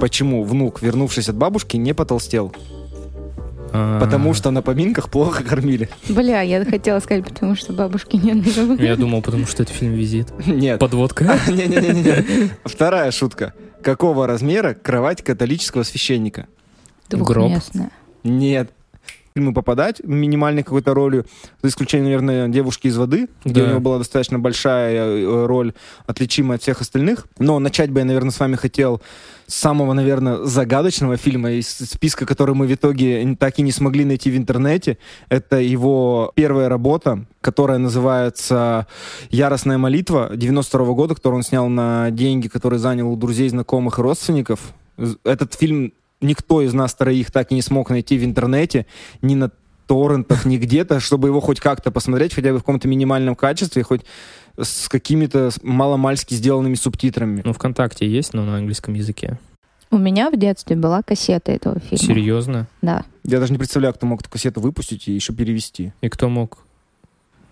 почему внук, вернувшись от бабушки, не потолстел. Потому что на поминках плохо кормили. Бля, я хотела сказать, потому что бабушки в живых. Я думал, потому что это фильм «Визит». Нет. Подводка. Не-не-не. Вторая шутка. Какого размера кровать католического священника? Двухместная. Нет. Фильмы попадать минимальной какой-то ролью, за исключением, наверное, «Девушки из воды», где Да. у него была достаточно большая э, роль, отличимая от всех остальных. Но начать бы я, наверное, с вами хотел с самого, наверное, загадочного фильма из списка, который мы в итоге так и не смогли найти в интернете. Это его первая работа, которая называется «Яростная молитва» 92 года, которую он снял на деньги, которые занял у друзей, знакомых и родственников. Этот фильм никто из нас троих так и не смог найти в интернете, ни на торрентах, ни где-то, чтобы его хоть как-то посмотреть, хотя бы в каком-то минимальном качестве, хоть с какими-то маломальски сделанными субтитрами. Ну, ВКонтакте есть, но на английском языке. У меня в детстве была кассета этого фильма. Серьезно? Да. Я даже не представляю, кто мог эту кассету выпустить и еще перевести. И кто мог?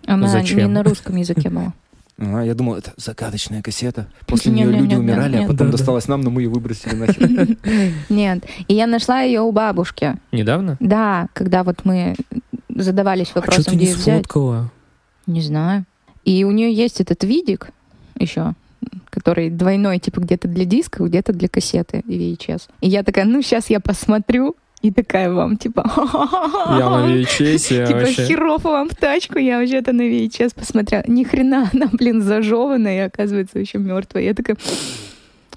Она Зачем? не на русском языке была. А, я думал, это загадочная кассета. После Не, нее не, люди умирали, а потом Да, да. досталось нам, но мы ее выбросили нахер. Нет. И я нашла ее у бабушки. Недавно? Да, когда вот мы задавались А что вопросом, ты не где сфоткала? Не знаю. И у нее есть этот видик еще, который двойной, типа где-то для диска, где-то для кассеты VHS. И я такая, ну сейчас я посмотрю. И такая вам, типа, Я на VHS я Типа, вообще... херов вам в тачку, я вообще-то на VHS посмотрела. Ни хрена она, блин, зажеванная и оказывается еще мертвая. Я такая,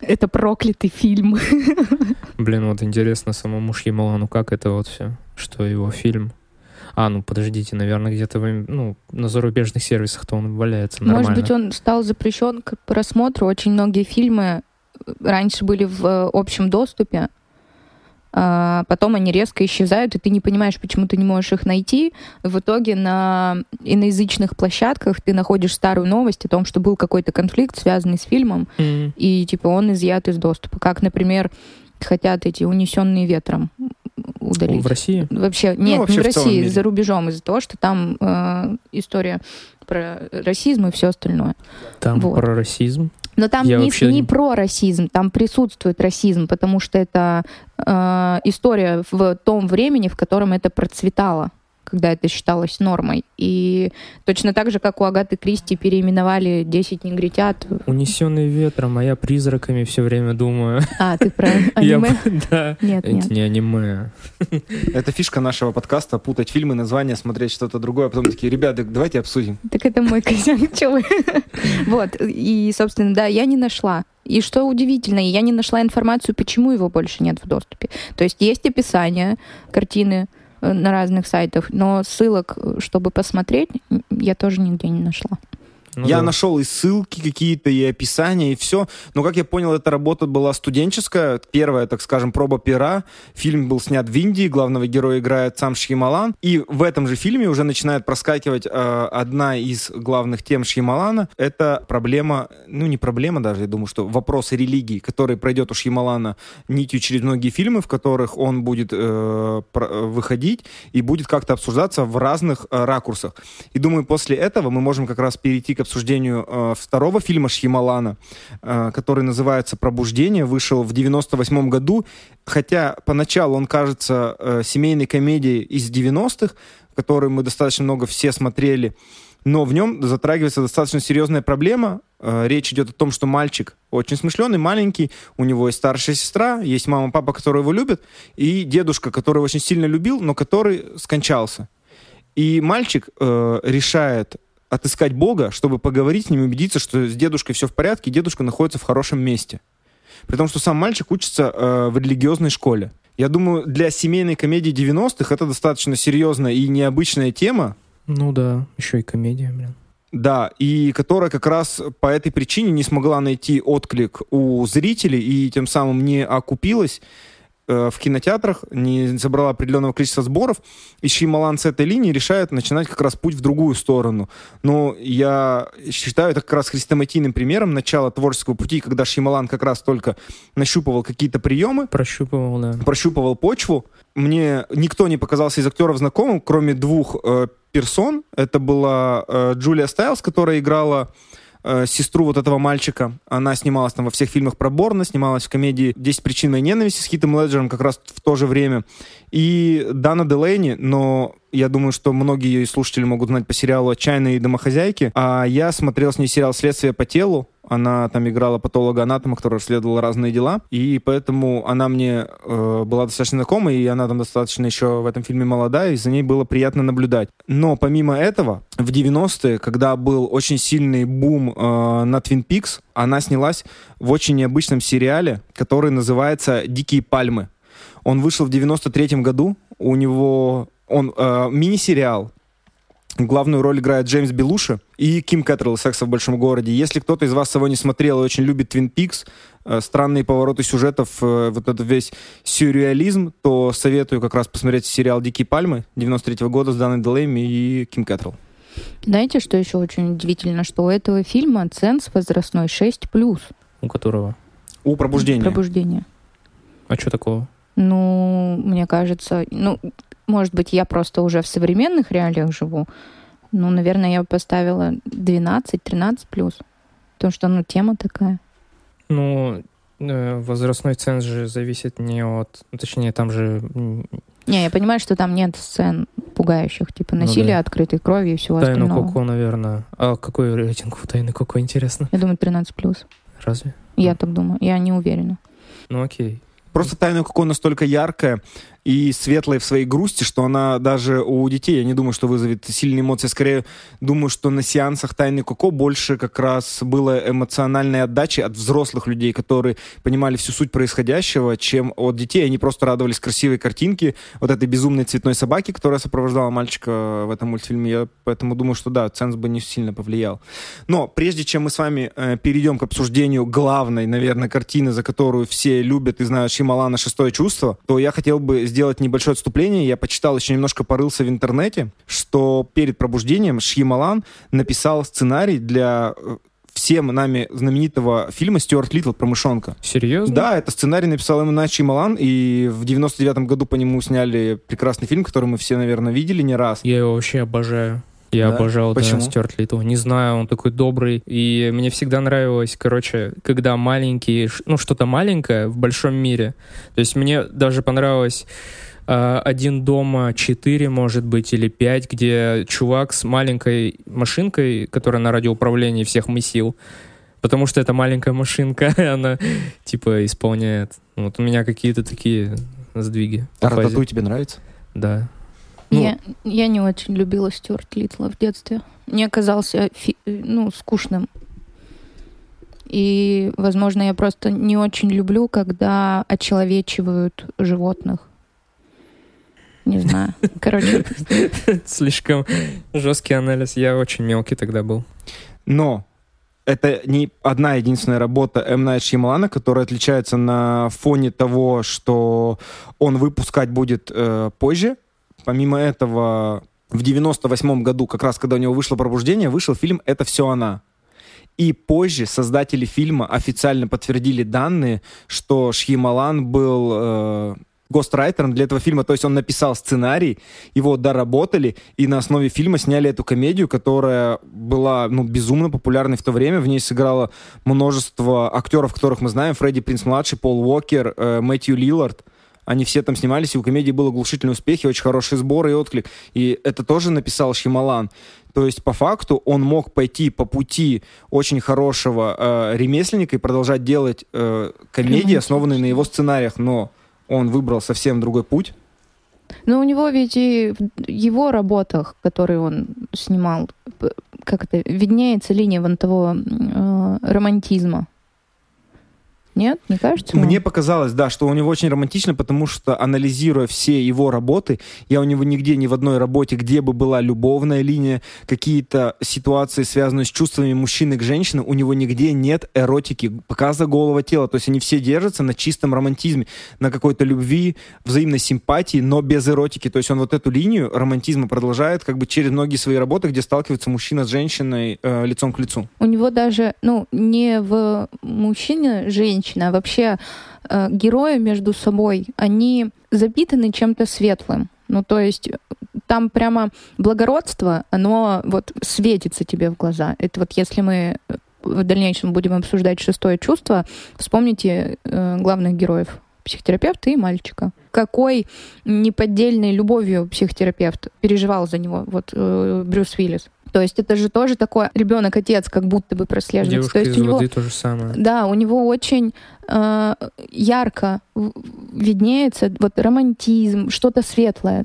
это проклятый фильм. Блин, вот интересно самому Шьямалану, как это вот все, что его фильм. А, ну подождите, наверное, где-то ну, на зарубежных сервисах-то он валяется нормально. Может быть, он стал запрещен к просмотру. Очень многие фильмы раньше были в э, общем доступе, а потом они резко исчезают, и ты не понимаешь, почему ты не можешь их найти. В итоге на иноязычных площадках ты находишь старую новость о том, что был какой-то конфликт, связанный с фильмом, М. и типа он изъят из доступа. Как, например, хотят эти унесенные ветром удалить. В России? Вообще, нет, вообще не в России, мире. за рубежом, из-за того, что там э, история про расизм и все остальное. Там Вот. про расизм. Но там Я не, вообще не не- про расизм, там присутствует расизм, потому что это э, история в том времени, в котором это процветало, когда это считалось нормой. И точно так же, как у Агаты Кристи переименовали 10 негритят. Унесенный ветром, а я призраками все время думаю. А, ты про Я аниме? б- Да. Нет, нет. Это не аниме. Это фишка нашего подкаста, путать фильмы, названия, смотреть что-то другое, а потом такие, ребята, давайте обсудим. Так это мой косяк, чё вы? Вот, и, собственно, да, я не нашла. И что удивительно, я не нашла информацию, почему его больше нет в доступе. То есть есть описание картины на разных сайтах, но ссылок, э, чтобы посмотреть, я тоже нигде не нашла. Ну я да. нашел и ссылки какие-то, и описания, и все. Но, как я понял, эта работа была студенческая. Первая, так скажем, проба пера. Фильм был снят в Индии, главного героя играет сам Шьямалан. И в этом же фильме уже начинает проскакивать э, одна из главных тем Шьямалана. Это проблема, ну не проблема даже, я думаю, что вопрос религии, который пройдет у Шьямалана нитью через многие фильмы, в которых он будет э, выходить и будет как-то обсуждаться в разных э, ракурсах. И думаю, после этого мы можем как раз перейти к обсуждению э, второго фильма Шьямалана, э, который называется «Пробуждение», вышел в 98 году, хотя поначалу он кажется э, семейной комедией из 90-х, которую мы достаточно много все смотрели, но в нем затрагивается достаточно серьезная проблема. Э, Речь идет о том, что мальчик очень смышленый, маленький, у него есть старшая сестра, есть мама, папа, которые его любят, и дедушка, который очень сильно любил, но который скончался. И мальчик э, решает отыскать Бога, чтобы поговорить с ним и убедиться, что с дедушкой все в порядке, и дедушка находится в хорошем месте. При том, что сам мальчик учится э, в религиозной школе. Я думаю, для семейной комедии 90-х это достаточно серьезная и необычная тема, Ну да, еще и комедия, блин. да, и которая как раз по этой причине не смогла найти отклик у зрителей и тем самым не окупилась в кинотеатрах, не собрала определенного количества сборов, и Шьямалан с этой линии решает начинать как раз путь в другую сторону. Но я считаю это как раз хрестоматийным примером начала творческого пути, когда Шьямалан как раз только нащупывал какие-то приемы, Прощупывал, да. прощупывал почву. Мне никто не показался из актеров знакомым, кроме двух э, персон. Это была э, Джулия Стайлз, которая играла э, сестру вот этого мальчика. Она снималась там во всех фильмах про Борна, снималась в комедии «10 причин моей ненависти» с Хитом Леджером как раз в то же время. И Дана Делейни, но я думаю, что многие ее слушатели могут знать по сериалу «Отчаянные домохозяйки». А я смотрел с ней сериал «Следствие по телу». Она там играла патолога-анатома, который расследовал разные дела. И поэтому она мне э, была достаточно знакома, и она там достаточно еще в этом фильме молодая, и за ней было приятно наблюдать. Но помимо этого, в 90-е, когда был очень сильный бум э, на Twin Peaks, она снялась в очень необычном сериале, который называется «Дикие пальмы». Он вышел в 93-м году. У него он э, мини-сериал. Главную роль играет Джеймс Белуши и Ким Кэтрелл «Секса в большом городе». Если кто-то из вас его не смотрел и очень любит Твин Пикс, э, странные повороты сюжетов, э, вот этот весь сюрреализм, то советую как раз посмотреть сериал «Дикие пальмы» 93 -го года с Даной Делейми и Ким Кэтрелл. Знаете, что еще очень удивительно? Что у этого фильма ценз возрастной 6+. У которого? У «Пробуждения». «Пробуждение». А что такого? Ну, мне кажется, ну, может быть, я просто уже в современных реалиях живу. Ну, наверное, я поставила 12-13 плюс. Потому что, ну, тема такая. Ну, э, возрастной ценз же зависит не от... ну, Точнее, там же... Не, я понимаю, что там нет сцен пугающих, типа насилия, ну, да. открытой крови и всего Тайну остального. Коко, наверное. А какой рейтинг у Тайны Коко, интересно? Я думаю, 13 плюс. Разве? Я так думаю. Я не уверена. Ну, окей. Просто тайна Коко настолько яркая, и светлой в своей грусти, что она даже у детей, я не думаю, что вызовет сильные эмоции. Скорее, думаю, что на сеансах «Тайны Коко» больше как раз было эмоциональной отдачи от взрослых людей, которые понимали всю суть происходящего, чем от детей. Они просто радовались красивой картинке, вот этой безумной цветной собаки, которая сопровождала мальчика в этом мультфильме. Я поэтому думаю, что да, ценз бы не сильно повлиял. Но прежде чем мы с вами э, перейдем к обсуждению главной, наверное, картины, за которую все любят и знают Шималана «Шестое чувство», то я хотел бы сделать небольшое отступление. Я почитал, еще немножко порылся в интернете, что перед пробуждением Шьямалан написал сценарий для э, всем нами знаменитого фильма «Стюарт Литл» про мышонка. Серьезно? Да, это сценарий написал именно Малан, и в 99-м году по нему сняли прекрасный фильм, который мы все, наверное, видели не раз. Я его вообще обожаю. Я да? обожал Почему? да, Стюарт Литл. Не знаю, он такой добрый. И мне всегда нравилось, короче, когда маленький, ну, что-то маленькое в большом мире. То есть мне даже понравилось э, «Один дома четыре, может быть, или пять, где чувак с маленькой машинкой, которая на радиоуправлении всех мысил, потому что это маленькая машинка, она, типа, исполняет. Вот у меня какие-то такие сдвиги. А Рататуй тебе нравится? Да. Ну, я, я не очень любила Стюарт Литла в детстве. Мне казался фи, ну, скучным. И, возможно, я просто не очень люблю, когда очеловечивают животных. Не знаю. Короче. Слишком жесткий анализ. Я очень мелкий тогда был. Но это не одна единственная работа М. Найт Шьямалана, которая отличается на фоне того, что он выпускать будет э, позже, Помимо этого, в 98 году, как раз когда у него вышло «Пробуждение», вышел фильм «Это все она». И позже создатели фильма официально подтвердили данные, что Шьямалан был э, гострайтером для этого фильма, то есть он написал сценарий, его доработали, и на основе фильма сняли эту комедию, которая была ну, безумно популярной в то время. В ней сыграло множество актеров, которых мы знаем. Фредди Принц-младший, Пол Уокер, э, Мэтью Лиллард. Они все там снимались, и у комедии был оглушительный успех, и очень хороший сбор и отклик. И это тоже написал Шималан. То есть, по факту, он мог пойти по пути очень хорошего э, ремесленника и продолжать делать э, комедии, основанные на его сценариях, но он выбрал совсем другой путь. Но у него ведь и в его работах, которые он снимал, как это, виднеется линия вон того э, романтизма. Нет, не кажется? Мне вам? показалось, да, что у него очень романтично, потому что, анализируя все его работы, я у него нигде, ни в одной работе, где бы была любовная линия, какие-то ситуации, связанные с чувствами мужчины к женщине, у него нигде нет эротики, показа голого тела. То есть они все держатся на чистом романтизме, на какой-то любви, взаимной симпатии, но без эротики. То есть он вот эту линию романтизма продолжает как бы через многие свои работы, где сталкивается мужчина с женщиной э, лицом к лицу. У него даже, ну, не в мужчине, женщине, женщина, а вообще э, герои между собой, они запитаны чем-то светлым. Ну, то есть там прямо благородство, оно вот светится тебе в глаза. Это вот если мы в дальнейшем будем обсуждать шестое чувство, вспомните э, главных героев психотерапевта и мальчика. Какой неподдельной любовью психотерапевт переживал за него, вот э, Брюс Уиллис. То есть это же тоже такой ребенок-отец, как будто бы прослеживается. Девушка то есть из у него, воды то же самое. да, у него очень э, ярко виднеется вот романтизм, что-то светлое.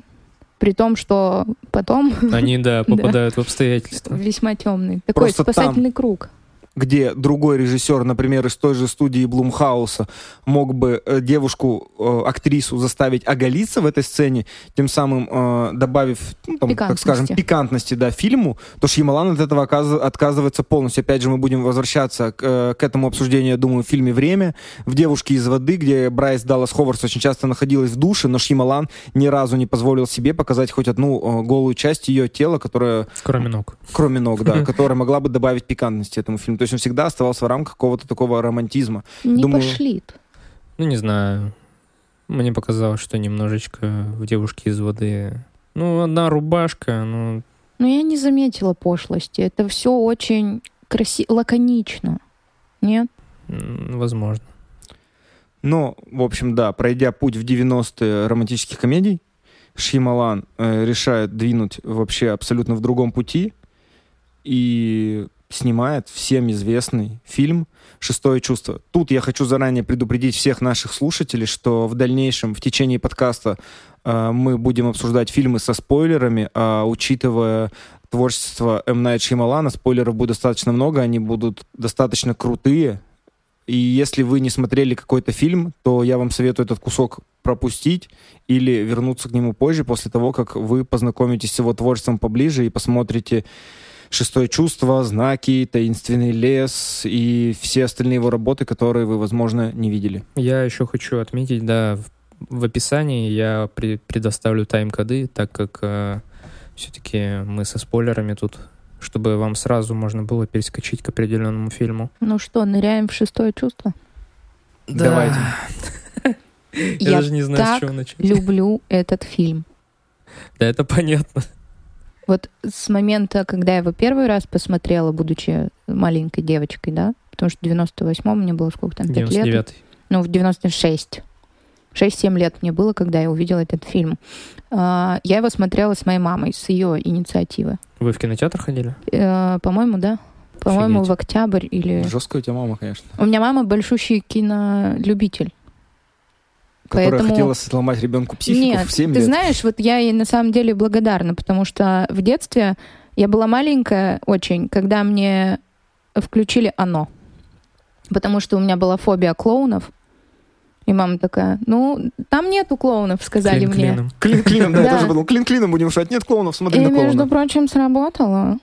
При том, что потом Они, да, попадают в обстоятельства. весьма темный. Такой Просто там спасательный круг. Где другой режиссер, например, из той же студии Блумхауса, мог бы э, девушку, э, актрису заставить оголиться в этой сцене, тем самым э, добавив, ну, там, так Пикантности. скажем, пикантности да, фильму, то Шьямалан от этого отказывается полностью. Опять же, мы будем возвращаться к, к этому обсуждению, я думаю, в фильме «Время», в «Девушке из воды», где Брайс Даллас Ховард очень часто находилась в душе, но Шьямалан ни разу не позволил себе показать хоть одну голую часть ее тела, которая Кроме ног. кроме ног, да, которая могла бы добавить пикантности этому фильму. То есть он всегда оставался в рамках какого-то такого романтизма. Не Думаю- пошлит. Ну, не знаю. Мне показалось, что немножечко в девушке из воды. Ну, одна рубашка, ну, Но я не заметила пошлости. Это все очень красиво, лаконично. Нет? возможно. Но, в общем, да, пройдя путь в 90-е романтических комедий, Шьямалан э, решает двинуть вообще абсолютно в другом пути и снимает всем известный фильм «Шестое чувство». Тут я хочу заранее предупредить всех наших слушателей, что в дальнейшем, в течение подкаста, э, мы будем обсуждать фильмы со спойлерами, а учитывая творчество М. Найт Шьямалана, спойлеров будет достаточно много, они будут достаточно крутые, и если вы не смотрели какой-то фильм, то я вам советую этот кусок пропустить или вернуться к нему позже, после того, как вы познакомитесь с его творчеством поближе и посмотрите «Шестое чувство», «Знаки», «Таинственный лес» и все остальные его работы, которые вы, возможно, не видели. Я еще хочу отметить, да, в, описании я при- предоставлю тайм-коды, так как все-таки мы со спойлерами тут, чтобы вам сразу можно было перескочить к определенному фильму. Ну что, ныряем в шестое чувство? Давайте. Я, Я даже не знаю, так с чего начать. люблю этот фильм. Да, это понятно. Вот с момента, когда я его первый раз посмотрела, будучи маленькой девочкой, да, потому что в 98-м мне было сколько там, 5 лет? 99 Ну, в 96. 6-7 лет мне было, когда я увидела этот фильм. А, Я его смотрела с моей мамой, с ее инициативы. Вы в кинотеатр ходили? Э, По-моему, да. По-моему, в октябрь или... Жесткая у тебя мама, конечно. У меня мама большущий кинолюбитель. Которая Поэтому- хотела сломать ребенку психику Нет, в 7 ты лет. знаешь, вот я ей на самом деле благодарна, потому что в детстве я была маленькая очень, когда мне включили «Оно». Потому что у меня была фобия клоунов. И мама такая, ну, там нету клоунов, сказали Клин мне. клином. Клин клином, да, я тоже подумал, клин клином будем шать. Нет клоунов, смотри И, на между прочим, сработало.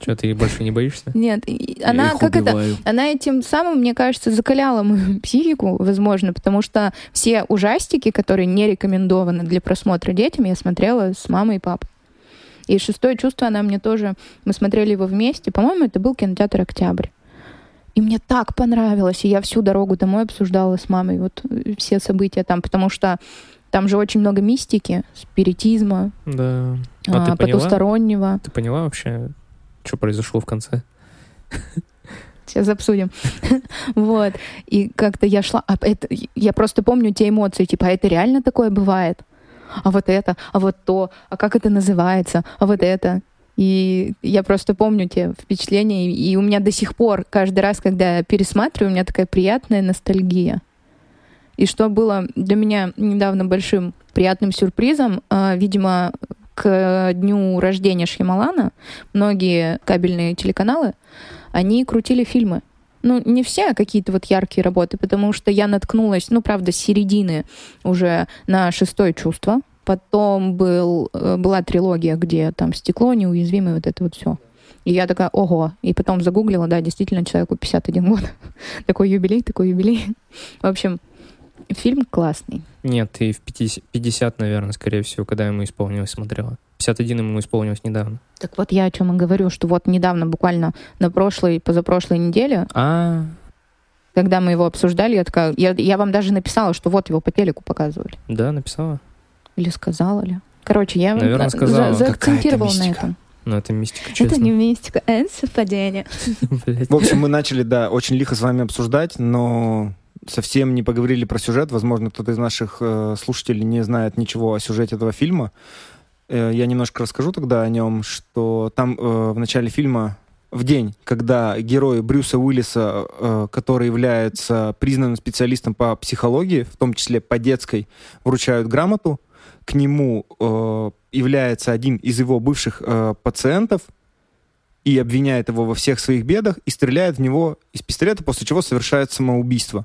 Что, ты больше не боишься? Нет, она как это, она этим самым, мне кажется, закаляла мою психику, возможно, потому что все ужастики, которые не рекомендованы для просмотра детям, я смотрела с мамой и папой. И шестое чувство она мне тоже... Мы смотрели его вместе. По-моему, это был кинотеатр «Октябрь». И мне так понравилось. И я всю дорогу домой обсуждала с мамой вот э, все события там, потому что там же очень много мистики, спиритизма, Да. А, а, ты поняла? потустороннего. Ты поняла вообще, что произошло в конце? Сейчас обсудим. вот. И как-то я шла... а это, я просто помню те эмоции, типа, а это реально такое бывает? А вот это, а вот то, а как это называется, а вот это. И я просто помню те впечатления, и у меня до сих пор, каждый раз, когда я пересматриваю, у меня такая приятная ностальгия. И что было для меня недавно большим приятным сюрпризом, а, видимо, к дню рождения Шьямалана многие кабельные телеканалы они крутили фильмы. Ну, не все, а какие-то вот яркие работы, потому что я наткнулась, ну, правда, с середины уже на «Шестое чувство». Потом был, э, была трилогия, где там «Стекло», «Неуязвимый», вот это вот все. И я такая, ого. И потом загуглила, да, действительно, человеку 51 год. такой юбилей, такой юбилей. В общем, фильм классный. Нет, ты в 50, 50, наверное, скорее всего, когда ему исполнилось, смотрела. 51 ему исполнилось недавно. Так вот я о чем и говорю, что вот недавно, буквально на прошлой, позапрошлой неделе, А, когда мы его обсуждали, я такая, я, я вам даже написала, что вот его по телеку показывали. да, написала. Или сказала ли? Короче, я Наверное, за- сказала. заакцентировала на этом. Ну, это мистика, честно. Это не мистика, это совпадение. В общем, мы начали, да, очень лихо с вами обсуждать, но совсем не поговорили про сюжет. Возможно, кто-то из наших э, слушателей не знает ничего о сюжете этого фильма. Э, я немножко расскажу тогда о нем, что там э, в начале фильма в день, когда герой Брюса Уиллиса, э, который является признанным специалистом по психологии, в том числе по детской, вручают грамоту, к нему э, является один из его бывших э, пациентов и обвиняет его во всех своих бедах и стреляет в него из пистолета, после чего совершает самоубийство.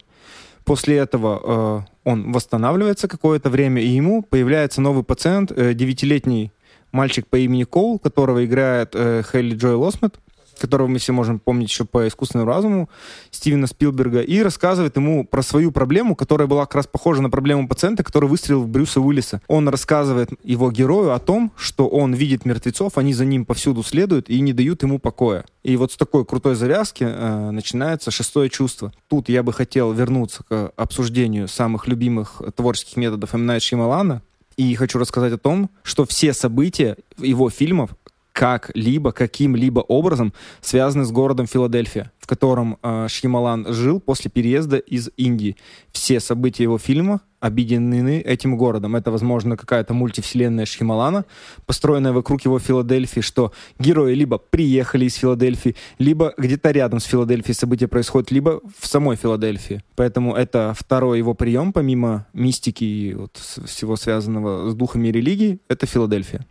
После этого э, он восстанавливается какое-то время, и ему появляется новый пациент, э, девятилетний мальчик по имени Коул, которого играет э, Хелли Джой Лосмет, которого мы все можем помнить еще по искусственному разуму Стивена Спилберга, и рассказывает ему про свою проблему, которая была как раз похожа на проблему пациента, который выстрелил в Брюса Уиллиса. Он рассказывает его герою о том, что он видит мертвецов, они за ним повсюду следуют и не дают ему покоя. И вот с такой крутой завязки э, начинается шестое чувство. Тут я бы хотел вернуться к обсуждению самых любимых творческих методов М. Найт Шьямалана, и хочу рассказать о том, что все события его фильмов как-либо, каким-либо образом связаны с городом Филадельфия, в котором э, Шьямалан жил после переезда из Индии. Все события его фильма объединены этим городом. Это, возможно, какая-то мультивселенная Шьямалана, построенная вокруг его Филадельфии, что герои либо приехали из Филадельфии, либо где-то рядом с Филадельфией события происходят, либо в самой Филадельфии. Поэтому это второй его прием, помимо мистики и вот всего связанного с духами религии, это Филадельфия.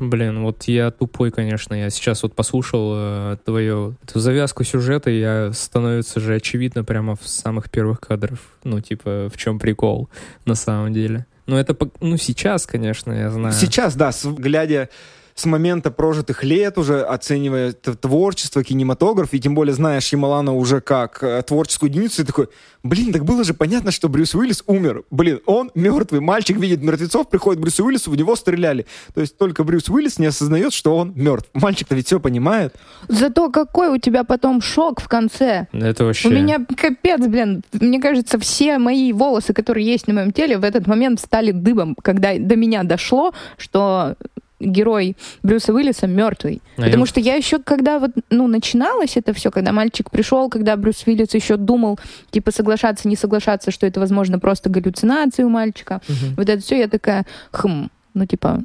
Блин, вот я тупой, конечно. Я сейчас вот послушал э, твою эту завязку сюжета, и я становится же очевидно прямо в самых первых кадрах. Ну, типа, в чем прикол на самом деле. Ну, это, ну, сейчас, конечно, я знаю. Сейчас, да, глядя с момента прожитых лет уже, оценивая творчество, кинематограф, и тем более зная Шьямалана уже как э, творческую единицу, и такой, блин, так было же понятно, что Брюс Уиллис умер. Блин, он мертвый, мальчик видит мертвецов, приходит к Брюсу Уиллису, в него стреляли. То есть только Брюс Уиллис не осознает, что он мертв. Мальчик-то ведь все понимает. Зато какой у тебя потом шок в конце. Это вообще... У меня капец, блин. Мне кажется, все мои волосы, которые есть на моем теле, в этот момент стали дыбом, когда до меня дошло, что герой Брюса Уиллиса мертвый. А Потому я- что я еще, когда вот, ну, начиналось это все, когда мальчик пришел, когда Брюс Уиллис еще думал, типа, соглашаться, не соглашаться, что это, возможно, просто галлюцинации у мальчика. Мгм. Вот это все, я такая, хм, ну, типа,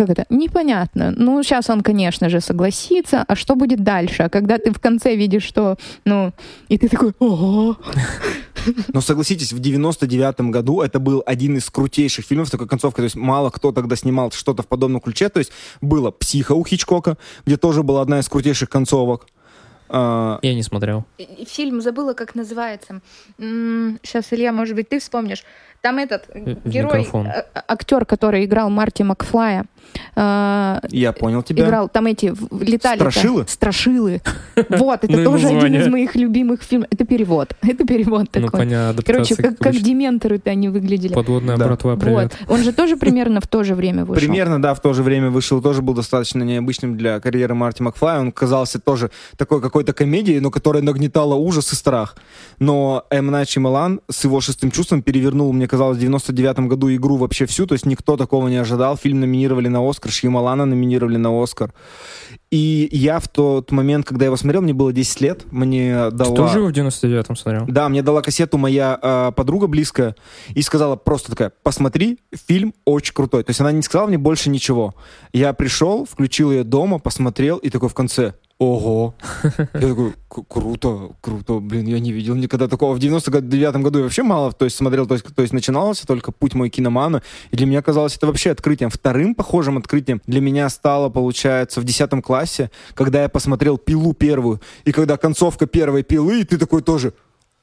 как это? Непонятно. Ну, сейчас он, конечно же, согласится. А что будет дальше? А когда ты в конце видишь, что, ну, и ты такой, ого, Но согласитесь, в 99 году это был один из крутейших фильмов с такой концовкой. То есть мало кто тогда снимал что-то в подобном ключе. То есть было «Психо» у Хичкока, где тоже была одна из крутейших концовок. А, Я не смотрел. фильм забыла, как называется. Сейчас, Илья, может быть, ты вспомнишь. Там этот в герой, микрофон. э, актер, который играл Марти Макфлая, э, Я понял тебя. играл, там эти летали. Страшилы? Страшилы. Вот, это Ну тоже один из моих любимых фильмов. Это перевод. Это перевод Ну, такой. понятно, Короче, как, дементоры-то они выглядели. Подводная Да. братва, привет. Вот. Он же тоже примерно в то же время вышел. Примерно, да, в то же время вышел, тоже был достаточно необычным для карьеры Марти Макфлая. Он казался тоже такой какой-то комедией, но которая нагнетала ужас и страх. Но М. Найт Шьямалан с его шестым чувством перевернул, мне казалось, в 99 году игру вообще всю, то есть никто такого не ожидал. Фильм номинировали на Оскар, Шьямалана номинировали на Оскар. И я в тот момент, когда я его смотрел, мне было 10 лет, мне дала... Ты тоже его в 99-м смотрел? Да, мне дала кассету моя э, подруга близкая и сказала просто такая, посмотри, фильм очень крутой. То есть она не сказала мне больше ничего. Я пришел, включил ее дома, посмотрел и такой в конце, ого. Я такой, «К- круто, круто, блин, я не видел никогда такого. В 99 году я вообще мало, то есть смотрел, то есть, то есть начинался только путь мой киномана, и для меня казалось это вообще открытием. Вторым похожим открытием для меня стало, получается, в 10 классе, когда я посмотрел «Пилу» первую, и когда концовка первой «Пилы», и ты такой тоже,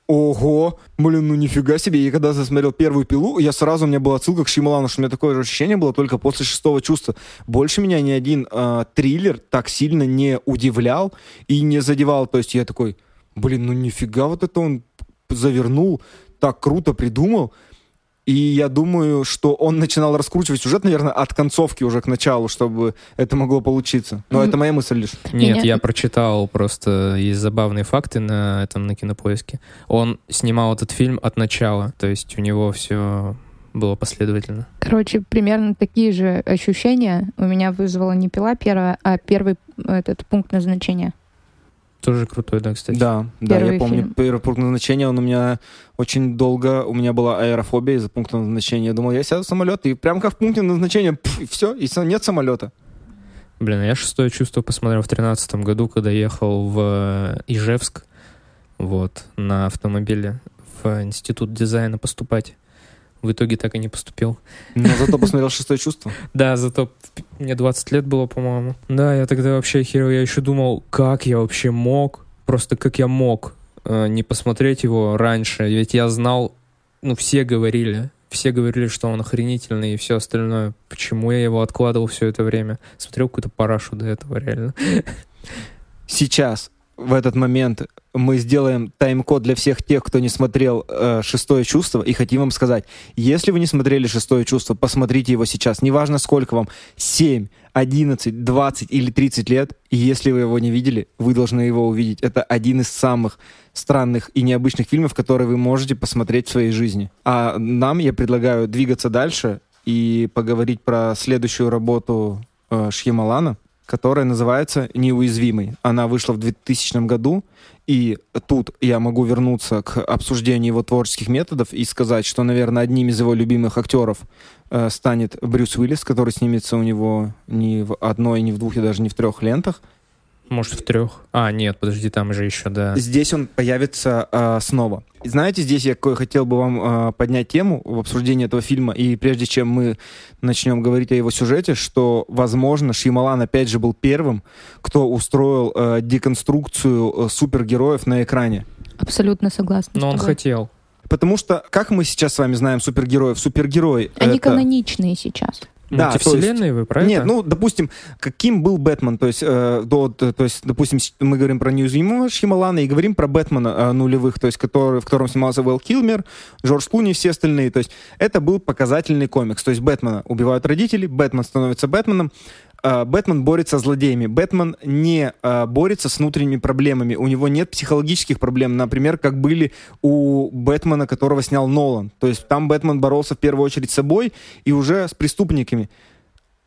Ого, блин, ну нифига себе. И когда засмотрел первую пилу, я сразу, у меня была отсылка к Шималану, что у меня такое же ощущение было только после шестого чувства. Больше меня ни один э, триллер так сильно не удивлял и не задевал. То есть я такой, блин, ну нифига вот это он завернул, так круто придумал. И я думаю, что он начинал раскручивать сюжет, наверное, от концовки уже к началу, чтобы это могло получиться. Но Мгм. это моя мысль лишь. Нет, Меня- я прочитал просто есть забавные факты на этом на кинопоиске. Он снимал этот фильм от начала, то есть у него все было последовательно. Короче, примерно такие же ощущения у меня вызвала не пила первая, а первый этот пункт назначения. Тоже крутой, да, кстати. Да, да, Первый я помню фильм. первый пункт назначения, он у меня очень долго, у меня была аэрофобия из-за пункта назначения. Я думал, я сяду в самолет, и прям как в пункте назначения, пф, и все, и нет самолета. Блин, а я шестое чувство посмотрел в тринадцатом году, когда ехал в э, Ижевск, вот, на автомобиле в институт дизайна поступать. В итоге так и не поступил. Но зато посмотрел шестое чувство. Да, зато мне 20 лет было, по-моему. Да, я тогда вообще херил. Я еще думал, как я вообще мог, просто как я мог э, не посмотреть его раньше. Ведь я знал, ну, все говорили, все говорили, что он охренительный и все остальное. Почему я его откладывал все это время? Смотрел какую-то парашу до этого, реально. Сейчас, в этот момент, мы сделаем тайм-код для всех тех, кто не смотрел э, «Шестое чувство», и хотим вам сказать, если вы не смотрели «Шестое чувство», посмотрите его сейчас. Неважно, сколько вам, 7, 11, 20 или 30 лет, и если вы его не видели, вы должны его увидеть. Это один из самых странных и необычных фильмов, которые вы можете посмотреть в своей жизни. А нам я предлагаю двигаться дальше и поговорить про следующую работу э, Шьямалана, которая называется «Неуязвимый». Она вышла в 2000 году, и тут я могу вернуться к обсуждению его творческих методов и сказать, что, наверное, одним из его любимых актеров э, станет Брюс Уиллис, который снимется у него не в одной, не в двух и даже не в трех лентах. Может, в трех? А, нет, подожди, там же еще, да. Здесь он появится э, снова. Знаете, здесь я хотел бы вам э, поднять тему в обсуждении этого фильма, и прежде чем мы начнем говорить о его сюжете, что, возможно, Шьямалан опять же был первым, кто устроил э, деконструкцию э, супергероев на экране. Абсолютно согласна. с Но он хотел. Потому что, как мы сейчас с вами знаем супергероев, супергерой... Они это... каноничные сейчас. Да, Мультивселенные вы, правильно? Нет, ну, допустим, каким был Бэтмен, то есть, э, до, то, то есть, допустим, мы говорим про неуязвимого Шьямалана и говорим про Бэтмена э, нулевых, то есть, который, в котором снимался Вэл Килмер, Джордж Клуни и все остальные, то есть, это был показательный комикс, то есть, Бэтмена убивают родители, Бэтмен становится Бэтменом, Бэтмен борется с злодеями. Бэтмен не э, борется с внутренними проблемами. У него нет психологических проблем, например, как были у Бэтмена, которого снял Нолан. То есть там Бэтмен боролся в первую очередь с собой и уже с преступниками.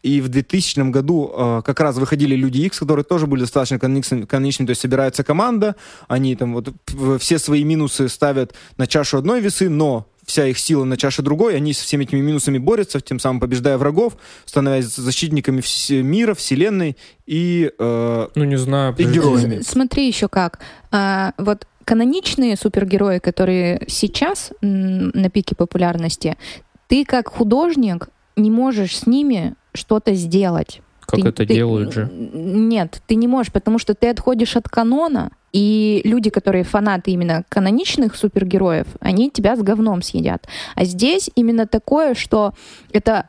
И в 2000 году э, как раз выходили Люди Икс, которые тоже были достаточно каноничными, каноничными, то есть собирается команда, они там вот все свои минусы ставят на чашу одной весы, но вся их сила на чаше другой, они со всеми этими минусами борются, тем самым побеждая врагов, становясь защитниками вс- мира, вселенной и э, Ну, не знаю. И героями. Смотри еще как. А, вот каноничные супергерои, которые сейчас на пике популярности, ты как художник не можешь с ними что-то сделать. Как Ты- это ты- делают же. Нет, ты не можешь, потому что ты отходишь от канона, и люди, которые фанаты именно каноничных супергероев, они тебя с говном съедят. А здесь именно такое, что это,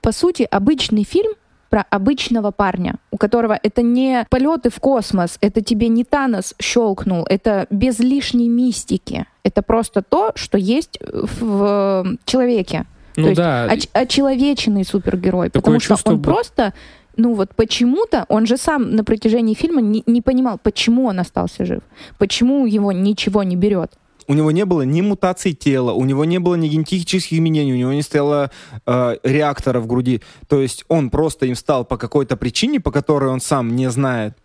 по сути, обычный фильм про обычного парня, у которого это не полеты в космос, это тебе не Танос щелкнул, это без лишней мистики. Это просто то, что есть в человеке. Ну То есть да, оч- очеловеченный супергерой. Такое потому что он бу- просто, ну вот почему-то, он же сам на протяжении фильма не, не понимал, почему он остался жив, почему его ничего не берет. у него не было ни мутаций тела, у него не было ни генетических изменений, у него не стояло э, реактора в груди. То есть он просто им стал по какой-то причине, по которой он сам не знает,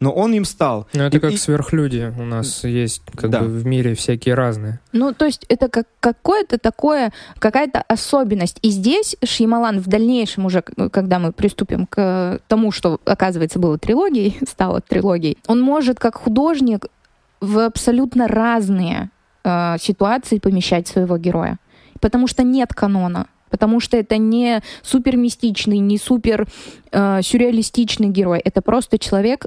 но он им стал. ну это И- как и- сверхлюди. У нас есть как Да. бы в мире всякие разные. Ну, то есть это как какое-то такое, какая-то особенность. И здесь Шьямалан в дальнейшем уже, к- когда мы приступим к тому, что, оказывается, было трилогией, стало трилогией, он может как художник в абсолютно разные э, ситуации помещать своего героя. Потому что нет канона. Потому что это не супер мистичный, не супер э, сюрреалистичный герой. Это просто человек,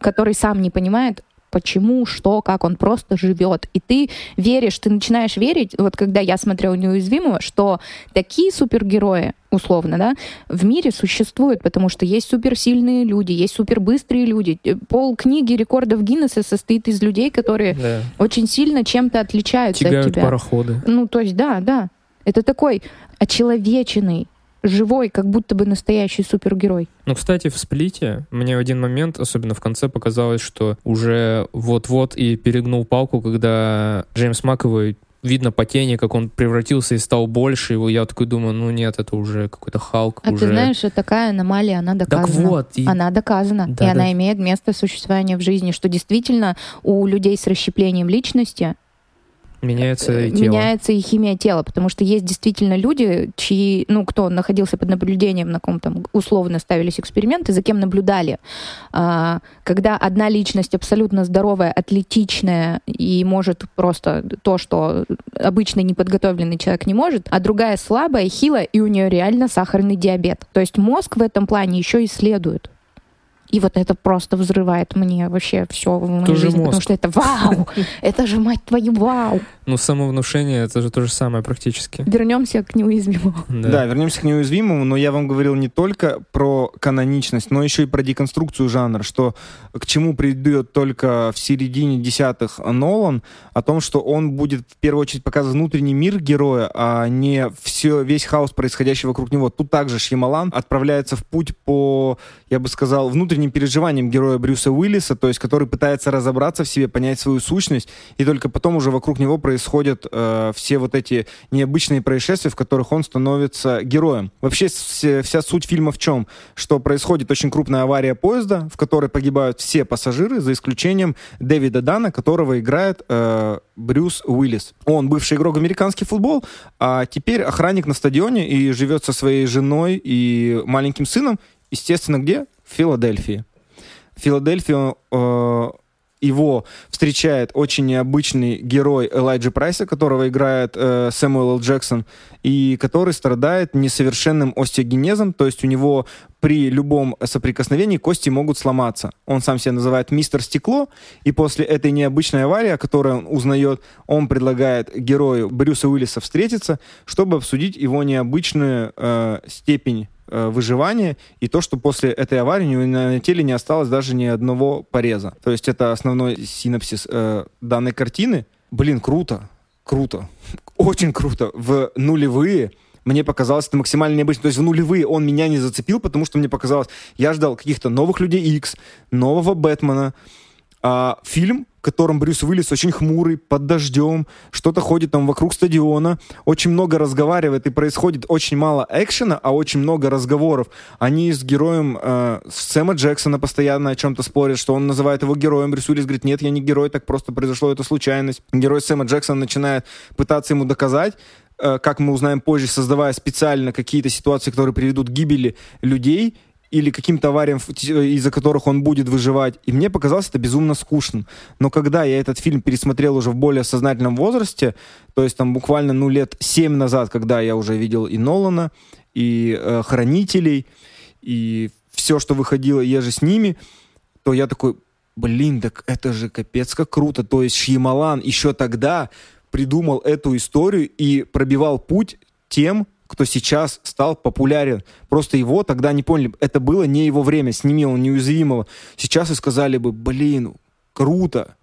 который сам не понимает, почему, что, как он просто живет. И ты веришь, ты начинаешь верить, вот когда я смотрела «Неуязвимого», что такие супергерои, условно, да, в мире существуют, потому что есть суперсильные люди, есть супербыстрые люди. Э, Пол книги рекордов Гиннесса состоит из людей, которые Да. очень сильно чем-то отличаются от Тягают тебя. пароходы. Ну, то есть, да, да. Это такой очеловеченный, живой, как будто бы настоящий супергерой. Ну, кстати, в сплите мне в один момент, особенно в конце, показалось, что уже вот-вот и перегнул палку, когда Джеймс Маковой видно по тени, как он превратился и стал больше. И я такой думаю, ну нет, это уже какой-то Халк. А уже... ты знаешь, что такая аномалия, она доказана. Так вот. И... Она доказана. Да, и да. она имеет место существования в жизни, что действительно у людей с расщеплением личности Меняется и тело. меняется и химия тела, потому что есть действительно люди, чьи, ну, кто находился под наблюдением, на ком там условно ставились эксперименты, за кем наблюдали. А, когда одна личность абсолютно здоровая, атлетичная и может просто то, что обычный неподготовленный человек не может, а другая слабая, хилая, и у нее реально сахарный диабет. То есть мозг в этом плане еще исследует. И вот это просто взрывает мне вообще все в моей Тоже жизни, потому мозг. что это вау! Это же, мать твою, вау! Ну, самовнушение, это же то же самое практически. Вернемся к неуязвимому. Да. вернемся к неуязвимому, но я вам говорил не только про каноничность, но еще и про деконструкцию жанра, что к чему придет только в середине десятых Нолан, о том, что он будет в первую очередь показывать внутренний мир героя, а не все, весь хаос, происходящий вокруг него. Тут также Шьямалан отправляется в путь по, я бы сказал, внутренним переживаниям героя Брюса Уиллиса, то есть который пытается разобраться в себе, понять свою сущность, и только потом уже вокруг него происходят э, все вот эти необычные происшествия, в которых он становится героем. Вообще вс- вся суть фильма в чем? Что происходит очень крупная авария поезда, в которой погибают все пассажиры, за исключением Дэвида Дана, которого играет э, Брюс Уиллис. Он бывший игрок американский футбол, а теперь охранник на стадионе и живет со своей женой и маленьким сыном, естественно, где? В Филадельфии. В Филадельфии э, его встречает очень необычный герой Элайджи Прайса, которого играет э, Сэмюэл Л. Джексон, и который страдает несовершенным остеогенезом, то есть у него при любом соприкосновении кости могут сломаться. Он сам себя называет мистер стекло, и после этой необычной аварии, о которой он узнает, он предлагает герою Брюса Уиллиса встретиться, чтобы обсудить его необычную э, степень э, выживания и то, что после этой аварии у него на, теле не осталось даже ни одного пореза. То есть это основной синапсис э, данной картины. Блин, круто, круто, очень круто. В нулевые мне показалось это максимально необычно. То есть в нулевые он меня не зацепил, потому что мне показалось, я ждал каких-то новых Людей Икс, нового Бэтмена, а, фильм, в котором Брюс Уиллис очень хмурый, под дождем, что-то ходит там вокруг стадиона, очень много разговаривает, и происходит очень мало экшена, а очень много разговоров. Они с героем э, Сэма Джексона постоянно о чем-то спорят, что он называет его героем. Брюс Уиллис говорит, нет, я не герой, так просто произошло, это случайность. Герой Сэма Джексона начинает пытаться ему доказать, э, как мы узнаем позже, создавая специально какие-то ситуации, которые приведут к гибели людей, или каким-то авариям, из-за которых он будет выживать. И мне показалось это безумно скучным. Но когда я этот фильм пересмотрел уже в более сознательном возрасте, то есть там буквально ну, лет семь назад, когда я уже видел и Нолана, и э, Хранителей, и все, что выходило, я же с ними, то я такой, блин, так это же капец как круто. То есть Шьямалан еще тогда придумал эту историю и пробивал путь тем, кто сейчас стал популярен. Просто его тогда не поняли. Это было не его время. Сними он неуязвимого. Сейчас и сказали бы, блин, круто.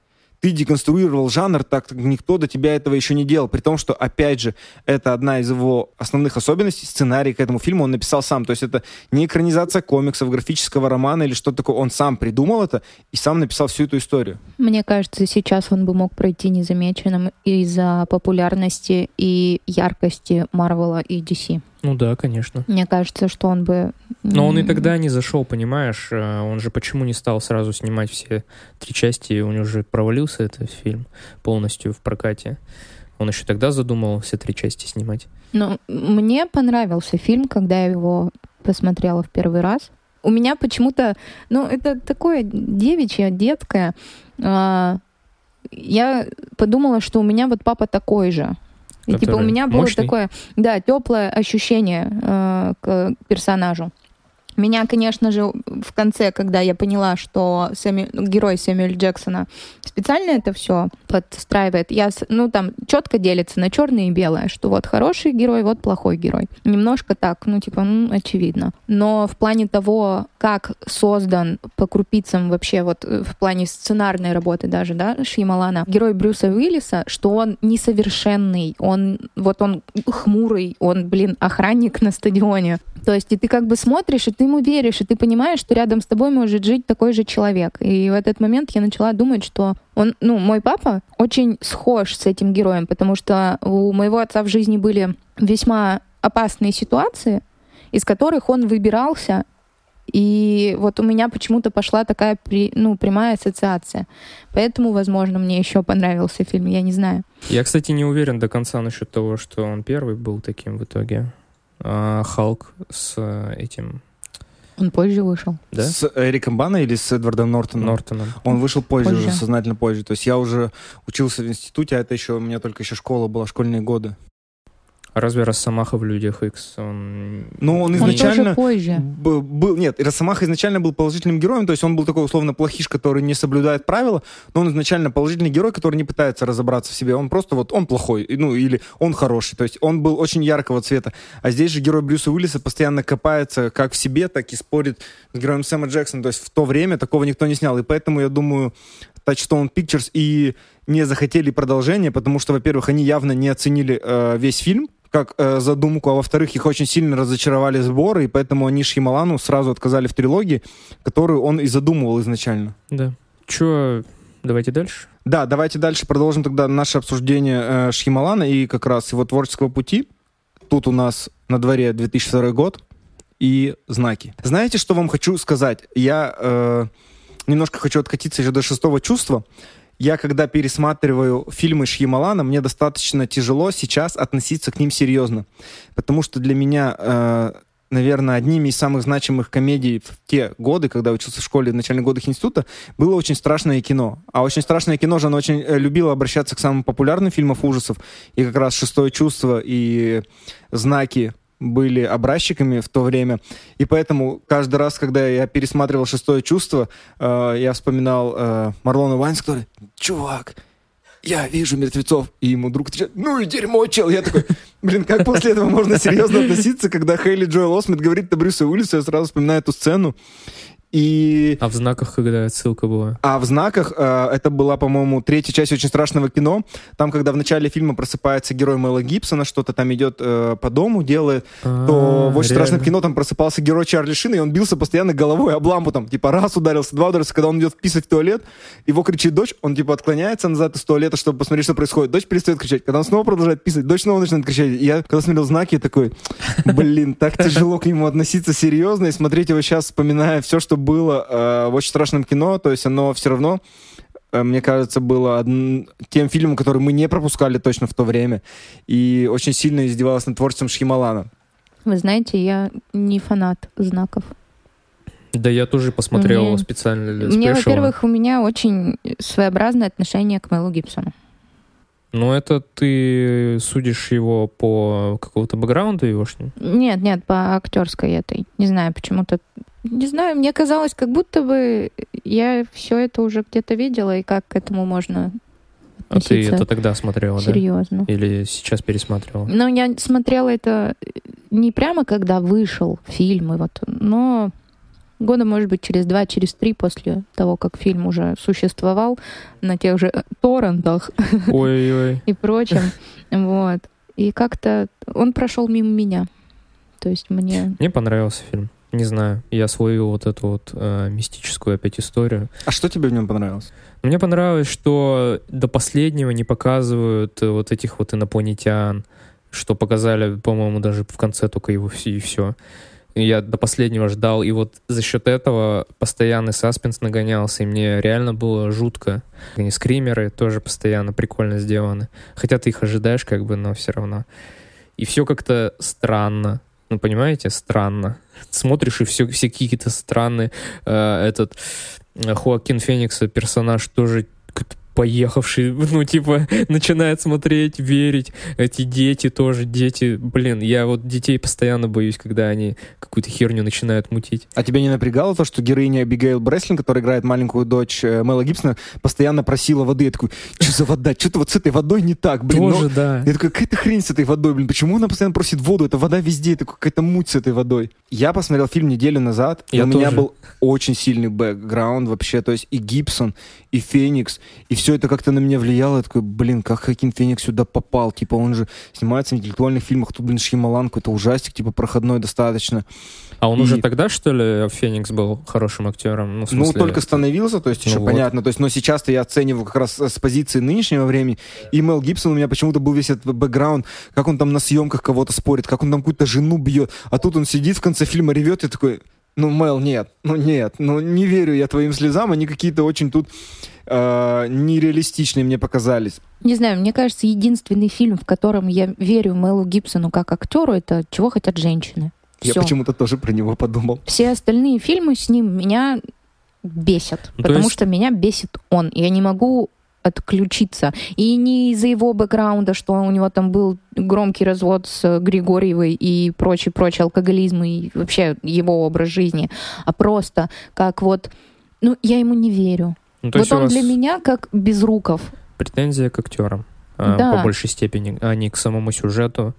Ты деконструировал жанр так, как никто до тебя этого еще не делал. При том, что, опять же, это одна из его основных особенностей. Сценарий к этому фильму он написал сам. То есть это не экранизация комиксов, графического романа или что-то такое. Он сам придумал это и сам написал всю эту историю. Мне кажется, сейчас он бы мог пройти незамеченным из-за популярности и яркости Марвела и DC. Ну да, конечно. Мне кажется, что он бы... Но он и тогда не зашел, понимаешь? Э, Он же почему не стал сразу снимать все три части? У него же провалился этот фильм полностью в прокате. Он еще тогда задумал все три части снимать. Ну, мне понравился фильм, когда я его посмотрела в первый раз. У меня почему-то, ну, это такое девичье, детское. А, я подумала, что у меня вот папа такой же. И типа у меня было мощный? такое, да, теплое ощущение э, к персонажу. Меня, конечно же, в конце, когда я поняла, что Сэмю- герой Сэмюэль Джексона специально это все подстраивает, я, ну, там четко делится на черное и белое, что вот хороший герой, вот плохой герой. Немножко так, ну, типа, ну, очевидно. Но в плане того, как создан по крупицам вообще, вот э, в плане сценарной работы даже, да, Шьямалана, герой Брюса Уиллиса, что он несовершенный, он, вот он хмурый, он, блин, охранник на стадионе. То есть, и ты как бы смотришь, и ты ему веришь, и ты понимаешь, что рядом с тобой может жить такой же человек. И в этот момент я начала думать, что он, ну, мой папа очень схож с этим героем, потому что у моего отца в жизни были весьма опасные ситуации, из которых он выбирался и вот у меня почему-то пошла такая при, ну, прямая ассоциация. Поэтому, возможно, мне еще понравился фильм, я не знаю. Я, кстати, не уверен до конца насчет того, что он первый был таким в итоге. А Халк с этим... Он позже вышел. Да? С Эриком Бана или с Эдвардом Нортоном? Нортоном. Он вышел позже, позже, уже сознательно позже. То есть я уже учился в институте, а это еще у меня только еще школа была, школьные годы. Разве Росомаха в Людях X, он... Ну, он изначально... Он позже. Был, нет, Росомаха изначально был положительным героем, то есть он был такой условно плохиш, который не соблюдает правила, но он изначально положительный герой, который не пытается разобраться в себе. Он просто вот, он плохой, ну, или он хороший. То есть он был очень яркого цвета. А здесь же герой Брюса Уиллиса постоянно копается как в себе, так и спорит с героем Сэма Джексона. То есть в то время такого никто не снял. И поэтому, я думаю, Touchstone Pictures и не захотели продолжения, потому что, во-первых, они явно не оценили э, весь фильм, как э, задумку, а во-вторых, их очень сильно разочаровали сборы, и поэтому они Шьямалану сразу отказали в трилогии, которую он и задумывал изначально. Да. Че, давайте дальше? Да, давайте дальше продолжим тогда наше обсуждение э, Шьямалана и как раз его творческого пути. Тут у нас на дворе 2002 год и знаки. Знаете, что вам хочу сказать? Я э, немножко хочу откатиться еще до шестого чувства я, когда пересматриваю фильмы Шьямалана, мне достаточно тяжело сейчас относиться к ним серьезно. Потому что для меня, э, наверное, одними из самых значимых комедий в те годы, когда учился в школе в начальных годах института, было «Очень страшное кино». А «Очень страшное кино» же оно очень э, любило обращаться к самым популярным фильмам ужасов. И как раз «Шестое чувство» и «Знаки» были образчиками в то время. И поэтому каждый раз, когда я пересматривал «Шестое чувство», э, я вспоминал э, Марлона Вайнс, который «Чувак, я вижу мертвецов». И ему друг отвечает «Ну и дерьмо, чел». Я такой, блин, как после этого можно серьезно относиться, когда Хейли Джоэл Осмит говорит на Брюса Уиллиса, я сразу вспоминаю эту сцену. И... А в знаках когда отсылка была? А в знаках э, это была, по-моему, третья часть очень страшного кино. Там, когда в начале фильма просыпается герой Мэла Гибсона, что-то там идет э, по дому, делает, А-а-а, то в очень реально? страшном кино там просыпался герой Чарли Шина, и он бился постоянно головой об лампу, там, типа, раз ударился, два ударился. Когда он идет писать в туалет, его кричит дочь, он, типа, отклоняется назад из туалета, чтобы посмотреть, что происходит. Дочь перестает кричать. Когда он снова продолжает писать, дочь снова начинает кричать. И я, когда смотрел знаки, такой, блин, так тяжело к нему относиться серьезно и смотреть его сейчас, вспоминая все, что было э, в очень страшном кино, то есть оно все равно э, мне кажется, было одн... тем фильмом, который мы не пропускали точно в то время. И очень сильно издевалась над творчеством Шхималана. Вы знаете, я не фанат знаков. Да я тоже посмотрел мне... специально для Мне, во-первых, у меня очень своеобразное отношение к Мэлу Гибсону. Ну, это ты судишь его по какому-то бэкграунду егошнему? Нет, нет, по актерской этой. Не знаю, почему-то не знаю, мне казалось, как будто бы я все это уже где-то видела, и как к этому можно а ты это тогда смотрела, Серьезно. да? Или сейчас пересматривала? Ну, я смотрела это не прямо, когда вышел фильм, и вот, но года, может быть, через два, через три после того, как фильм уже существовал на тех же торрентах и прочем. Вот. И как-то он прошел мимо меня. То есть мне... Мне понравился фильм. Не знаю, я свою вот эту вот э, мистическую опять историю. А что тебе в нем понравилось? Мне понравилось, что до последнего не показывают э, вот этих вот инопланетян, что показали, по-моему, даже в конце только его и все. Я до последнего ждал, и вот за счет этого постоянный саспенс нагонялся, и мне реально было жутко. Они скримеры тоже постоянно прикольно сделаны. Хотя ты их ожидаешь как бы, но все равно. И все как-то странно. Ну, понимаете, странно. Смотришь, и все, все какие-то странные. Э, этот э, Хоакин Феникса персонаж тоже поехавший, ну, типа, начинает смотреть, верить. Эти дети тоже, дети, блин, я вот детей постоянно боюсь, когда они какую-то херню начинают мутить. А тебя не напрягало то, что героиня Абигейл Бреслин, которая играет маленькую дочь э, Мэла Гибсона, постоянно просила воды? Я такой, что за вода? Что-то вот с этой водой не так, блин. Тоже, но... да. Я такой, какая-то хрень с этой водой, блин, почему она постоянно просит воду? Это вода везде, это какая-то муть с этой водой. Я посмотрел фильм неделю назад, и я у тоже. меня был очень сильный бэкграунд вообще, то есть и Гибсон, и Феникс, и все все это как-то на меня влияло. Я такой, блин, как Хакин Феникс сюда попал? Типа, он же снимается в интеллектуальных фильмах. Тут, блин, Шьямалан какой-то ужастик, типа, проходной достаточно. А он И- уже тогда, что ли, Феникс был хорошим актером? Ну, Ну, смысле, только становился, то есть Ну еще вот. понятно. То есть, но сейчас-то я оцениваю как раз с позиции нынешнего времени. И Мел Гибсон у меня почему-то был весь этот бэкграунд, как он там на съемках кого-то спорит, как он там какую-то жену бьет. А тут он сидит в конце фильма, ревет и такой, ну, Мел, нет, ну, нет, ну, не верю я твоим слезам, они какие-то очень тут э, нереалистичные мне показались. Не знаю, мне кажется, единственный фильм, в котором я верю Мелу Гибсону как актеру, это «Чего хотят женщины». Я Всё. почему-то тоже про него подумал. Все остальные фильмы с ним меня бесят, Ну, то потому есть- что меня бесит он. Я не могу отключиться. И не из-за его бэкграунда, что у него там был громкий развод с Григорьевой и прочий, прочий алкоголизм и вообще его образ жизни, а просто как вот, ну, я ему не верю. Ну, то вот он для меня как Безруков. претензия к актерам. а, Да. По большей степени, а не к самому сюжету.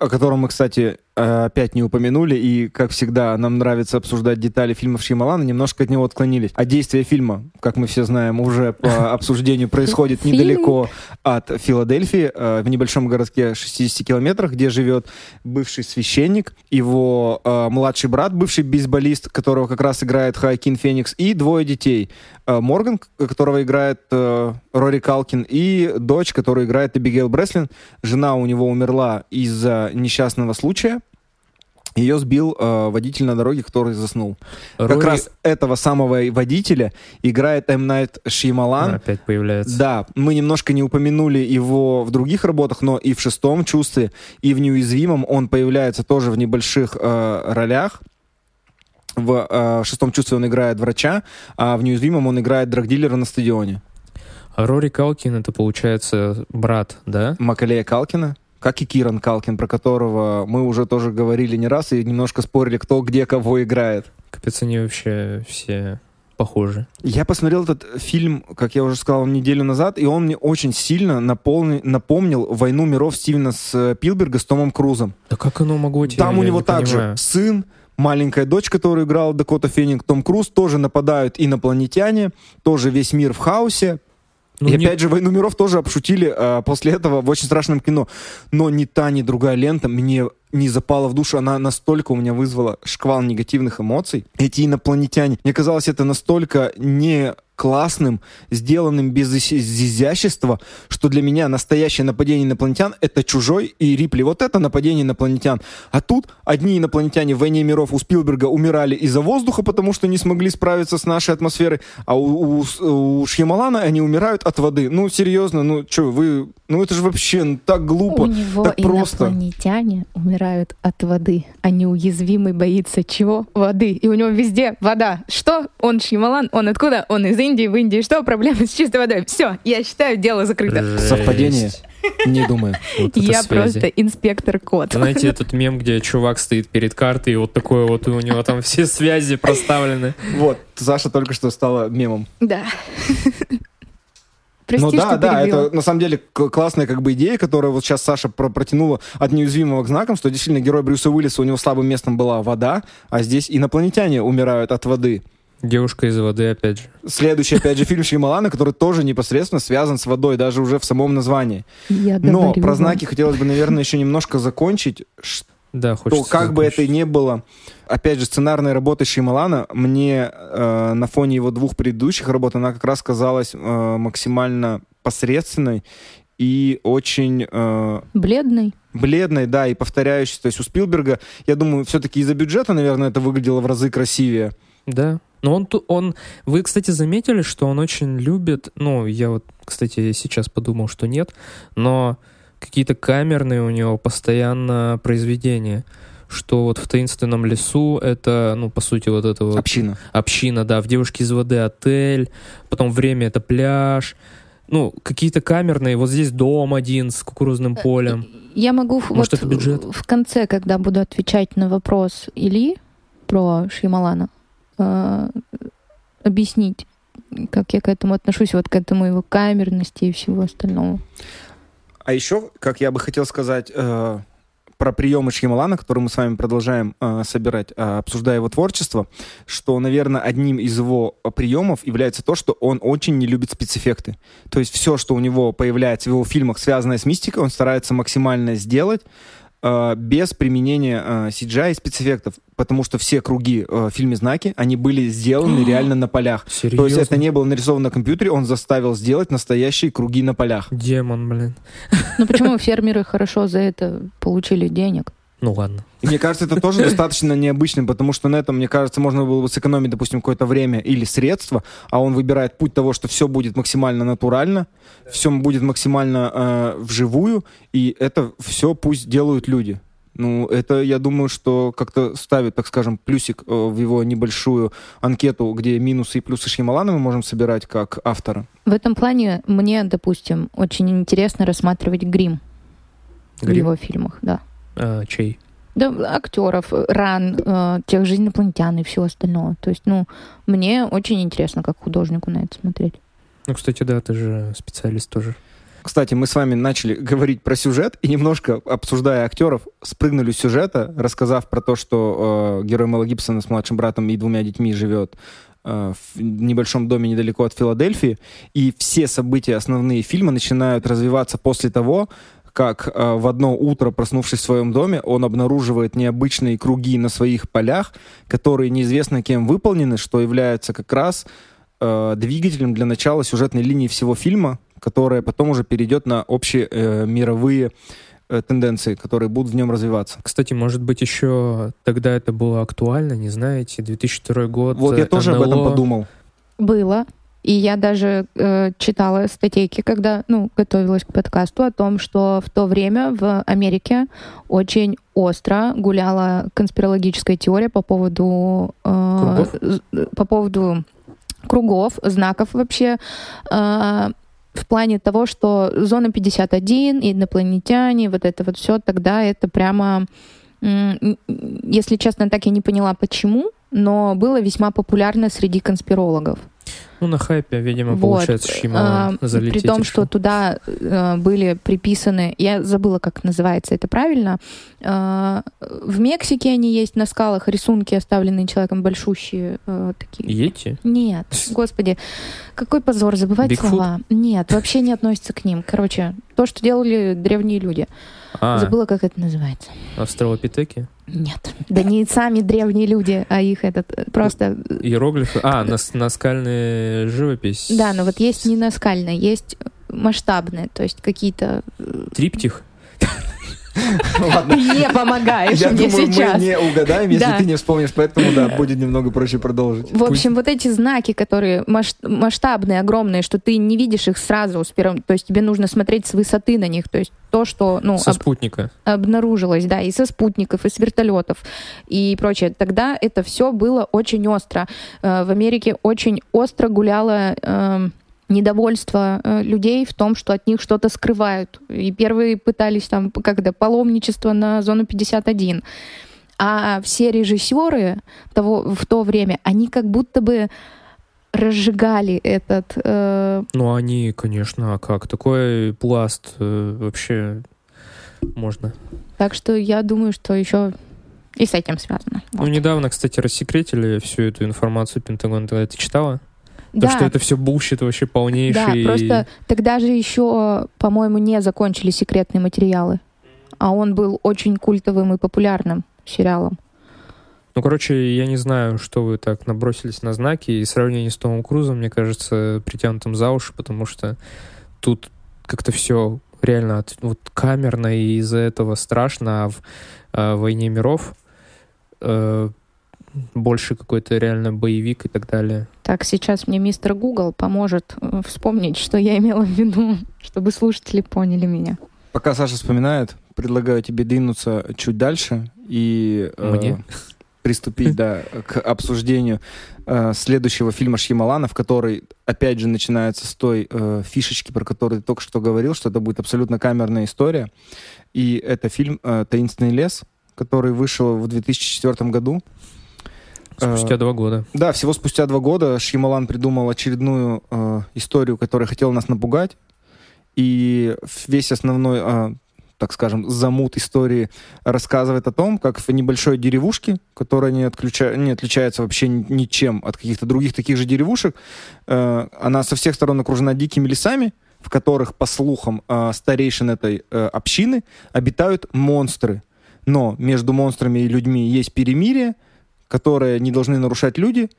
о котором мы, кстати, э, опять не упомянули, и, как всегда, нам нравится обсуждать детали фильмов Шьямалана, немножко от него отклонились. А действие фильма, как мы все знаем, уже по обсуждению происходит недалеко от Филадельфии, э, в небольшом городке 60 километрах, где живет бывший священник, его э, младший брат, бывший бейсболист, которого как раз играет Хоакин Феникс, и двое детей. Э, Морган, которого играет э, Рори Калкин, и дочь, которую играет Эбигейл Бреслин. Жена у него умерла из-за несчастного случая. Ее сбил э, водитель на дороге, который заснул. Как Рори раз этого самого водителя играет М. Найт Шьямалан. опять появляется. Да, мы немножко не упомянули его в других работах, но и в шестом чувстве, и в неуязвимом он появляется тоже в небольших э, ролях. В э, шестом чувстве он играет врача, а в неуязвимом он играет драгдилера на стадионе. А Рори Калкин это получается брат, да? Макалея Калкина, как и Киран Калкин, про которого мы уже тоже говорили не раз и немножко спорили, кто где кого играет. Капец, они вообще все похожи. Я посмотрел этот фильм, как я уже сказал, неделю назад, и он мне очень сильно наполни- напомнил «Войну миров» Стивена Спилберга с Томом Крузом. Да как оно могло тебе? Там у него не также понимаю. сын, маленькая дочь, которую играл Дакота Феннинг, Том Круз, тоже нападают инопланетяне, тоже весь мир в хаосе. Ну, и не- опять же, «Войну миров» тоже обшутили а, после этого в очень страшном кино. Но ни та, ни другая лента мне не запала в душу. Она настолько у меня вызвала шквал негативных эмоций. Эти инопланетяне. Мне казалось, это настолько не классным, сделанным без изящества, что для меня настоящее нападение инопланетян — это «Чужой» и «Рипли». Вот это нападение инопланетян. А тут одни инопланетяне в «Войне миров» у Спилберга умирали из-за воздуха, потому что не смогли справиться с нашей атмосферой, а у, у, у Шьямалана они умирают от воды. Ну, серьезно, ну, что, вы... Ну, это же вообще ну, так глупо. У него так просто. инопланетяне умирают от воды, а неуязвимый боится чего? Воды. И у него везде вода. Что? Он Шьямалан, он откуда? Он из Индии, в Индии. Что? Проблемы с чистой водой. Все, я считаю, дело закрыто. Жесть. Совпадение? Не думаю. Вот Я связи. просто инспектор кот. Знаете, этот мем, где чувак стоит перед картой, и вот такой вот, и у него там все связи проставлены. Вот, Саша только что стала мемом. Да. Прости, ну да, да, перебила. это на самом деле классная как бы идея, которую вот сейчас Саша про- протянула от неуязвимого к знакам, что действительно герой Брюса Уиллиса, у него слабым местом была вода, а здесь инопланетяне умирают от воды. Девушка из воды, опять же. Следующий, опять же, фильм Шьямалана, который тоже непосредственно связан с водой, даже уже в самом названии. Я Но говорю про знаки хотелось бы, наверное, еще немножко закончить, Да, то хочется как бы это закончить. ни было, опять же, сценарная работа Шьямалана мне э, на фоне его двух предыдущих работ, она как раз казалась э, максимально посредственной и очень э, Бледный. бледной, да, и повторяющейся. То есть у Спилберга, я думаю, все-таки из-за бюджета, наверное, это выглядело в разы красивее. Да. Но он, ту- он... Вы, кстати, заметили, что он очень любит... Ну, я вот, кстати, сейчас подумал, что нет, но какие-то камерные у него постоянно произведения. Что вот в «Таинственном лесу» это, ну, по сути, вот это вот... Община. община, да, в «Девушке из воды» отель, потом «Время» — это пляж, ну, какие-то камерные, вот здесь дом один с кукурузным полем. Я могу в- Может, вот это бюджет? в конце, когда буду отвечать на вопрос Ильи про Шьямалана, э, объяснить, как я к этому отношусь, вот к этому его камерности и всего остального. А еще, как я бы хотел сказать, э, про приемы Шьямалана, которые мы с вами продолжаем э, собирать, э, обсуждая его творчество, что, наверное, одним из его приемов является то, что он очень не любит спецэффекты. То есть все, что у него появляется в его фильмах, связанное с мистикой, он старается максимально сделать, без применения э, CGI и спецэффектов, потому что все круги э, в фильме «Знаки», они были сделаны реально на полях. Серьезно? То есть это не было нарисовано на компьютере, он заставил сделать настоящие круги на полях. Демон, блин. Ну почему фермеры хорошо за это получили денег? Ну ладно. И мне кажется, это тоже достаточно необычным, потому что на этом, мне кажется, можно было бы сэкономить, допустим, какое-то время или средства, а он выбирает путь того, что все будет максимально натурально, все будет максимально э, вживую, и это все пусть делают люди. Ну, это, я думаю, что как-то ставит, так скажем, плюсик э, в его небольшую анкету, где минусы и плюсы Шьямалана мы можем собирать как автора. В этом плане мне, допустим, очень интересно рассматривать грим, в Грим? его фильмах, да. А, чей? Да, актеров, ран, э, тех же инопланетян и всего остального. То есть, ну, мне очень интересно, как художнику на это смотреть. Ну, кстати, да, ты же специалист тоже. Кстати, мы с вами начали говорить про сюжет и немножко, обсуждая актеров, спрыгнули с сюжета, рассказав про то, что э, герой Мэла Гибсона с младшим братом и двумя детьми живет э, в небольшом доме недалеко от Филадельфии, и все события основные фильма начинают развиваться после того, как э, в одно утро, проснувшись в своем доме, он обнаруживает необычные круги на своих полях, которые неизвестно кем выполнены, что является как раз э, двигателем для начала сюжетной линии всего фильма, которая потом уже перейдет на общие э, мировые э, тенденции, которые будут в нем развиваться. Кстати, может быть, еще тогда это было актуально, не знаете, 2002 год. Вот я э, тоже об этом НЛО. подумал. Было. И я даже э, читала статейки, когда, ну, готовилась к подкасту, о том, что в то время в Америке очень остро гуляла конспирологическая теория по поводу... э, Кругов? по поводу кругов, знаков вообще, э, в плане того, что зона 51, инопланетяне, вот это вот все, тогда это прямо, если честно, так я не поняла, почему, но было весьма популярно среди конспирологов. Ну, на хайпе, видимо, Вот, получается, Шьямалан а, залететь. При том, что туда э, были приписаны, я забыла, как называется это правильно, э, в Мексике они есть на скалах рисунки, оставленные человеком, большущие э, такие. Йети? Нет, господи, какой позор, забывать Бигфут? слова. Нет, вообще не относится к ним. Короче, то, что делали древние люди. А, Забыла, как это называется. австралопитеки? Нет. Да не сами древние люди, а их этот э, просто... Иероглифы? А, нас- наскальная живопись? Да, но вот есть не наскальные, есть масштабные, то есть какие-то... Триптих? Ладно. Ты не помогаешь Я мне думаю, мы сейчас. не угадаем, если Да. ты не вспомнишь, поэтому да, будет немного проще продолжить. В общем, вот эти знаки, которые масштабные, огромные, что ты не видишь их сразу с первым, то есть тебе нужно смотреть с высоты на них, то есть то, что ну, Со об- спутника. обнаружилось, да, и со спутников, и с вертолетов, и прочее. Тогда это все было очень остро. Э, В Америке очень остро гуляло эм, недовольство э, людей в том, что от них что-то скрывают. И первые пытались там, когда паломничество на зону 51. А все режиссеры того, в то время, они как будто бы разжигали этот э, Ну, они, конечно, а как? Такой пласт э, вообще можно. Так что я думаю, что еще и с этим связано. Ну, недавно, кстати, рассекретили всю эту информацию Пентагон. Ты это читала? Да, То, что это все bullshit вообще да, полнейший. просто тогда же еще, по-моему, не закончили секретные материалы. А он был очень культовым и популярным сериалом. Ну, короче, я не знаю, что вы так набросились на знаки. И сравнение с Томом Крузом, мне кажется, притянутым за уши, потому что тут как-то все реально от- вот камерно, и из-за этого страшно, а в э, «Войне миров» э, больше какой-то реально боевик и так далее. Так, сейчас мне мистер Гугл поможет э, вспомнить, что я имела в виду, чтобы слушатели поняли меня. Пока Саша вспоминает, предлагаю тебе двинуться чуть дальше и э, приступить да, к обсуждению э, следующего фильма Шьямалана, в который, опять же, начинается с той э, фишечки, про которую ты только что говорил, что это будет абсолютно камерная история. И это фильм э, «Таинственный лес», который вышел в 2004 году. Э, Спустя два года. Да, всего спустя два года Шьямалан придумал очередную э, историю, которая хотела нас напугать. И весь основной, э, так скажем, замут истории рассказывает о том, как в небольшой деревушке, которая не, отключа... не отличается вообще ничем от каких-то других таких же деревушек, э, она со всех сторон окружена дикими лесами, в которых, по слухам э, старейшин этой э, общины, обитают монстры. Но между монстрами и людьми есть перемирие, которое не должны нарушать люди,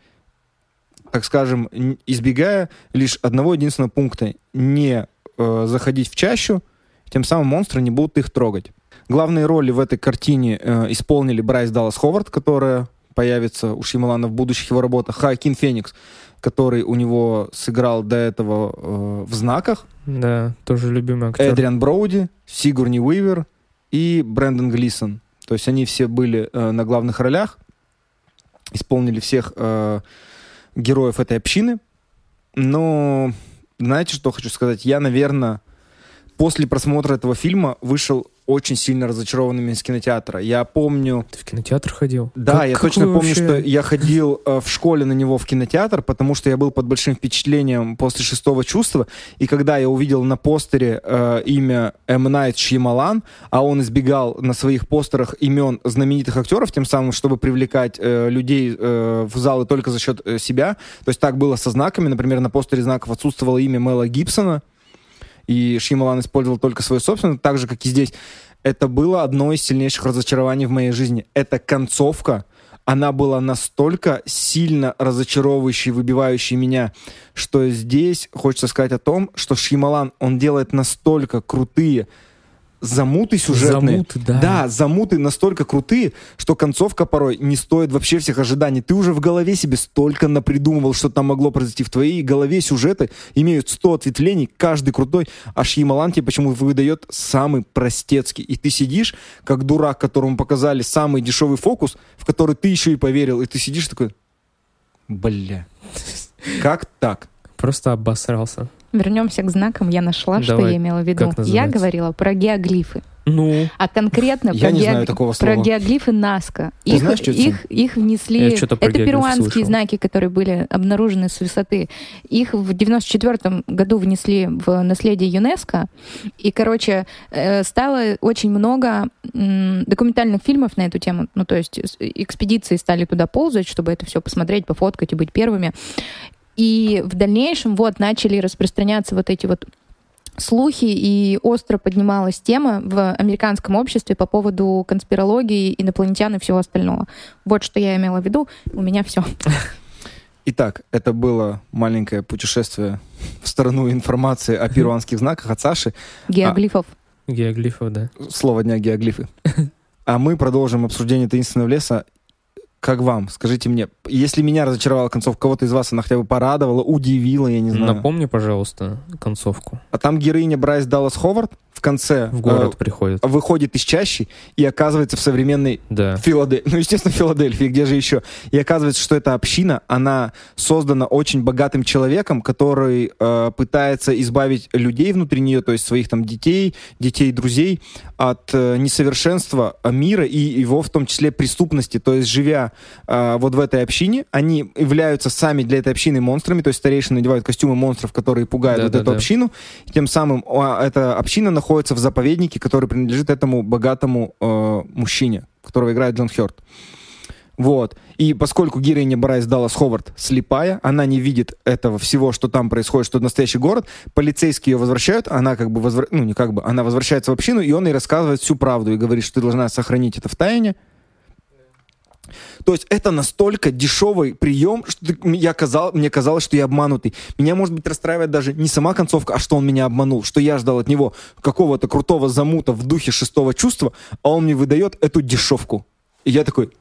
так скажем, избегая лишь одного единственного пункта — не э, заходить в чащу, тем самым монстры не будут их трогать. Главные роли в этой картине э, исполнили Брайс Даллас Ховард, которая появится у Шималана в будущих его работах, Хакин Феникс, который у него сыграл до этого э, в «Знаках». Да, тоже любимый актер. Эдриан Броуди, Сигурни Уивер и Брэндон Глисон. То есть они все были э, на главных ролях, исполнили всех э, героев этой общины. Но знаете, что хочу сказать? Я, наверное, после просмотра этого фильма вышел очень сильно разочарованным из кинотеатра. Я помню... Ты в кинотеатр ходил? Да, как, я как точно помню, вообще... что я ходил э, в школе на него в кинотеатр, потому что я был под большим впечатлением после шестого чувства. И когда я увидел на постере э, имя М. Найт Шьямалан, а он избегал на своих постерах имен знаменитых актеров, тем самым, чтобы привлекать э, людей э, в залы только за счет э, себя. То есть так было со знаками. Например, на постере знаков отсутствовало имя Мела Гибсона и Шималан использовал только свой собственный, так же, как и здесь. Это было одно из сильнейших разочарований в моей жизни. Это концовка, она была настолько сильно разочаровывающей, выбивающей меня, что здесь хочется сказать о том, что Шималан, он делает настолько крутые замуты сюжетные. Замуты, да. Да, замуты настолько крутые, что концовка порой не стоит вообще всех ожиданий. Ты уже в голове себе столько напридумывал, что там могло произойти. В твоей голове сюжеты имеют 100 ответвлений, каждый крутой, а Шьямалан тебе почему-то выдает самый простецкий. И ты сидишь, как дурак, которому показали самый дешевый фокус, в который ты еще и поверил, и ты сидишь такой, бля, как так? Просто обосрался. Вернемся к знакам. Я нашла, Давай. что я имела в виду. Я говорила про геоглифы. Ну. А конкретно я про, не знаю такого слова. про геоглифы Наска. Их, знаешь, их, их внесли... это перуанские слышал. знаки, которые были обнаружены с высоты. Их в 94 году внесли в наследие ЮНЕСКо. И, короче, э, стало очень много документальных фильмов на эту тему. Ну, то есть экспедиции стали туда ползать, чтобы это все посмотреть, пофоткать и быть первыми. И в дальнейшем вот начали распространяться вот эти вот слухи, и остро поднималась тема в американском обществе по поводу конспирологии, инопланетян и всего остального. Вот что я имела в виду. У меня все. Итак, это было маленькое путешествие в сторону информации о перуанских знаках от Саши. Геоглифов. А, геоглифов, да. Слово дня геоглифы. А мы продолжим обсуждение таинственного леса как вам? Скажите мне, если меня разочаровала концовка кого-то из вас, она хотя бы порадовала, удивила, я не знаю. Напомни, пожалуйста, концовку. А там героиня Брайс Даллас Ховард конце в город э, приходит. выходит из чащи и оказывается в современной да. Филадельфии. Ну, естественно, Филадельфии, где же еще? И оказывается, что эта община, она создана очень богатым человеком, который э, пытается избавить людей внутри нее, то есть своих там детей, детей, друзей, от э, несовершенства мира и его в том числе преступности. То есть, живя э, вот в этой общине, они являются сами для этой общины монстрами, то есть старейшины надевают костюмы монстров, которые пугают да, вот да, эту да. общину. Тем самым э, эта община находится в заповеднике, который принадлежит этому богатому э, мужчине, которого играет Джон Хёрд. Вот. И поскольку героиня Брайс Даллас Ховард слепая, она не видит этого всего, что там происходит, что это настоящий город, полицейские ее возвращают, она как бы, возвра... ну не как бы, она возвращается в общину, и он ей рассказывает всю правду и говорит, что ты должна сохранить это в тайне, то есть это настолько дешевый прием, что я казал, мне казалось, что я обманутый. Меня, может быть, расстраивает даже не сама концовка, а что он меня обманул, что я ждал от него какого-то крутого замута в духе шестого чувства, а он мне выдает эту дешевку. И я такой,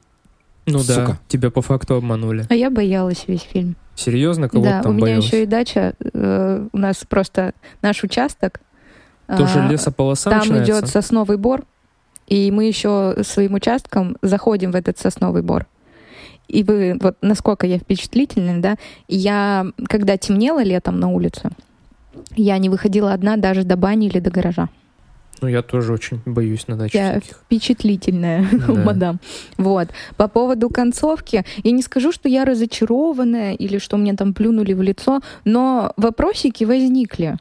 ну Сука. да, тебя по факту обманули. А я боялась весь фильм. Серьезно, кого да, там у меня боялась? еще и дача. Э, у нас просто наш участок. Тоже э, лесополоса Там начинается? идет сосновый бор, и мы еще своим участком заходим в этот сосновый бор. И вы, вот насколько я впечатлительна, да, я, когда темнело летом на улице, я не выходила одна даже до бани или до гаража. Ну, я тоже очень боюсь на даче Я всяких. впечатлительная, да. мадам. Вот. По поводу концовки, я не скажу, что я разочарованная или что мне там плюнули в лицо, но вопросики возникли.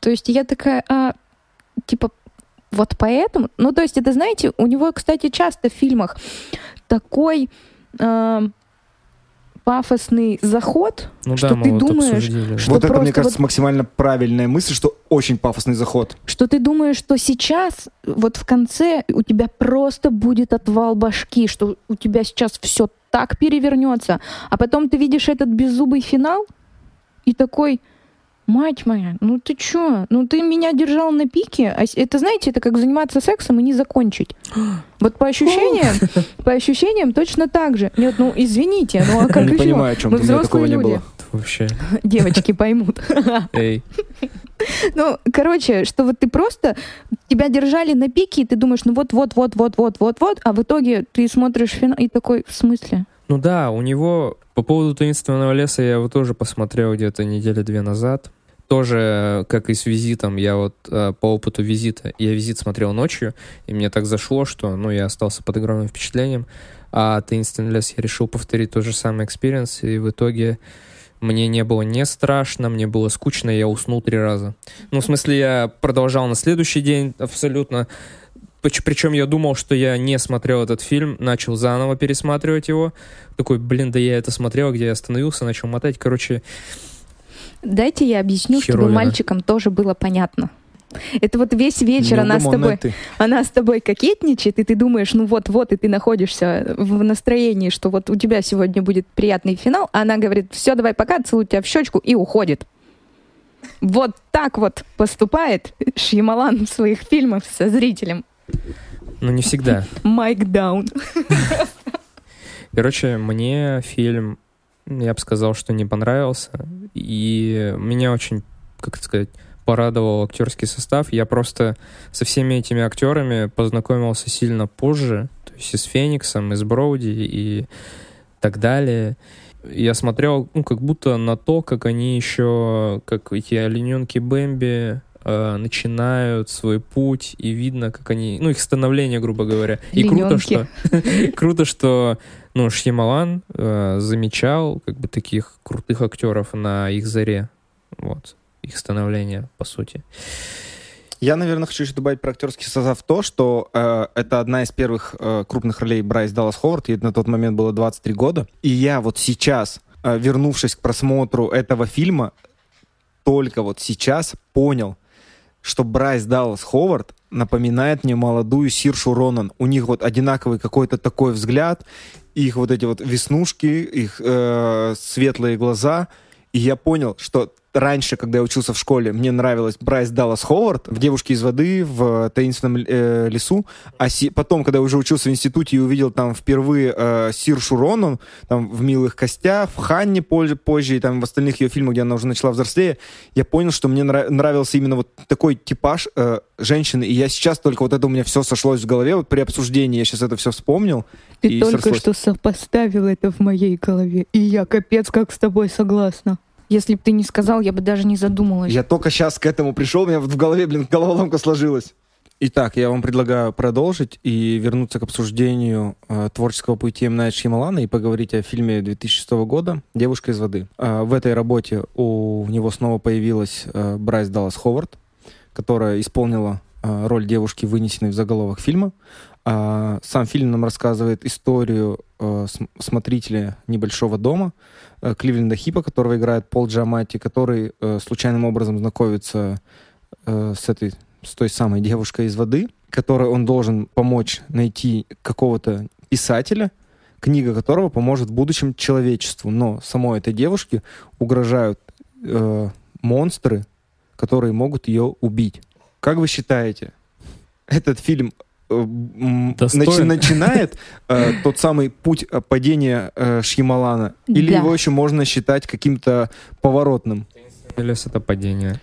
То есть я такая, а, типа, вот поэтому, ну, то есть, это, знаете, у него, кстати, часто в фильмах такой э, пафосный заход, Ну что да, ты вот думаешь, что вот это, мне кажется, вот- максимально правильная мысль, что очень пафосный заход. что ты думаешь, что сейчас, вот в конце, у тебя просто будет отвал башки, что у тебя сейчас все так перевернется, а потом ты видишь этот беззубый финал и такой, мать моя, ну ты чё? Ну ты меня держал на пике, а это, знаете, это как заниматься сексом и не закончить. Вот по ощущениям, по ощущениям точно так же. Нет, ну извините, ну а как не еще? понимаю, о чем Мы ты, взрослые такого не люди. было. Вообще. Девочки поймут. Эй, Ну, короче, что вот ты просто тебя держали на пике, и ты думаешь, ну вот, вот, вот, вот, вот, вот, вот, а в итоге ты смотришь финал и такой, в смысле? Ну да, у него по поводу таинственного леса я его тоже посмотрел где-то недели две назад. Тоже, как и с визитом, я вот э, по опыту визита, я визит смотрел ночью, и мне так зашло, что, ну, я остался под огромным впечатлением. А таинственный лес я решил повторить тот же самый experience, и в итоге мне не было не страшно, мне было скучно, я уснул три раза. Ну, в смысле, я продолжал на следующий день абсолютно причем я думал, что я не смотрел этот фильм, начал заново пересматривать его. Такой, блин, да я это смотрел, где я остановился, начал мотать. Короче, Дайте я объясню, чтобы Херовина. мальчикам тоже было понятно. Это вот весь вечер она с Неугомонная тобой, ты. она с тобой кокетничает, и ты думаешь, ну вот-вот, и ты находишься в настроении, что вот у тебя сегодня будет приятный финал, а она говорит, все, давай пока, целую тебя в щечку и уходит. Вот так вот поступает Шьямалан в своих фильмах со зрителем. Ну не всегда. Майк даун. Короче, мне фильм, я бы сказал, что не понравился. И меня очень, как это сказать, порадовал актерский состав. Я просто со всеми этими актерами познакомился сильно позже. То есть и с Фениксом, и с Броуди, и так далее. Я смотрел, ну, как будто на то, как они еще, как эти олененки Бэмби, э, начинают свой путь, и видно, как они, ну, их становление, грубо говоря. И круто, что, круто, что, ну, Шьямалан э, замечал, как бы, таких крутых актеров на их заре, вот, их становление, по сути. Я, наверное, хочу еще добавить про актерский состав то, что э, это одна из первых э, крупных ролей Брайс Даллас Ховард, ей на тот момент было 23 года. И я вот сейчас, э, вернувшись к просмотру этого фильма, только вот сейчас понял, что Брайс Даллас Ховард напоминает мне молодую Сиршу Ронан. У них вот одинаковый какой-то такой взгляд, их вот эти вот веснушки, их э, светлые глаза. И я понял, что раньше, когда я учился в школе, мне нравилась Брайс Даллас Ховард в «Девушке из воды», в «Таинственном э, лесу». А си- потом, когда я уже учился в институте и увидел там впервые э, Сиршу Ронан, там в «Милых костях», в «Ханне» позже, позже и там в остальных ее фильмах, где она уже начала взрослее, я понял, что мне нра- нравился именно вот такой типаж э, женщины. И я сейчас только вот это у меня все сошлось в голове, вот при обсуждении я сейчас это все вспомнил. Ты И только срослось. что сопоставил это в моей голове, и я капец как с тобой согласна. Если бы ты не сказал, я бы даже не задумалась. Я только сейчас к этому пришел, у меня вот в голове, блин, головоломка сложилась. Итак, я вам предлагаю продолжить и вернуться к обсуждению э, творческого пути М. Найт Шьямалана и поговорить о фильме 2006 года «Девушка из воды». Э, в этой работе у него снова появилась э, Брайс Даллас Ховард, которая исполнила э, роль девушки, вынесенной в заголовок фильма. А сам фильм нам рассказывает историю э, см- смотрителя небольшого дома, э, Кливленда Хипа, которого играет Пол Джамати, который э, случайным образом знакомится э, с этой, с той самой девушкой из воды, которой он должен помочь найти какого-то писателя, книга которого поможет в будущем человечеству. Но самой этой девушке угрожают э, монстры, которые могут ее убить. Как вы считаете, этот фильм э, Достоин? начи- начинает э, тот самый путь э, падения э, Шьямалана? Или Да. его еще можно считать каким-то поворотным? Лес — это падение.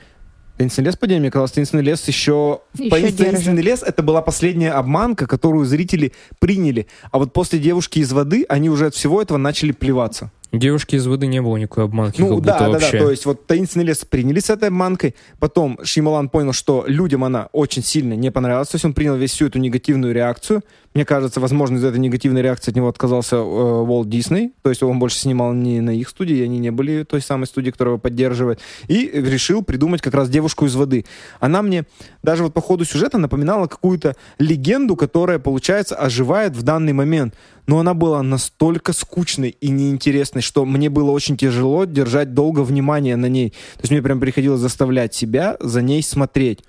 Таинственный лес падение, мне казалось, таинственный лес еще... Еще. Таинственный лес — это была последняя обманка, которую зрители приняли. А вот после «Девушки из воды» они уже от всего этого начали плеваться. Девушки из воды не было никакой обманки. Ну да, да, вообще. да. То есть вот таинственный лес приняли с этой обманкой. Потом Шималан понял, что людям она очень сильно не понравилась. То есть он принял весь всю эту негативную реакцию. Мне кажется, возможно, из этой негативной реакции от него отказался э, Уолт Дисней. То есть он больше снимал не на их студии, они не были той самой студии, которая его поддерживает. И решил придумать как раз девушку из воды. Она мне даже вот по ходу сюжета напоминала какую-то легенду, которая, получается, оживает в данный момент. Но она была настолько скучной и неинтересной, что мне было очень тяжело держать долго внимание на ней. То есть мне прям приходилось заставлять себя за ней смотреть.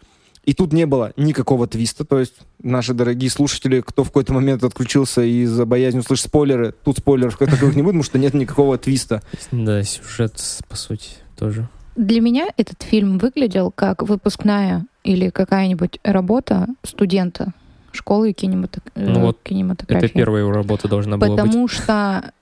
И тут не было никакого твиста, то есть наши дорогие слушатели, кто в какой-то момент отключился из-за боязни услышать спойлеры, тут спойлеров как таковых не будет, потому что нет никакого твиста. Да, сюжет, по сути, тоже. Для меня этот фильм выглядел как выпускная или какая-нибудь работа студента школы кинематог... Ну вот кинематографии. Это первая его работа должна была быть. Потому что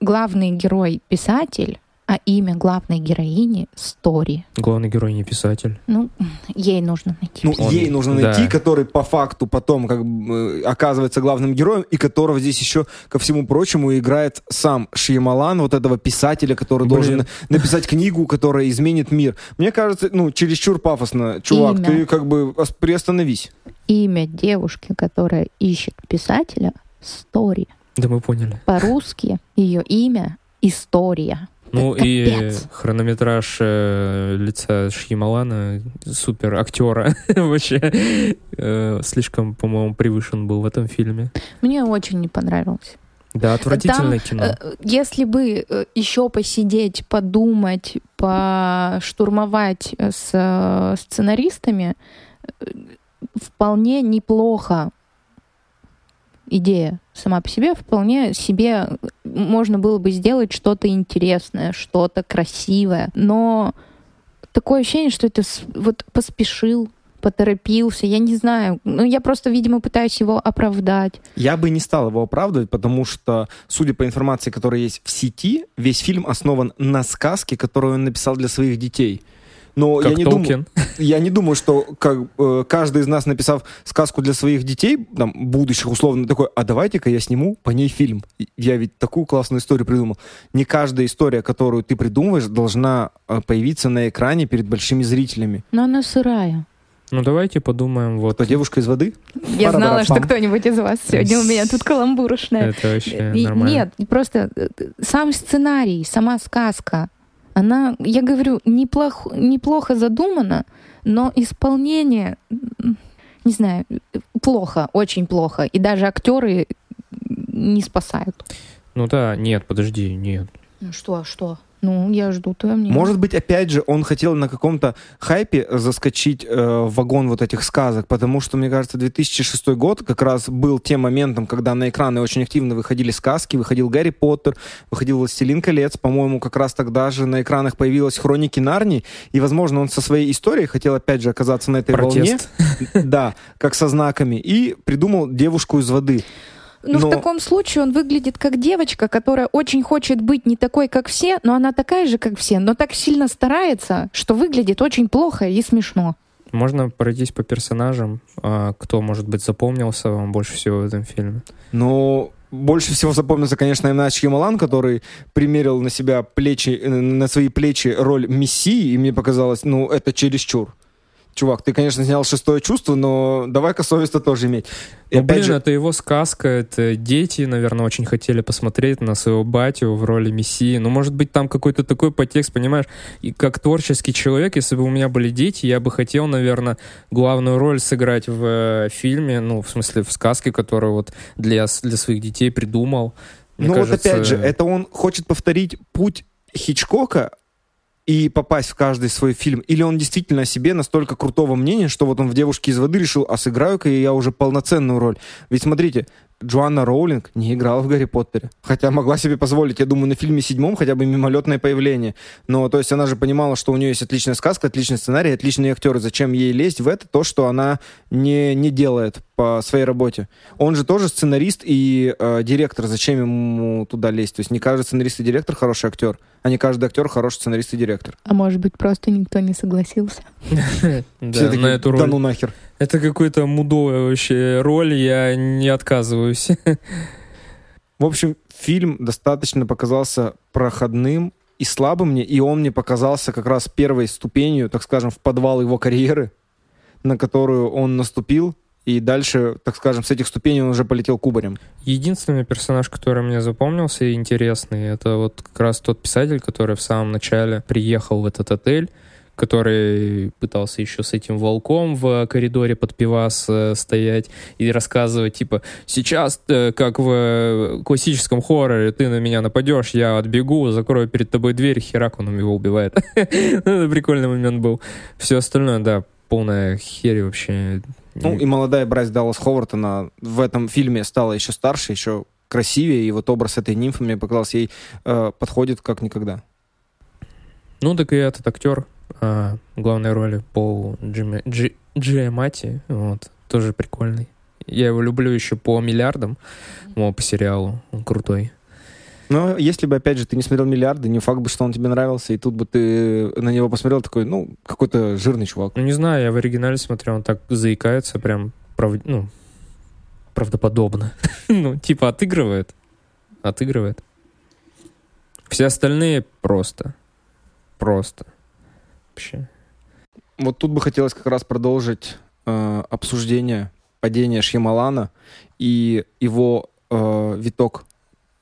главный герой писатель, а имя главной героини Стори. Главный герой не писатель. Ну, ей нужно найти. Ну, Он- ей нужно да. найти, который по факту потом как бы, э, оказывается главным героем, и которого здесь еще, ко всему прочему, играет сам Шьямалан, вот этого писателя, который Блин. должен на- написать книгу, которая изменит мир. Мне кажется, ну, чересчур пафосно. Чувак, Имя. ты как бы ос- приостановись. Имя девушки, которая ищет писателя, Стори. Да мы поняли. По-русски ее имя История. Ну Это и капец. хронометраж э, лица Шьямалана, супер актера, вообще э, слишком, по-моему, превышен был в этом фильме. Мне очень не понравилось. Да, отвратительное кино. Э, Если бы э, еще посидеть, подумать, поштурмовать э, с сценаристами, вполне неплохо идея сама по себе, вполне себе можно было бы сделать что-то интересное, что-то красивое. Но такое ощущение, что это вот поспешил, поторопился, я не знаю. Ну, я просто, видимо, пытаюсь его оправдать. Я бы не стал его оправдывать, потому что, судя по информации, которая есть в сети, весь фильм основан на сказке, которую он написал для своих детей. Но я Как не думаю, Толкин. я не думаю, что как, э, каждый из нас, написав сказку для своих детей, там, будущих условно, такой, а давайте-ка я сниму по ней фильм. Я ведь такую классную историю придумал. Не каждая история, которую ты придумываешь, должна э, появиться на экране перед большими зрителями. Но она сырая. Ну давайте подумаем, вот Кто девушка из воды? Я знала, что кто-нибудь из вас сегодня у меня тут каламбурочная. это вообще нормально. Нет, просто э, сам сценарий, сама сказка, она, я говорю, неплохо, неплохо задумана, но исполнение, не знаю, плохо, очень плохо. И даже актеры не спасают. Ну да, нет, подожди, нет. Ну что, что? Ну, я жду твое мнение. Может быть, опять же, он хотел на каком-то хайпе заскочить э, в вагон вот этих сказок, потому что, мне кажется, 2006 год как раз был тем моментом, когда на экраны очень активно выходили сказки, выходил Гарри Поттер, выходил «Властелин колец», по-моему, как раз тогда же на экранах появилась «Хроники Нарнии», и, возможно, он со своей историей хотел, опять же, оказаться на этой Протест. волне, да, как со знаками, и придумал девушку из воды. Ну, но- в таком случае он выглядит как девочка, которая очень хочет быть не такой, как все, но она такая же, как все, но так сильно старается, что выглядит очень плохо и смешно. Можно пройтись по персонажам, а, кто, может быть, запомнился вам больше всего в этом фильме. Но больше всего запомнился, конечно, М. Найт Шьямалан, который примерил на себя плечи, э, на свои плечи роль мессии, и мне показалось, ну, это чересчур. Чувак, ты, конечно, снял шестое чувство, но давай-ка совесть-то тоже иметь. И Ну, блин, же, это его сказка, это дети, наверное, очень хотели посмотреть на своего батю в роли мессии. Ну, может быть, там какой-то такой подтекст, понимаешь? И как творческий человек, если бы у меня были дети, я бы хотел, наверное, главную роль сыграть в э, фильме, ну, в смысле, в сказке, которую вот для, для своих детей придумал. Мне ну вот опять же, это он хочет повторить путь Хичкока и попасть в каждый свой фильм? Или он действительно о себе настолько крутого мнения, что вот он в «Девушке из воды» решил, а сыграю-ка я уже полноценную роль? Ведь смотрите, Джоанна Роулинг не играла в «Гарри Поттере». Хотя могла себе позволить, я думаю, на фильме седьмом хотя бы мимолетное появление. Но, то есть, она же понимала, что у нее есть отличная сказка, отличный сценарий, отличные актеры. Зачем ей лезть в это, то, что она не, не делает по своей работе? Он же тоже сценарист и э, директор. Зачем ему туда лезть? То есть, не каждый сценарист и директор хороший актер, а не каждый актер хороший сценарист и директор. А может быть, просто никто не согласился? Да, на эту роль. Да ну нахер. Это какой-то мудовая вообще роль, я не отказываюсь. В общем, фильм достаточно показался проходным и слабым мне, и он мне показался как раз первой ступенью, так скажем, в подвал его карьеры, на которую он наступил, и дальше, так скажем, с этих ступеней он уже полетел кубарем. Единственный персонаж, который мне запомнился и интересный, это вот как раз тот писатель, который в самом начале приехал в этот отель, который пытался еще с этим волком в коридоре под пивас э, стоять и рассказывать, типа, сейчас, э, как в классическом хорроре, ты на меня нападешь, я отбегу, закрою перед тобой дверь, херак, он его убивает. Это прикольный момент был. Все остальное, да, полная херь вообще. Ну, и молодая Брайс Даллас Ховард, она в этом фильме стала еще старше, еще красивее, и вот образ этой нимфы, мне показалось, ей э, подходит как никогда. Ну, так и этот актер а, главной роли Пол Джимми, Джи, Джиамати, вот, тоже прикольный. Я его люблю еще по миллиардам, по сериалу, он крутой. Но если бы, опять же, ты не смотрел «Миллиарды», не факт бы, что он тебе нравился, и тут бы ты на него посмотрел такой, ну, какой-то жирный чувак. Ну, не знаю, я в оригинале смотрел, он так заикается прям, прав... ну, правдоподобно. ну, типа отыгрывает. Отыгрывает. Все остальные просто. Просто. Вообще. Вот тут бы хотелось как раз продолжить э, обсуждение падения Шьямалана и его э, виток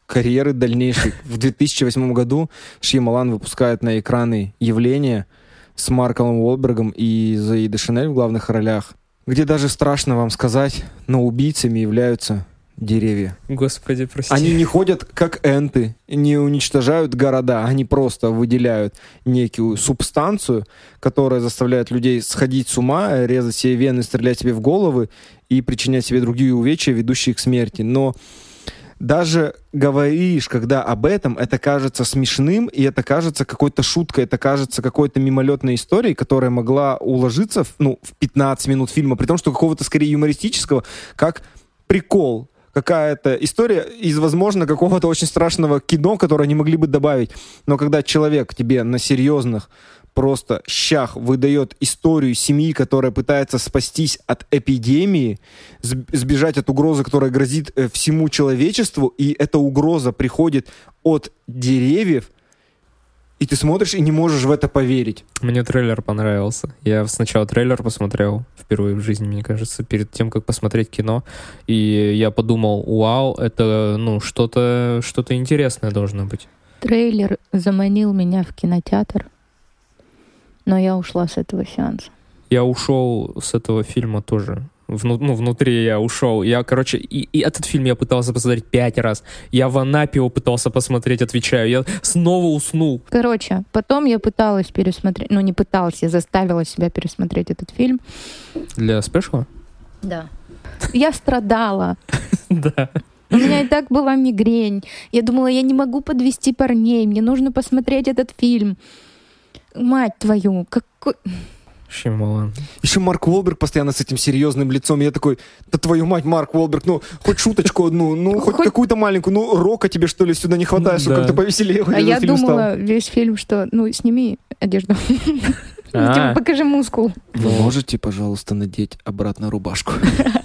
карьеры дальнейшей. В 2008 году Шьямалан выпускает на экраны «Явление» с Марком Уолбергом и Зои Шинель в главных ролях, где даже страшно вам сказать, но убийцами являются деревья. Господи, прости. Они не ходят как энты, не уничтожают города, они просто выделяют некую субстанцию, которая заставляет людей сходить с ума, резать себе вены, стрелять себе в головы и причинять себе другие увечья, ведущие к смерти. Но даже говоришь, когда об этом, это кажется смешным, и это кажется какой-то шуткой, это кажется какой-то мимолетной историей, которая могла уложиться в, ну, в 15 минут фильма, при том, что какого-то скорее юмористического, как прикол, какая-то история из, возможно, какого-то очень страшного кино, которое они могли бы добавить. Но когда человек тебе на серьезных просто щах выдает историю семьи, которая пытается спастись от эпидемии, сбежать от угрозы, которая грозит э, всему человечеству, и эта угроза приходит от деревьев, и ты смотришь и не можешь в это поверить. Мне трейлер понравился. Я сначала трейлер посмотрел впервые в жизни, мне кажется, перед тем, как посмотреть кино. И я подумал, вау, это ну что-то что интересное должно быть. Трейлер заманил меня в кинотеатр. Но я ушла с этого сеанса. Я ушел с этого фильма тоже. Вну, ну, внутри я ушел. Я, короче, и, и этот фильм я пытался посмотреть пять раз. Я в Анапе его пытался посмотреть, отвечаю. Я снова уснул. Короче, потом я пыталась пересмотреть, ну не пыталась, я заставила себя пересмотреть этот фильм. Для спешла? Да. Я страдала. Да. У меня и так была мигрень. Я думала, я не могу подвести парней, мне нужно посмотреть этот фильм мать твою, какой... Шималан. Еще Марк Уолберг постоянно с этим серьезным лицом. Я такой, да твою мать, Марк Уолберг, ну, хоть шуточку одну, ну, хоть, хоть... какую-то маленькую, ну, рока тебе, что ли, сюда не хватает, чтобы как-то повеселее А я думала стал. весь фильм, что, ну, сними одежду. Типа, покажи мускул. Вы можете, пожалуйста, надеть обратно рубашку?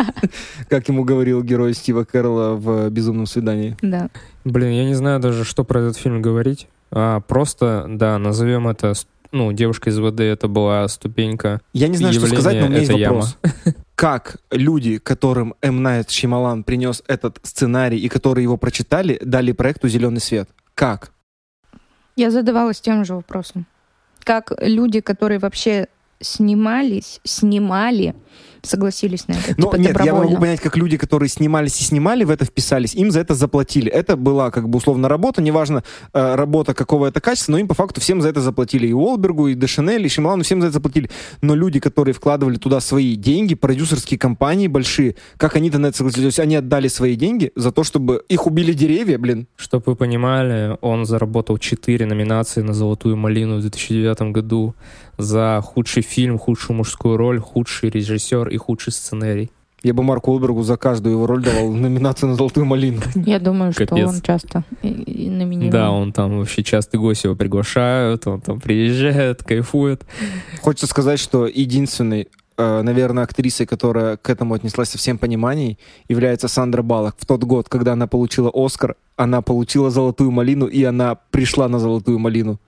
Как ему говорил герой Стива Кэрролла в «Безумном свидании». Да. Блин, я не знаю даже, что про этот фильм говорить. А, просто, да, назовем это ну, девушка из воды это была ступенька. Я не знаю, что сказать, но у меня есть вопрос. Как люди, которым М. Найт Шималан принес этот сценарий и которые его прочитали, дали проекту «Зеленый свет»? Как? Я задавалась тем же вопросом. Как люди, которые вообще снимались, снимали, согласились на это. Но типа, нет, я могу понять, как люди, которые снимались и снимали, в это вписались, им за это заплатили. Это была как бы условно работа, неважно э, работа какого это качества, но им по факту всем за это заплатили. И Уолбергу, и Дешанель, и Шималану, всем за это заплатили. Но люди, которые вкладывали туда свои деньги, продюсерские компании большие, как они-то на это согласились? То есть они отдали свои деньги за то, чтобы их убили деревья, блин. Чтобы вы понимали, он заработал 4 номинации на «Золотую малину» в 2009 году за худший фильм, худшую мужскую роль, худший режиссер и худший сценарий. Я бы Марку Уолбергу за каждую его роль давал номинацию на «Золотую малину». Я думаю, что он часто номинирован. Да, он там вообще часто гости его приглашают, он там приезжает, кайфует. Хочется сказать, что единственный э, наверное, актрисой, которая к этому отнеслась со всем пониманием, является Сандра Баллок. В тот год, когда она получила Оскар, она получила «Золотую малину», и она пришла на «Золотую малину».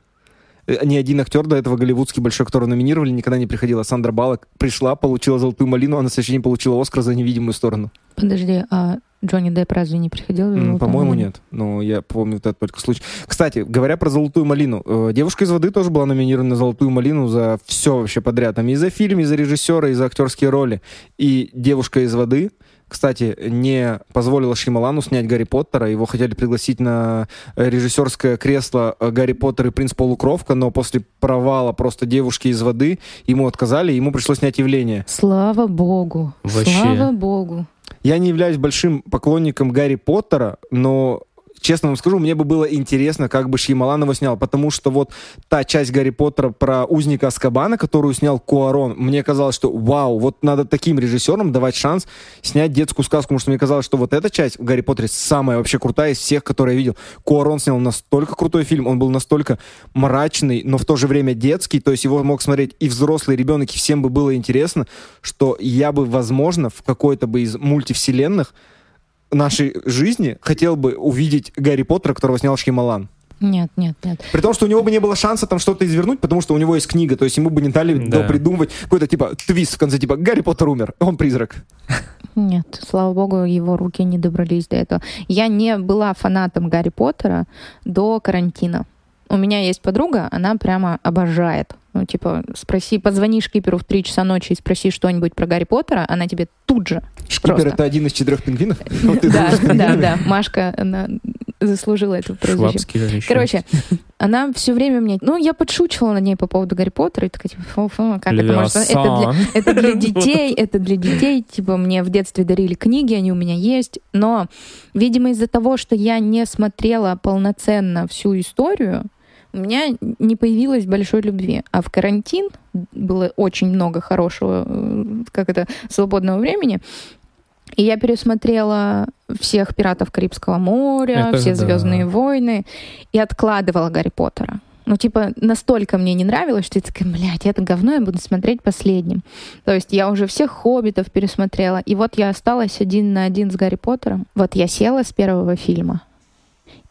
Э, Ни один актер до этого голливудский большой, которого номинировали, никогда не приходила. Сандра Баллок пришла, получила «Золотую малину», а на следующий день получила Оскар за невидимую сторону. Подожди, а Джонни Депп разве не приходил? в М, «Золотую По-моему, малину»? нет. Но я помню этот только случай. Кстати, говоря про «Золотую малину», э, «Девушка из воды» тоже была номинирована на «Золотую малину» за все вообще подряд. Там и за фильм, и за режиссера, и за актерские роли. И «Девушка из воды», кстати, не позволила Шималану снять Гарри Поттера. Его хотели пригласить на э, режиссерское кресло э, Гарри Поттер и принц Полукровка, но после провала просто девушки из воды ему отказали, и ему пришлось снять явление. Слава богу. Вообще. Слава богу. Я не являюсь большим поклонником Гарри Поттера, но честно вам скажу, мне бы было интересно, как бы Шьямалан его снял, потому что вот та часть Гарри Поттера про узника Аскабана, которую снял Куарон, мне казалось, что вау, вот надо таким режиссерам давать шанс снять детскую сказку, потому что мне казалось, что вот эта часть в Гарри Поттере самая вообще крутая из всех, которые я видел. Куарон снял настолько крутой фильм, он был настолько мрачный, но в то же время детский, то есть его мог смотреть и взрослый ребенок, и всем бы было интересно, что я бы, возможно, в какой-то бы из мультивселенных нашей жизни хотел бы увидеть Гарри Поттера, которого снял Шьямалан. Нет, нет, нет. При том, что у него бы не было шанса там что-то извернуть, потому что у него есть книга, то есть ему бы не дали Да. придумывать какой-то типа твист в конце, типа Гарри Поттер умер, он призрак. Нет, слава богу, его руки не добрались до этого. Я не была фанатом Гарри Поттера до карантина. У меня есть подруга, она прямо обожает. Ну, типа, спроси, позвони шкиперу в 3 часа ночи и спроси что-нибудь про Гарри Поттера, она тебе тут же. Шкипер Просто. это один из четырех пингвинов? Да, да, да. Машка, она заслужила это прозвище. Короче, она все время мне... Ну, я подшучивала над ней по поводу Гарри Поттера, и такая, типа, фу-фу, как это может... Это для, Левиасан. это для детей, это для детей. Типа, мне в детстве дарили книги, они у меня есть. Но, видимо, из-за того, что я не смотрела полноценно всю историю, у меня не появилось большой любви. А в карантин было очень много хорошего, э, как это, свободного времени. И я пересмотрела всех «Пиратов Карибского моря», Это все да. «Звездные войны» и откладывала «Гарри Поттера». Ну, типа, настолько мне не нравилось, что я такая, блядь, это говно я буду смотреть последним. То есть я уже всех «Хоббитов» пересмотрела, и вот я осталась один на один с Гарри Поттером. Вот я села с первого фильма,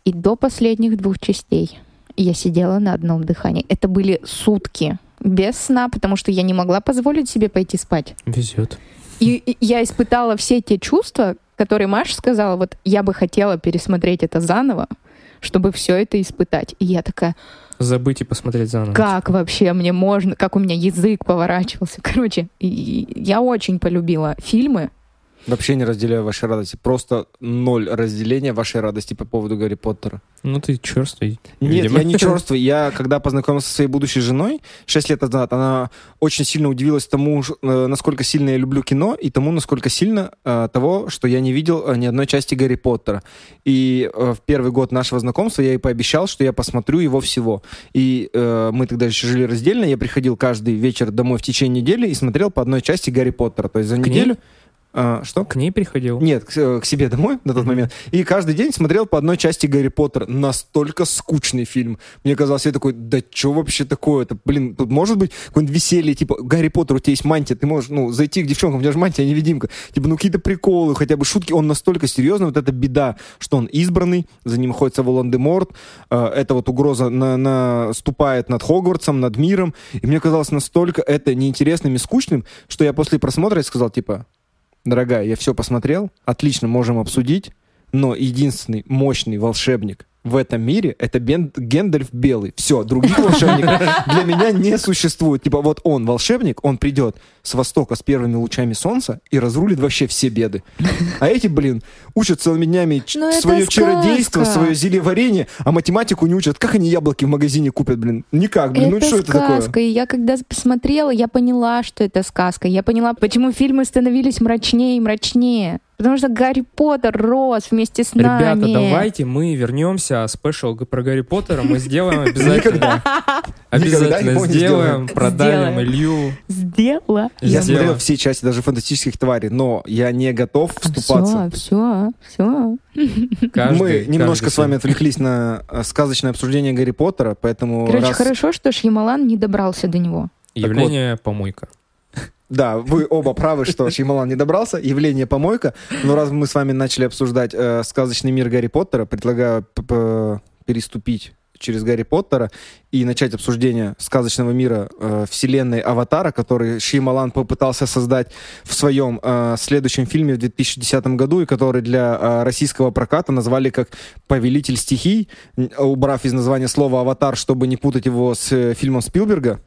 и до последних двух частей я сидела на одном дыхании. Это были сутки без сна, потому что я не могла позволить себе пойти спать. Везет. И, и я испытала все те чувства, которые Маша сказала, вот я бы хотела пересмотреть это заново, чтобы все это испытать. И я такая, Забыть и посмотреть заново. как вообще мне можно, как у меня язык поворачивался. Короче, я очень полюбила фильмы. Вообще не разделяю вашей радости. Просто ноль разделения вашей радости по поводу Гарри Поттера. Ну ты черствый. Нет, видимо. я не черствый. Я, когда познакомился со своей будущей женой 6 лет назад, она очень сильно удивилась тому, э, насколько сильно я люблю кино, и тому, насколько сильно э, того, что я не видел э, ни одной части Гарри Поттера. И э, в первый год нашего знакомства я ей пообещал, что я посмотрю его всего. И э, мы тогда еще жили раздельно, я приходил каждый вечер домой в течение недели и смотрел по одной части Гарри Поттера. То есть за К ней? А, что? К ней приходил? Нет, к, э, к себе домой на тот Мгм. момент. И каждый день смотрел по одной части Гарри Поттера. Настолько скучный фильм. Мне казалось, я такой, да что вообще такое-то? Блин, тут может быть какое-нибудь веселье, типа, Гарри Поттер, у тебя есть мантия, ты можешь, ну, зайти к девчонкам, у тебя же мантия, невидимка. Типа, ну, какие-то приколы, хотя бы шутки. Он настолько серьезный, вот эта беда, что он избранный, за ним охотится Волан-де-Морт, э, эта вот угроза на, наступает над Хогвартсом, над миром. И мне казалось настолько это неинтересным и скучным, что я после просмотра сказал, типа, дорогая, я все посмотрел, отлично, можем обсудить, но единственный мощный волшебник в этом мире это Бен- Гендальф Белый. Все, других волшебников для меня не существует. Типа вот он волшебник, он придет с востока с первыми лучами солнца и разрулит вообще все беды. А эти, блин, учат целыми днями Ну, свое чародейство, свое зельеварение, а математику не учат. Как они яблоки в магазине купят, блин? Никак, блин. ну что это такое? сказка. И я когда посмотрела, я поняла, что это сказка. Я поняла, почему фильмы становились мрачнее и мрачнее. Потому что Гарри Поттер рос вместе с нами. Ребята, давайте мы вернемся, спешл про Гарри Поттера мы сделаем обязательно. Обязательно сделаем, продавим. Илью. Сделала. Я смотрел все части, даже фантастических тварей, но я не готов вступаться. Все, все, все. Мы немножко с вами отвлеклись на э, сказочное обсуждение Гарри Поттера, поэтому Короче, хорошо, что Шьямалан не добрался до него. Явление помойка. Да, вы оба правы, что Шьямалан не добрался. Явление помойка. Но раз мы с вами начали обсуждать э, сказочный мир Гарри Поттера, предлагаю переступить через Гарри Поттера и начать обсуждение сказочного мира э, вселенной Аватара, который Шьямалан попытался создать в своем э, следующем фильме в 2010 году и который для э, российского проката назвали как «Повелитель стихий», убрав из названия слова «Аватар», чтобы не путать его с э, фильмом Спилберга.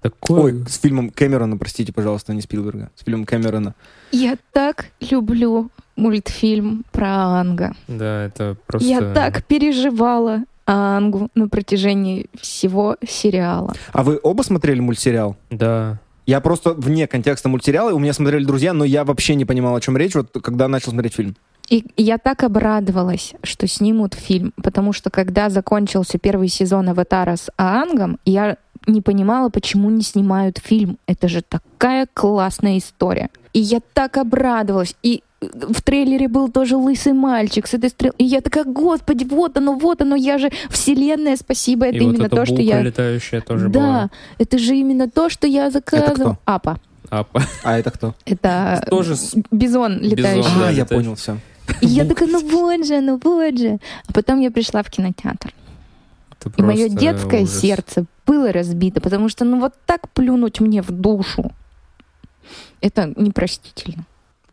Такой... Ой, с фильмом Кэмерона, простите, пожалуйста, не Спилберга, с фильмом Кэмерона. Я так люблю мультфильм про Анга. Да, это просто... Я так переживала Ангу на протяжении всего сериала. А вы оба смотрели мультсериал? Да. Я просто вне контекста мультсериала, у меня смотрели друзья, но я вообще не понимал, о чем речь, вот когда начал смотреть фильм. И я так обрадовалась, что снимут фильм, потому что когда закончился первый сезон «Аватара» с Аангом, я не понимала, почему не снимают фильм. Это же такая классная история. И я так обрадовалась. И в трейлере был тоже лысый мальчик с этой стрелой. И я такая, господи, вот оно, вот оно, я же вселенная, спасибо, это И именно вот то, что я... летающая тоже да, была. это же именно то, что я кто? Апа. Апа. А это кто? Это Тоже с- бизон летающий. Да, а, я понял, все. И я такая, ну вот же, ну вот же. А потом я пришла в кинотеатр. Это И мое детское ужас. сердце было разбито, потому что ну вот так плюнуть мне в душу, это непростительно.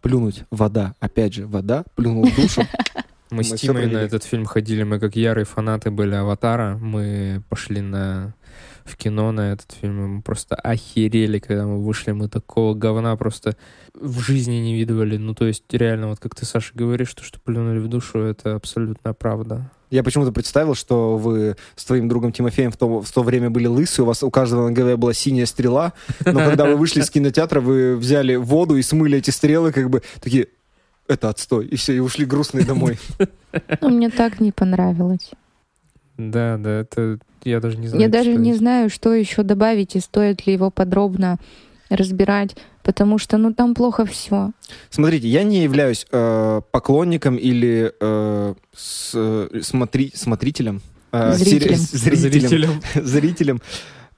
Плюнуть. Вода. Опять же, вода. Плюнул в душу. Мы с Тимой на этот фильм ходили, мы как ярые фанаты были «Аватара». Мы пошли на в кино на этот фильм, мы просто охерели, когда мы вышли. Мы такого говна просто в жизни не видывали. Ну, то есть, реально, вот как ты, Саша, говоришь, то, что плюнули в душу, это абсолютно правда. Я почему-то представил, что вы с твоим другом Тимофеем в то, в то время были лысые, у вас у каждого на голове была синяя стрела, но когда вы вышли из кинотеатра, вы взяли воду и смыли эти стрелы, как бы такие, это отстой, и все, и ушли грустные домой. Ну, мне так не понравилось. Да, да, это я даже не знаю. Я даже не знаю, что еще добавить и стоит ли его подробно разбирать, потому что, ну, там плохо все. Смотрите, я не являюсь э, поклонником или э, с- э, смотри, смотрителем, э, Зрителем. сери- зрителем, Зрителям. зрителем.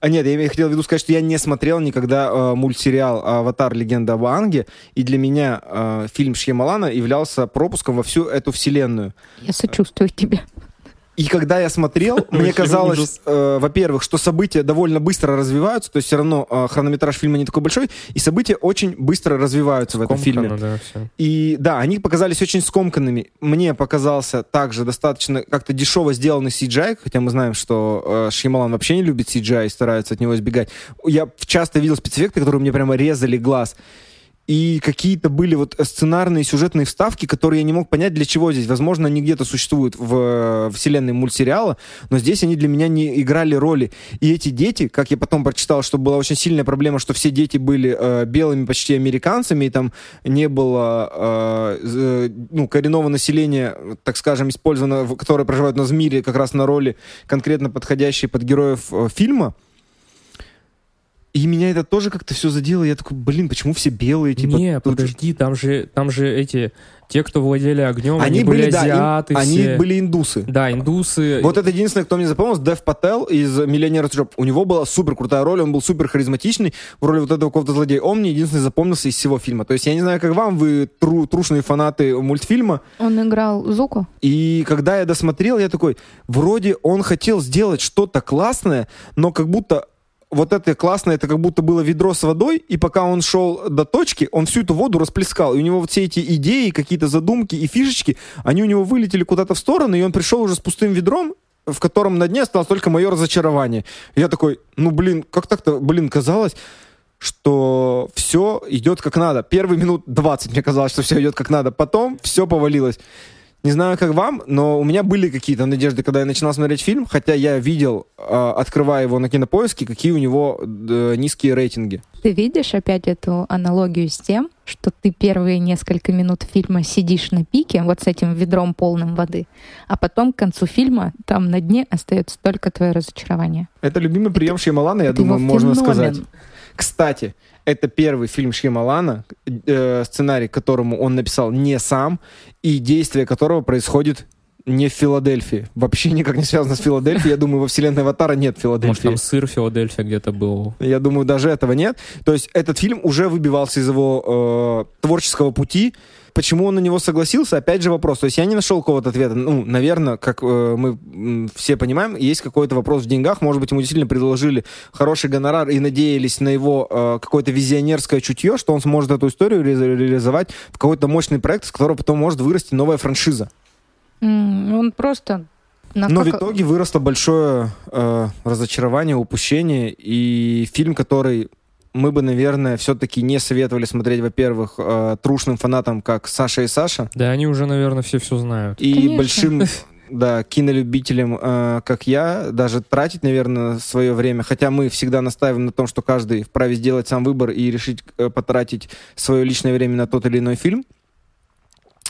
А нет, я хотел в виду сказать, что я не смотрел никогда э, мультсериал «Аватар. Легенда об Аанге», и для меня э, фильм Шьямалана являлся пропуском во всю эту вселенную. Я сочувствую тебе. И когда я смотрел, мне казалось, э, во-первых, что события довольно быстро развиваются, то есть все равно э, хронометраж фильма не такой большой, и события очень быстро развиваются в этом фильме. Да. И да, они показались очень скомканными. Мне показался также достаточно как-то дешево сделанный CGI, хотя мы знаем, что э, Шьямалан вообще не любит CGI и старается от него избегать. Я часто видел спецэффекты, которые мне прямо резали глаз. И какие-то были вот сценарные сюжетные вставки, которые я не мог понять, для чего здесь. Возможно, они где-то существуют в э, вселенной мультсериала, но здесь они для меня не играли роли. И эти дети, как я потом прочитал, что была очень сильная проблема, что все дети были э, белыми почти американцами, и там не было э, з- ну, коренного населения, так скажем, использовано, в- которое проживает у нас в мире как раз на роли конкретно подходящие под героев э, фильма. И меня это тоже как-то все задело. Я такой, блин, почему все белые? Типа, не, же- подожди, там же, там же эти, те, кто владели огнем, они, Они были, были, да, ин- азиаты они все. были индусы. Да, индусы. Вот это единственное, кто мне запомнился, Дэв Пател из «Миллионера Джоб». У него была супер крутая роль, он был супер харизматичный в роли вот этого какого-то злодея. Он мне единственный запомнился из всего фильма. То есть я не знаю, как вам, вы тру- трушные фанаты мультфильма, Он играл Зуку. и когда я досмотрел, я такой, вроде он хотел сделать что-то классное, но как будто вот это классное, это как будто было ведро с водой, и пока он шел до точки, он всю эту воду расплескал. И у него вот все эти идеи, какие-то задумки и фишечки, они у него вылетели куда-то в сторону, и он пришел уже с пустым ведром, в котором на дне осталось только мое разочарование. Я такой, ну блин, как так-то, блин, казалось, что все идет как надо. Первые минут 20 мне казалось, что все идет как надо. Потом все повалилось. Не знаю, как вам, но у меня были какие-то надежды, когда я начинал смотреть фильм, хотя я видел, э, открывая его на кинопоиске, какие у него э, низкие рейтинги. Ты видишь опять эту аналогию с тем, что ты первые несколько минут фильма сидишь на пике, вот с этим ведром полным воды, а потом к концу фильма там на дне остается только твое разочарование. Это любимый прием Шьямалана, я это думаю, можно феномен. сказать. Кстати, это первый фильм Шьямалана, э, сценарий которому он написал не сам, и действие которого происходит не в Филадельфии. Вообще никак не связано с Филадельфией. Я думаю, во вселенной Аватара нет Может, Филадельфии. там сыр Филадельфия где-то был. Я думаю, даже этого нет. То есть этот фильм уже выбивался из его э, творческого пути. Почему он на него согласился? Опять же вопрос. То есть я не нашел какого-то ответа. Ну, наверное, как э, мы все понимаем, есть какой-то вопрос в деньгах. Может быть, ему действительно предложили хороший гонорар и надеялись на его э, какое-то визионерское чутье, что он сможет эту историю ре- реализовать в какой-то мощный проект, с которого потом может вырасти новая франшиза. М, Он просто... Но в как- итоге выросло большое э, разочарование, упущение, и фильм, который мы бы, наверное, все-таки не советовали смотреть, во-первых, э, трушным фанатам, как Саша и Саша, Да, они уже, наверное, все все знают. и Конечно. большим да, кинолюбителям, э, как я, даже тратить, наверное, свое время. Хотя мы всегда настаиваем на том, что каждый вправе сделать сам выбор и решить э, потратить свое личное время на тот или иной фильм.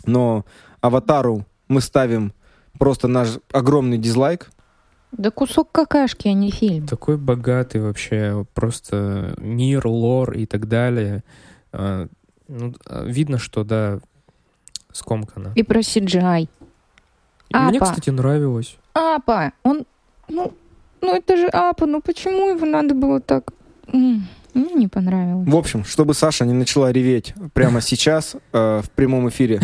Но «Аватару» мы ставим просто наш огромный дизлайк. Да кусок какашки, а не фильм. Такой богатый вообще, просто мир, лор и так далее. А, ну, а, видно, что, да, скомкано. И про CGI. И Мне, Апа. кстати, нравилось. Апа, он... Ну, ну это же Апа, ну почему его надо было так... Мне не понравилось. В общем, чтобы Саша не начала реветь прямо сейчас э, в прямом эфире,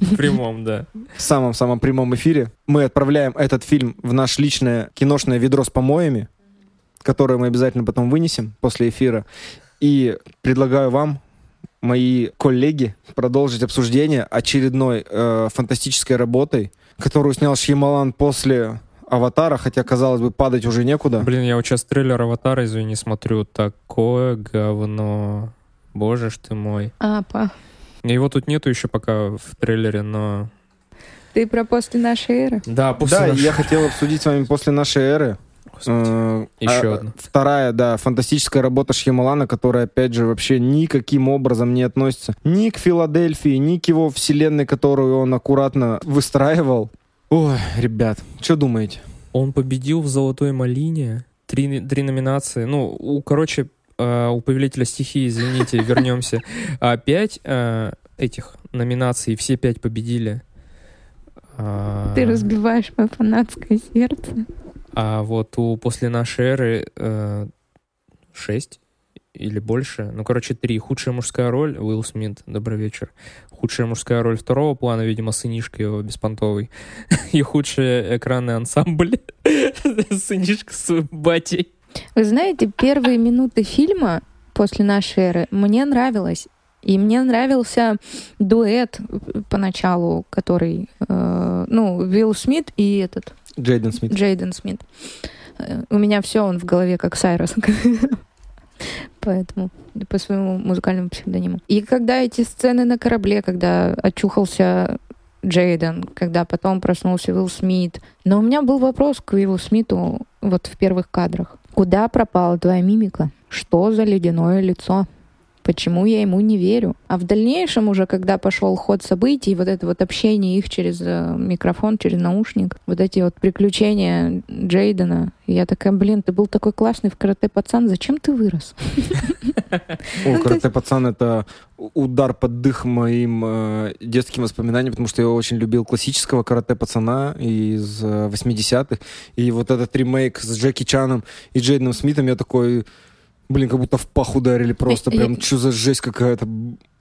В прямом, да. в самом-самом прямом эфире, мы отправляем этот фильм в наше личное киношное ведро с помоями, которое мы обязательно потом вынесем после эфира. И предлагаю вам, мои коллеги, продолжить обсуждение очередной э, фантастической работой, которую снял Шьямалан после «Аватара», хотя, казалось бы, падать уже некуда. Блин, я вот сейчас трейлер «Аватара», извини, смотрю. Такое говно. Боже ж ты мой. Апа. Его тут нету еще пока в трейлере, но... Ты про после нашей эры? Да, после Да, нашей- я хотел обсудить с вами после нашей эры. Э, Еще а, одна. Вторая, да, фантастическая работа Шьямалана, которая, опять же, вообще никаким образом не относится ни к Филадельфии, ни к его вселенной, которую он аккуратно выстраивал. Ой, ребят, что думаете? Он победил в «Золотой малине». Три, три номинации. Ну, у, короче, э, у «Повелителя стихии», извините, вернемся. А пять э, этих номинаций, все пять победили. А, Ты разбиваешь мое фанатское сердце. А вот у «После нашей эры» э, шесть или больше. Ну, короче, три. Худшая мужская роль Уилл Смит. Добрый вечер. Худшая мужская роль второго плана, видимо, сынишка его беспонтовый. И худший экранный ансамбль. Сынишка с батей. Вы знаете, первые минуты фильма после нашей эры мне нравилось. И мне нравился дуэт поначалу, который, э, ну, Уилл Смит и этот, Джейден Смит. Джейден Смит. Э, У меня все он в голове как Сайрос. Поэтому по своему музыкальному псевдониму. И когда эти сцены на корабле, когда очухался Джейден, когда потом проснулся Уилл Смит. Но у меня был вопрос к Уиллу Смиту вот в первых кадрах. Куда пропала твоя мимика? Что за ледяное лицо? Почему я ему не верю? А в дальнейшем уже, когда пошел ход событий, вот это вот общение их через э, микрофон, через наушник, вот эти вот приключения Джейдена, я такая, блин, ты был такой классный в карате пацан, зачем ты вырос? О, Ну, «Карате пацан» — это удар под дых моим э, детским воспоминаниям, потому что я очень любил классического карате пацана из э, 80-х. И вот этот ремейк с Джеки Чаном и Джейденом Смитом, я такой, блин, как будто в пах ударили просто. И- Прям, что за жесть какая-то,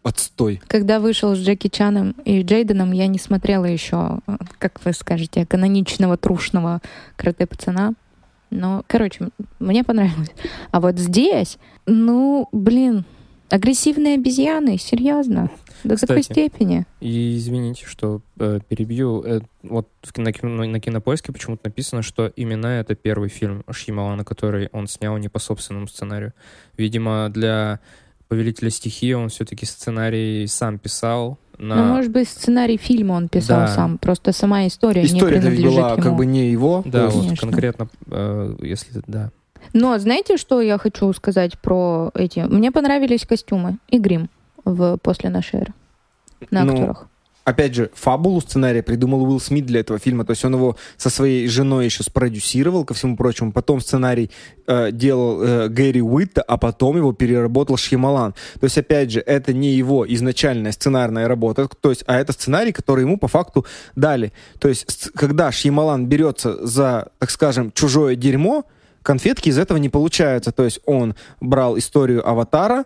отстой. Когда вышел с Джеки Чаном и Джейденом, я не смотрела еще, э, как вы скажете, каноничного трушного карате пацана. Но, короче, мне понравилось. А вот здесь, ну, блин, агрессивные обезьяны, серьезно, до такой Кстати. степени. И извините, что э, перебью. Э, вот на, кино- на кинопоиске почему-то написано, что именно это первый фильм Шьямалана, который он снял не по собственному сценарию. Видимо, для «Повелителя стихии» он все-таки сценарий сам писал. На... Ну, может быть, сценарий фильма он писал Да. сам, просто сама история, не История-то ведь принадлежит была ему. как бы не его. Да, есть- вот Конечно. конкретно, э, если да. Но знаете, что я хочу сказать про эти? Мне понравились костюмы и грим в «После нашей эры» на Ну, актерах. опять же, фабулу сценария придумал Уилл Смит для этого фильма. То есть он его со своей женой еще спродюсировал, ко всему прочему. Потом сценарий э, делал э, Гэри Уитта, а потом его переработал Шьямалан. То есть, опять же, это не его изначальная сценарная работа, то есть, а это сценарий, который ему по факту дали. То есть, когда Шьямалан берется за, так скажем, чужое дерьмо, конфетки из этого не получаются. То есть он брал историю Аватара,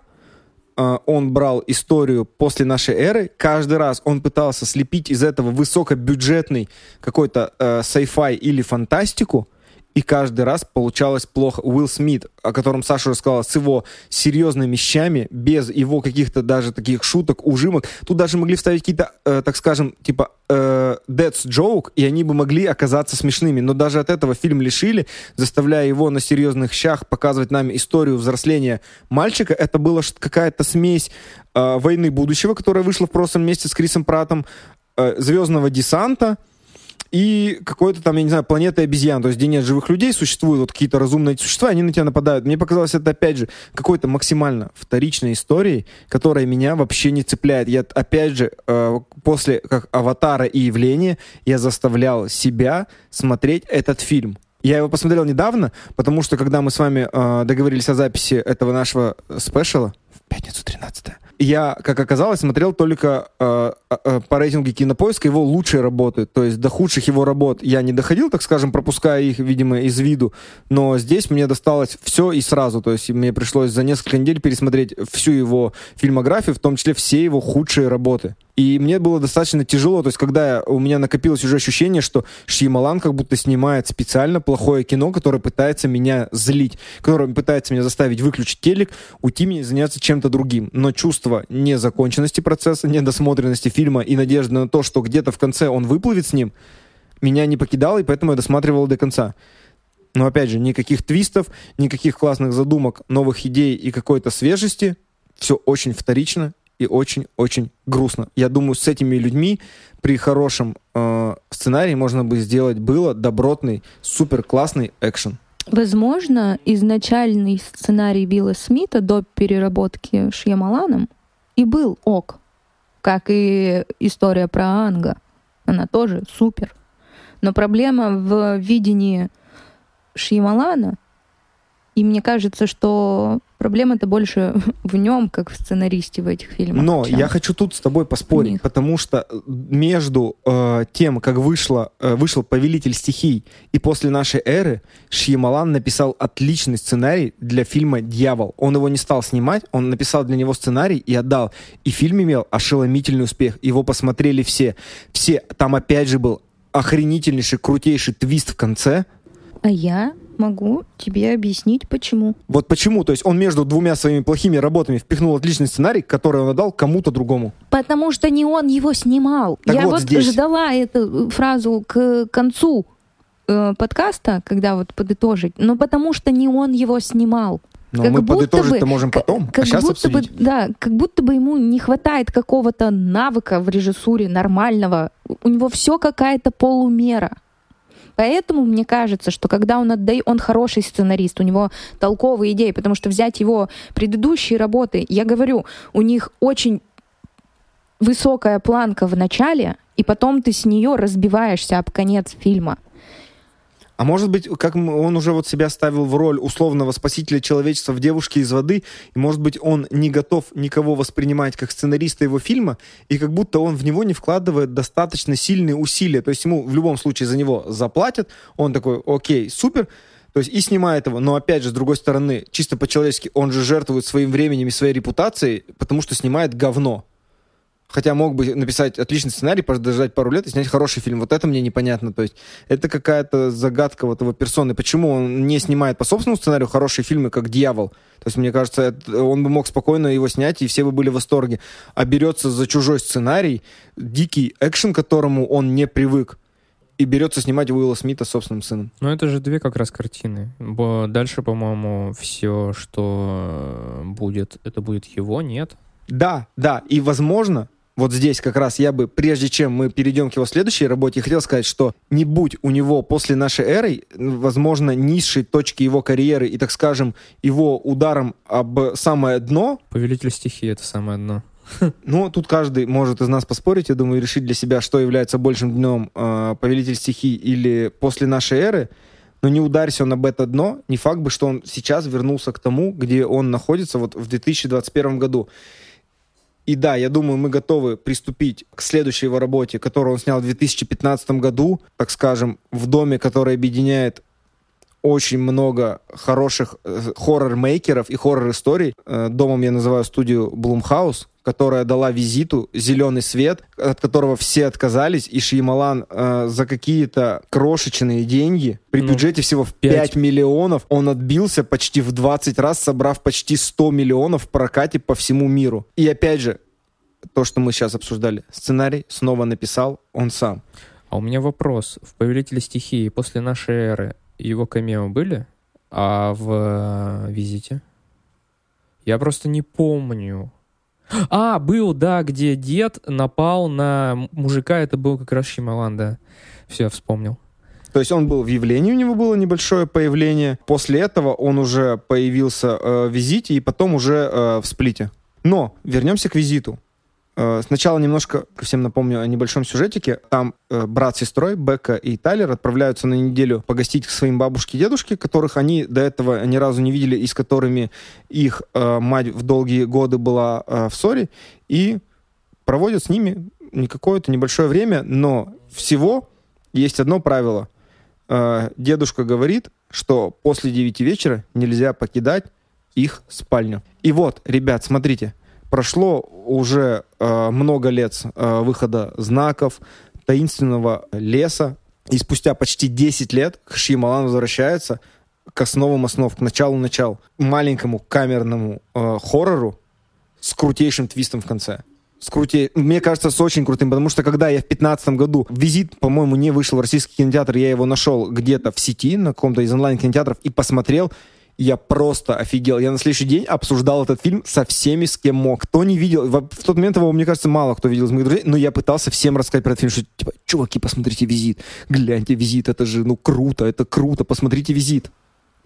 он брал историю после нашей эры, каждый раз он пытался слепить из этого высокобюджетный какой-то э, sci-fi или фантастику, и каждый раз получалось плохо. Уилл Смит, о котором Саша рассказала, с его серьезными вещами, без его каких-то даже таких шуток, ужимок, тут даже могли вставить какие-то, э, так скажем, типа э, that's joke, и они бы могли оказаться смешными. Но даже от этого фильм лишили, заставляя его на серьезных щах показывать нам историю взросления мальчика. Это была какая-то смесь э, «Войны будущего», которая вышла в прошлом месяце с Крисом Пратом, э, «Звездного десанта», и какой-то там, я не знаю, планета обезьян, то есть где нет живых людей, существуют вот какие-то разумные существа, они на тебя нападают. Мне показалось это, опять же, какой-то максимально вторичной историей, которая меня вообще не цепляет. Я, опять же, э, после как «Аватара» и «Явление» я заставлял себя смотреть этот фильм. Я его посмотрел недавно, потому что когда мы с вами э, договорились о записи этого нашего спешала, в пятницу 13 я, как оказалось, смотрел только э, э, э, по рейтингу кинопоиска его лучшие работы. То есть до худших его работ я не доходил, так скажем, пропуская их, видимо, из виду. Но здесь мне досталось все и сразу. То есть мне пришлось за несколько недель пересмотреть всю его фильмографию, в том числе все его худшие работы. И мне было достаточно тяжело, то есть когда у меня накопилось уже ощущение, что Шьямалан как будто снимает специально плохое кино, которое пытается меня злить, которое пытается меня заставить выключить телек, уйти мне заняться чем-то другим. Но чувство незаконченности процесса, недосмотренности фильма и надежды на то, что где-то в конце он выплывет с ним, меня не покидало, и поэтому я досматривал до конца. Но опять же, никаких твистов, никаких классных задумок, новых идей и какой-то свежести. Все очень вторично и очень-очень грустно. Я думаю, с этими людьми при хорошем э, сценарии можно бы сделать было добротный, супер классный экшен. Возможно, изначальный сценарий Билла Смита до переработки Шьямаланом и был ок, как и история про Анга. Она тоже супер. Но проблема в видении Шьямалана, и мне кажется, что Проблема-то больше в нем, как в сценаристе в этих фильмах. Но чем... я хочу тут с тобой поспорить, потому что э, между э, тем, как вышло, э, вышел «Повелитель стихий» и после нашей эры, Шьямалан написал отличный сценарий для фильма «Дьявол». Он его не стал снимать, он написал для него сценарий и отдал. И фильм имел ошеломительный успех. Его посмотрели все. Все. Там опять же был охренительнейший, крутейший твист в конце. А я могу тебе объяснить, почему. Вот почему? То есть он между двумя своими плохими работами впихнул отличный сценарий, который он отдал кому-то другому. Потому что не он его снимал. Так Я вот, вот здесь. ждала эту фразу к концу э, подкаста, когда вот подытожить, но потому что не он его снимал. Но как мы подытожить-то можем потом, как, а сейчас будто обсудить. Бы, да, как будто бы ему не хватает какого-то навыка в режиссуре нормального. У него все какая-то полумера. Поэтому мне кажется, что когда он отдает, он хороший сценарист, у него толковые идеи, потому что взять его предыдущие работы, я говорю, у них очень высокая планка в начале, и потом ты с нее разбиваешься об конец фильма. А может быть, как он уже вот себя ставил в роль условного спасителя человечества в «Девушке из воды», и может быть, он не готов никого воспринимать как сценариста его фильма, и как будто он в него не вкладывает достаточно сильные усилия. То есть ему в любом случае за него заплатят, он такой, окей, супер, то есть и снимает его, но опять же, с другой стороны, чисто по-человечески, он же жертвует своим временем и своей репутацией, потому что снимает говно. Хотя мог бы написать отличный сценарий, подождать пару лет и снять хороший фильм. Вот это мне непонятно. То есть это какая-то загадка вот его персоны. Почему он не снимает по собственному сценарию хорошие фильмы, как «Дьявол»? То есть, мне кажется, это, он бы мог спокойно его снять, и все бы были в восторге. А берется за чужой сценарий, дикий экшен, к которому он не привык, и берется снимать Уилла Смита собственным сыном. Ну, это же две как раз картины. Дальше, по-моему, все, что будет, это будет его, нет? Да, да, и возможно, вот здесь как раз я бы, прежде чем мы перейдем к его следующей работе, хотел сказать, что не будь у него после нашей эры, возможно, низшей точки его карьеры и, так скажем, его ударом об самое дно... Повелитель стихии — это самое дно. Ну, тут каждый может из нас поспорить, я думаю, решить для себя, что является большим днем э, «Повелитель стихий» или «После нашей эры». Но не ударься он об это дно, не факт бы, что он сейчас вернулся к тому, где он находится вот в 2021 году. И да, я думаю, мы готовы приступить к следующей его работе, которую он снял в 2015 году, так скажем, в доме, который объединяет очень много хороших э, хоррор-мейкеров и хоррор-историй. Э, домом я называю студию Blumhouse, которая дала визиту зеленый свет, от которого все отказались, и Шьямалан э, за какие-то крошечные деньги, при ну, бюджете всего в 5. 5 миллионов, он отбился почти в 20 раз, собрав почти 100 миллионов в прокате по всему миру. И опять же, то, что мы сейчас обсуждали, сценарий снова написал он сам. А у меня вопрос. В «Повелителе стихии» после нашей эры его камео были, а в э, «Визите»? Я просто не помню. А, был, да, где дед напал на мужика, это был как раз Шималан, да. Все, вспомнил. То есть он был в явлении, у него было небольшое появление. После этого он уже появился э, в визите и потом уже э, в сплите. Но вернемся к визиту. Э, сначала немножко, всем напомню о небольшом сюжетике. Там э, брат с сестрой, Бека и Тайлер, отправляются на неделю погостить к своим бабушке и дедушке, которых они до этого ни разу не видели и с которыми их э, мать в долгие годы была в ссоре, и проводят с ними какое-то небольшое время, но всего есть одно правило. Дедушка говорит, что после 9 вечера нельзя покидать их спальню. И вот, ребят, смотрите, прошло уже много лет э, выхода знаков, таинственного леса, и спустя почти 10 лет Шьямалан возвращается к основам основ, к началу начал, маленькому камерному э, хоррору с крутейшим твистом в конце. С крутей... Мне кажется, с очень крутым, потому что когда я в 2015 году визит, по-моему, не вышел в российский кинотеатр, я его нашел где-то в сети, на каком-то из онлайн-кинотеатров, и посмотрел, я просто офигел. Я на следующий день обсуждал этот фильм со всеми, с кем мог. Кто не видел, в, в тот момент его, мне кажется, мало кто видел из моих друзей, но я пытался всем рассказать про этот фильм, что, типа, чуваки, посмотрите «Визит», гляньте «Визит», это же, ну, круто, это круто, посмотрите «Визит».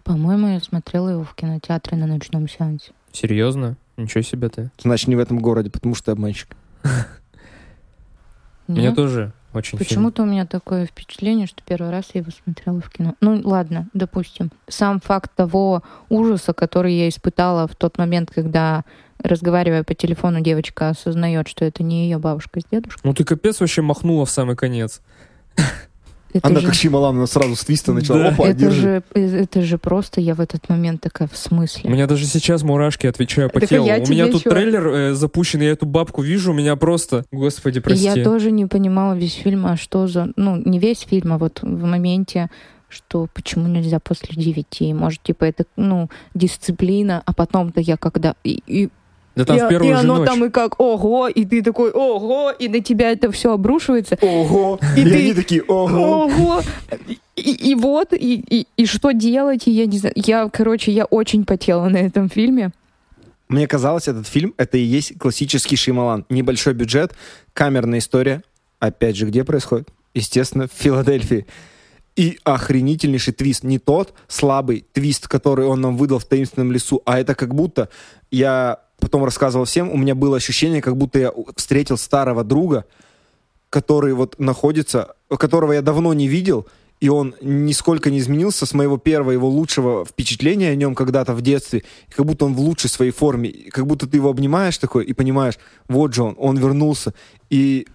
По-моему, я смотрела его в кинотеатре на ночном сеансе. Серьезно? Ничего себе ты. Значит, не в этом городе, потому что обманщик. Меня тоже очень Почему-то у меня такое впечатление, что первый раз я его смотрела в кино. Ну, ладно, допустим. Сам факт того ужаса, который я испытала в тот момент, когда разговаривая по телефону, девочка осознает, что это не ее бабушка с дедушкой. Ну ты капец вообще махнула в самый конец. Это Она же... как Шималан сразу с твиста начала. Да. Опа, это, держи. же, это же просто, я в этот момент такая, в смысле? У меня даже сейчас мурашки, отвечаю, по так телу. У меня тут чё? трейлер э, запущен, я эту бабку вижу, у меня просто, господи, прости. Я тоже не понимала весь фильм, а что за... Ну, не весь фильм, а вот в моменте что почему нельзя после девяти, может, типа, это, ну, дисциплина, а потом-то я когда... И, и да там и, в первую и же оно ночь. там и как ого, и ты такой ого, и на тебя это все обрушивается. Ого, и, и ты, они такие ого. Ого. И, и вот, и, и, и что делать, и я не знаю. Я, короче, я очень потела на этом фильме. Мне казалось, этот фильм — это и есть классический Шималан. Небольшой бюджет, камерная история. Опять же, где происходит? Естественно, в Филадельфии. И охренительнейший твист. Не тот слабый твист, который он нам выдал в таинственном лесу, а это как будто я потом рассказывал всем, у меня было ощущение, как будто я встретил старого друга, который вот находится, которого я давно не видел, и он нисколько не изменился с моего первого его лучшего впечатления о нем когда-то в детстве, как будто он в лучшей своей форме, как будто ты его обнимаешь такой и понимаешь, вот же он, он вернулся, и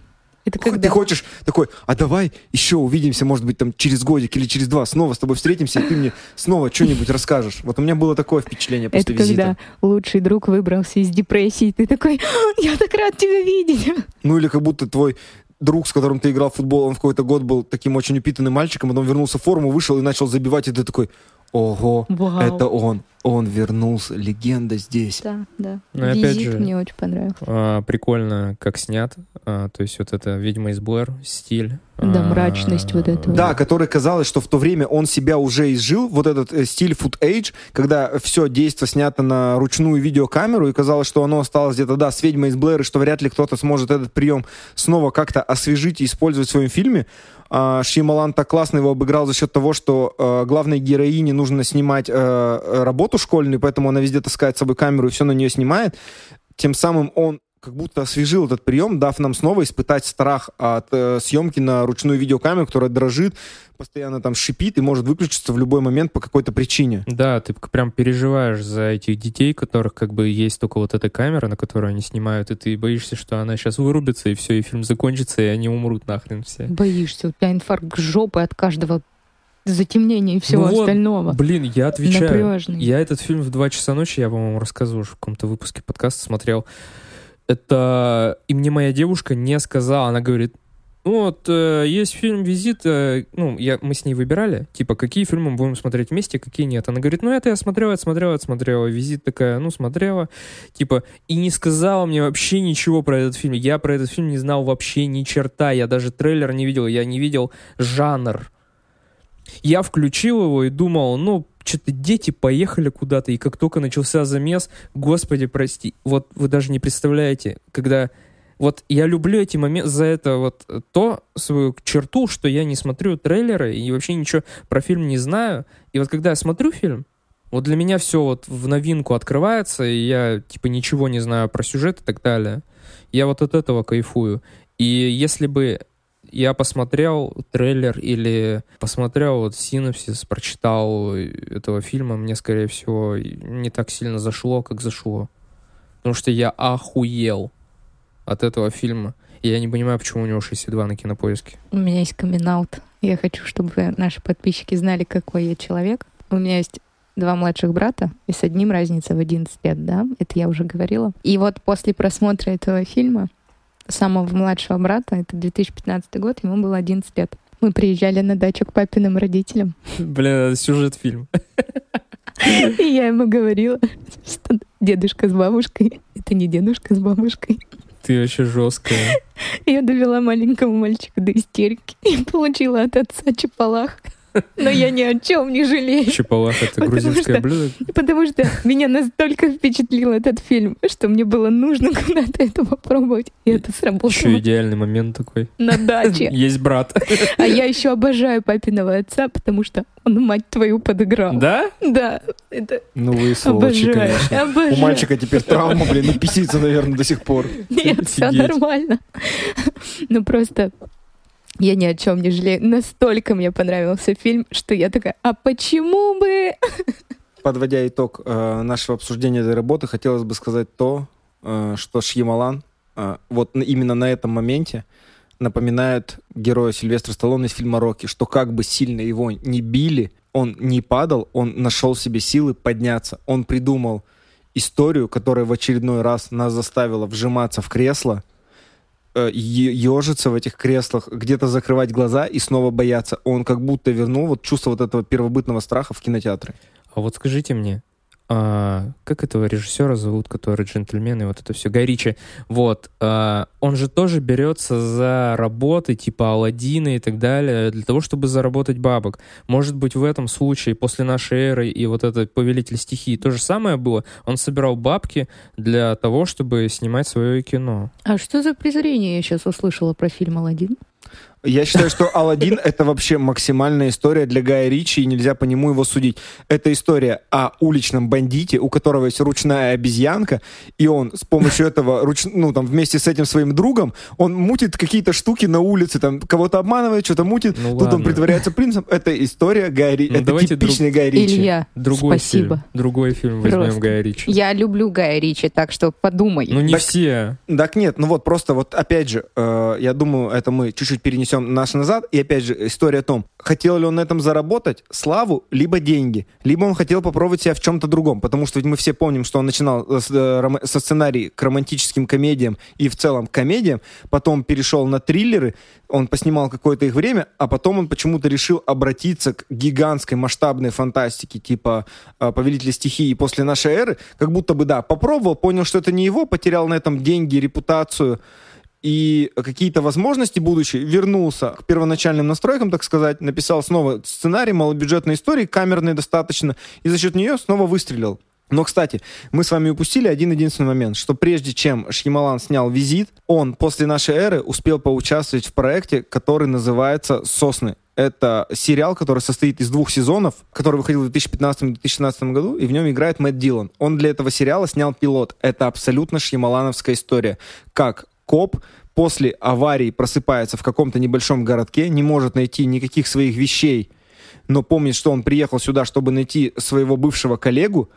это когда? Ты хочешь такой, а давай еще увидимся, может быть, там через годик или через два, снова с тобой встретимся, и ты мне снова что-нибудь расскажешь. Вот у меня было такое впечатление после Это визита. когда лучший друг выбрался из депрессии, ты такой, я так рад тебя видеть. Ну или как будто твой друг, с которым ты играл в футбол, он в какой-то год был таким очень упитанным мальчиком, потом вернулся в форму, вышел и начал забивать, и ты такой, ого, Вау. это он, он вернулся, легенда здесь. Да, да. Но ну, Визит опять же, мне очень понравился. А, прикольно, как снят, а, то есть вот это «Ведьма из Блэр», стиль. Да, а, мрачность вот этого. Да, который казалось, что в то время он себя уже изжил, вот этот э, стиль фут-эйдж, когда все действо снято на ручную видеокамеру, и казалось, что оно осталось где-то, да, с «Ведьмой из Блэр», и что вряд ли кто-то сможет этот прием снова как-то освежить и использовать в своем фильме. А, Шьямалан так классно его обыграл за счет того, что э, главной героине нужно снимать э, работу школьную, поэтому она везде таскает с собой камеру и все на нее снимает. Тем самым он как будто освежил этот прием, дав нам снова испытать страх от э, съемки на ручную видеокамеру, которая дрожит, постоянно там шипит и может выключиться в любой момент по какой-то причине. Да, ты прям переживаешь за этих детей, которых как бы есть только вот эта камера, на которую они снимают, и ты боишься, что она сейчас вырубится, и все, и фильм закончится, и они умрут нахрен все. Боишься, у тебя инфаркт жопы от каждого затемнения и всего Ну вот, остального. Блин, я отвечаю. Напряжный. Я этот фильм в 2 часа ночи, я, по-моему, рассказывал уже в каком-то выпуске подкаста, смотрел. Это... И мне моя девушка не сказала, она говорит, ну вот, э, есть фильм «Визит», э, ну, я, мы с ней выбирали, типа, какие фильмы мы будем смотреть вместе, какие нет. Она говорит, ну, это я смотрела, смотрела, смотрела. «Визит» такая, ну, смотрела. Типа, и не сказала мне вообще ничего про этот фильм. Я про этот фильм не знал вообще ни черта. Я даже трейлер не видел, я не видел жанр. Я включил его и думал, ну, что-то дети поехали куда-то, и как только начался замес, господи, прости, вот вы даже не представляете, когда... Вот я люблю эти моменты за это вот то свою черту, что я не смотрю трейлеры и вообще ничего про фильм не знаю. И вот когда я смотрю фильм, вот для меня все вот в новинку открывается, и я типа ничего не знаю про сюжет и так далее. Я вот от этого кайфую. И если бы я посмотрел трейлер или посмотрел вот синопсис, прочитал этого фильма, мне, скорее всего, не так сильно зашло, как зашло. Потому что я охуел от этого фильма. И я не понимаю, почему у него 62 на кинопоиске. У меня есть камин Я хочу, чтобы наши подписчики знали, какой я человек. У меня есть два младших брата, и с одним разница в 11 лет, да, это я уже говорила. И вот после просмотра этого фильма самого младшего брата, это 2015 год, ему было 11 лет. Мы приезжали на дачу к папиным родителям. Бля, сюжет фильм. И я ему говорила, что дедушка с бабушкой — это не дедушка с бабушкой. Ты вообще жесткая. Я довела маленького мальчика до истерики и получила от отца чапалах. Но я ни о чем не жалею. Чапалах — это Потому грузинское что- блюдо? Потому что меня настолько впечатлил этот фильм, что мне было нужно куда-то это попробовать. И это Еще сработало идеальный момент такой. на даче. Есть брат. А я еще обожаю папиного отца, потому что он мать твою подыграл. Да? Да, это Ну вы сволочи, обожаю. конечно. Обожаю. У мальчика теперь травма, блин, и писится, наверное, до сих пор. Нет, все нормально. Ну просто я ни о чем не жалею. Настолько мне понравился фильм, что я такая, а почему бы? Подводя итог э, нашего обсуждения этой работы, хотелось бы сказать то, э, что Шьямалан э, вот именно на этом моменте напоминает героя Сильвестра Сталлоне из фильма «Рокки», что как бы сильно его не били, он не падал, он нашел себе силы подняться. Он придумал историю, которая в очередной раз нас заставила вжиматься в кресло, ежиться в этих креслах, где-то закрывать глаза и снова бояться. Он как будто вернул вот чувство вот этого первобытного страха в кинотеатры. А вот скажите мне, а, как этого режиссера зовут, который джентльмен и вот это все, Гай Ричи. Вот, а, он же тоже берется за работы типа Алладина и так далее, для того, чтобы заработать бабок. Может быть, в этом случае, после нашей эры и вот этот Повелитель стихии, то же самое было. Он собирал бабки для того, чтобы снимать свое кино. А что за презрение я сейчас услышала про фильм «Аладдин»? Я считаю, что Алладин это вообще максимальная история для Гая Ричи, и нельзя по нему его судить. Это история о уличном бандите, у которого есть ручная обезьянка, и он с помощью этого, руч... ну, там, вместе с этим своим другом, он мутит какие-то штуки на улице, там, кого-то обманывает, что-то мутит, Ну тут он ладно. притворяется принцем. Это история Гая Ричи, Ну, это давайте типичный Гай Ричи. Илья, Другой спасибо. фильм. Другой фильм возьмем Просто. Гая Ричи. Я люблю Гая Ричи, так что подумай. Ну не Так- все. Так нет, ну вот просто вот опять же, э, я думаю, это мы чуть-чуть перенесем наш назад, и опять же история о том, хотел ли он на этом заработать славу, либо деньги, либо он хотел попробовать себя в чем-то другом, потому что ведь мы все помним, что он начинал э, с, э, со сценарий к романтическим комедиям и в целом к комедиям, потом перешел на триллеры, он поснимал какое-то их время, а потом он почему-то решил обратиться к гигантской масштабной фантастике, типа э, «Повелителя стихии» после нашей эры, как будто бы, да, попробовал, понял, что это не его, потерял на этом деньги, репутацию и какие-то возможности будущие, вернулся к первоначальным настройкам, так сказать, написал снова сценарий малобюджетной истории, камерной достаточно, и за счет нее снова выстрелил. Но, кстати, мы с вами упустили один единственный момент, что прежде чем Шьямалан снял «Визит», он после нашей эры успел поучаствовать в проекте, который называется «Сосны». Это сериал, который состоит из двух сезонов, который выходил в 2015-2016 году, и в нем играет Мэтт Дилан. Он для этого сериала снял пилот. Это абсолютно шьямалановская история. Как коп после аварии просыпается в каком-то небольшом городке, не может найти никаких своих вещей, но помнит, что он приехал сюда, чтобы найти своего бывшего коллегу,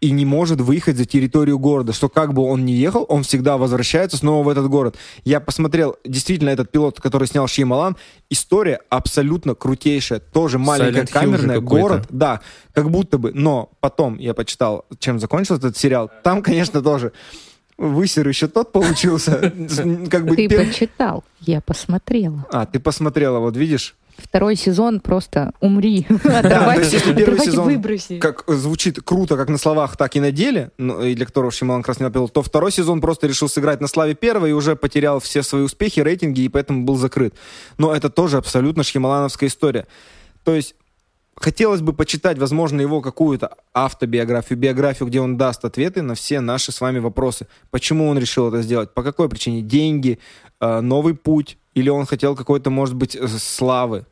и не может выехать за территорию города, что как бы он ни ехал, он всегда возвращается снова в этот город. Я посмотрел, действительно, этот пилот, который снял Шьямалан, история абсолютно крутейшая, тоже маленькая Silent камерная, город, да, как будто бы, но потом я почитал, чем закончился этот сериал, там, конечно, тоже высер еще тот получился, как бы... Ты пер- почитал, я посмотрела. А, ты посмотрела, вот видишь, Второй сезон просто умри. сезон выброси. как звучит круто, как на словах, так и на деле, и для которого Шималан не напел, то второй сезон просто решил сыграть на славе первого и уже потерял все свои успехи, рейтинги, и поэтому был закрыт. Но это тоже абсолютно шьямалановская история. То есть хотелось бы почитать, возможно, его какую-то автобиографию, биографию, где он даст ответы на все наши с вами вопросы. Почему он решил это сделать? По какой причине? Деньги, э, новый путь? Или он хотел какой-то, может быть, э, славы?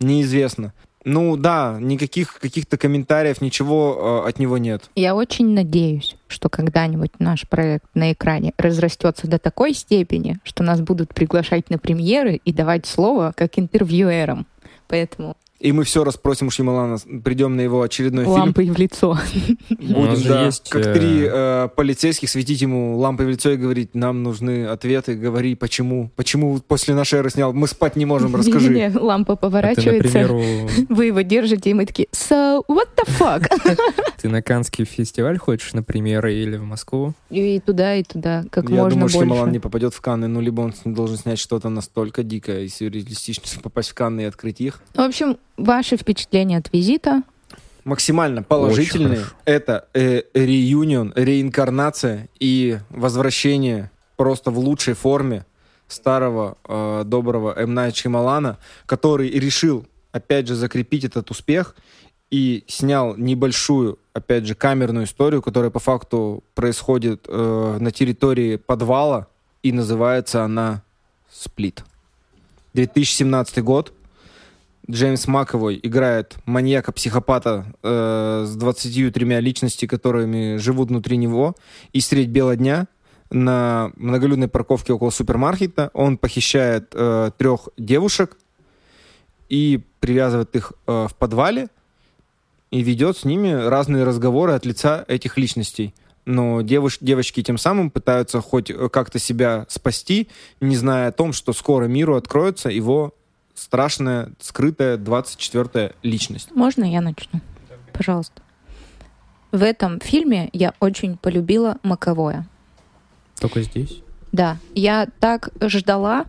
Неизвестно. Ну да, никаких каких-то комментариев, ничего э, от него нет. Я очень надеюсь, что когда-нибудь наш проект на экране разрастется до такой степени, что нас будут приглашать на премьеры и давать слово как интервьюерам. Поэтому И мы все расспросим у Шьямалана, придем на его очередной фильм. лампой в лицо. Будем, же да, есть, как э, три э, полицейских светить ему лампой в лицо и говорить, нам нужны ответы, говори, почему, почему после нашей эры снял, мы спать не можем, расскажи. Не-не-не, Лампа А ты, поворачивается, например, вы его держите, и мы такие, so, what the fuck? ты на Канский фестиваль хочешь на премьеры или в Москву? И туда, и туда, как Я можно думаю, что Шьямалан больше. не попадет в Канны, ну, либо он должен снять что-то настолько дикое и сюрреалистичное, попасть в Канны и открыть их. В общем, ваши впечатления от визита. максимально положительные. Это э, реюнион, реинкарнация и возвращение просто в лучшей форме старого э, доброго М. Найт который решил, опять же, закрепить этот успех и снял небольшую, опять же, камерную историю, которая по факту происходит э, на территории подвала, и называется она «Сплит». 2017 год. Джеймс Маковой играет маньяка-психопата э, с 23 личностями, которыми живут внутри него. И средь бела дня на многолюдной парковке около супермаркета он похищает э, трех девушек и привязывает их э, в подвале и ведет с ними разные разговоры от лица этих личностей. Но девуш- девочки тем самым пытаются хоть э, как-то себя спасти, не зная о том, что скоро миру откроется его страшная, скрытая 24-я личность. Можно я начну? Пожалуйста. В этом фильме я очень полюбила Маковое. Только здесь? Да, я так ждала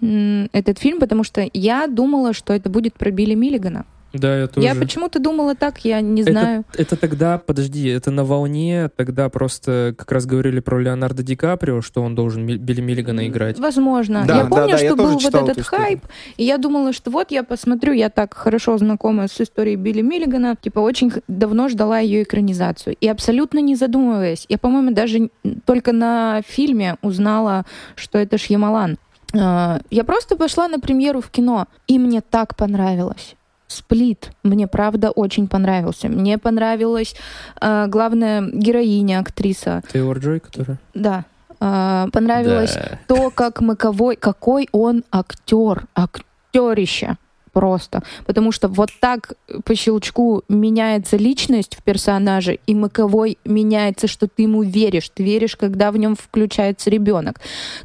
этот фильм, потому что я думала, что это будет про Билли Миллигана. Да, я тоже. Я почему-то думала так, я не Это- знаю. Это тогда, подожди, это на волне, тогда просто как раз говорили про Леонардо Ди Каприо, что он должен Билли Миллигана играть. Возможно. Да, я да, помню, да, что я был вот этот хайп, и я думала, что вот я посмотрю, я так хорошо знакома с историей Билли Миллигана, типа очень давно ждала ее экранизацию. И абсолютно не задумываясь, я, по-моему, даже только на фильме узнала, что это Шьямалан. А, Я просто пошла на премьеру в кино, и мне так понравилось. Сплит мне правда очень понравился. Мне понравилась а, главная героиня, актриса. Тейлор Джой, который? Да. А, понравилось Да. то, как Маковой, какой он актер, актерище просто. Потому что вот так по щелчку меняется личность в персонаже, и Маковой меняется, что ты ему веришь. Ты веришь, когда в нем включается ребенок.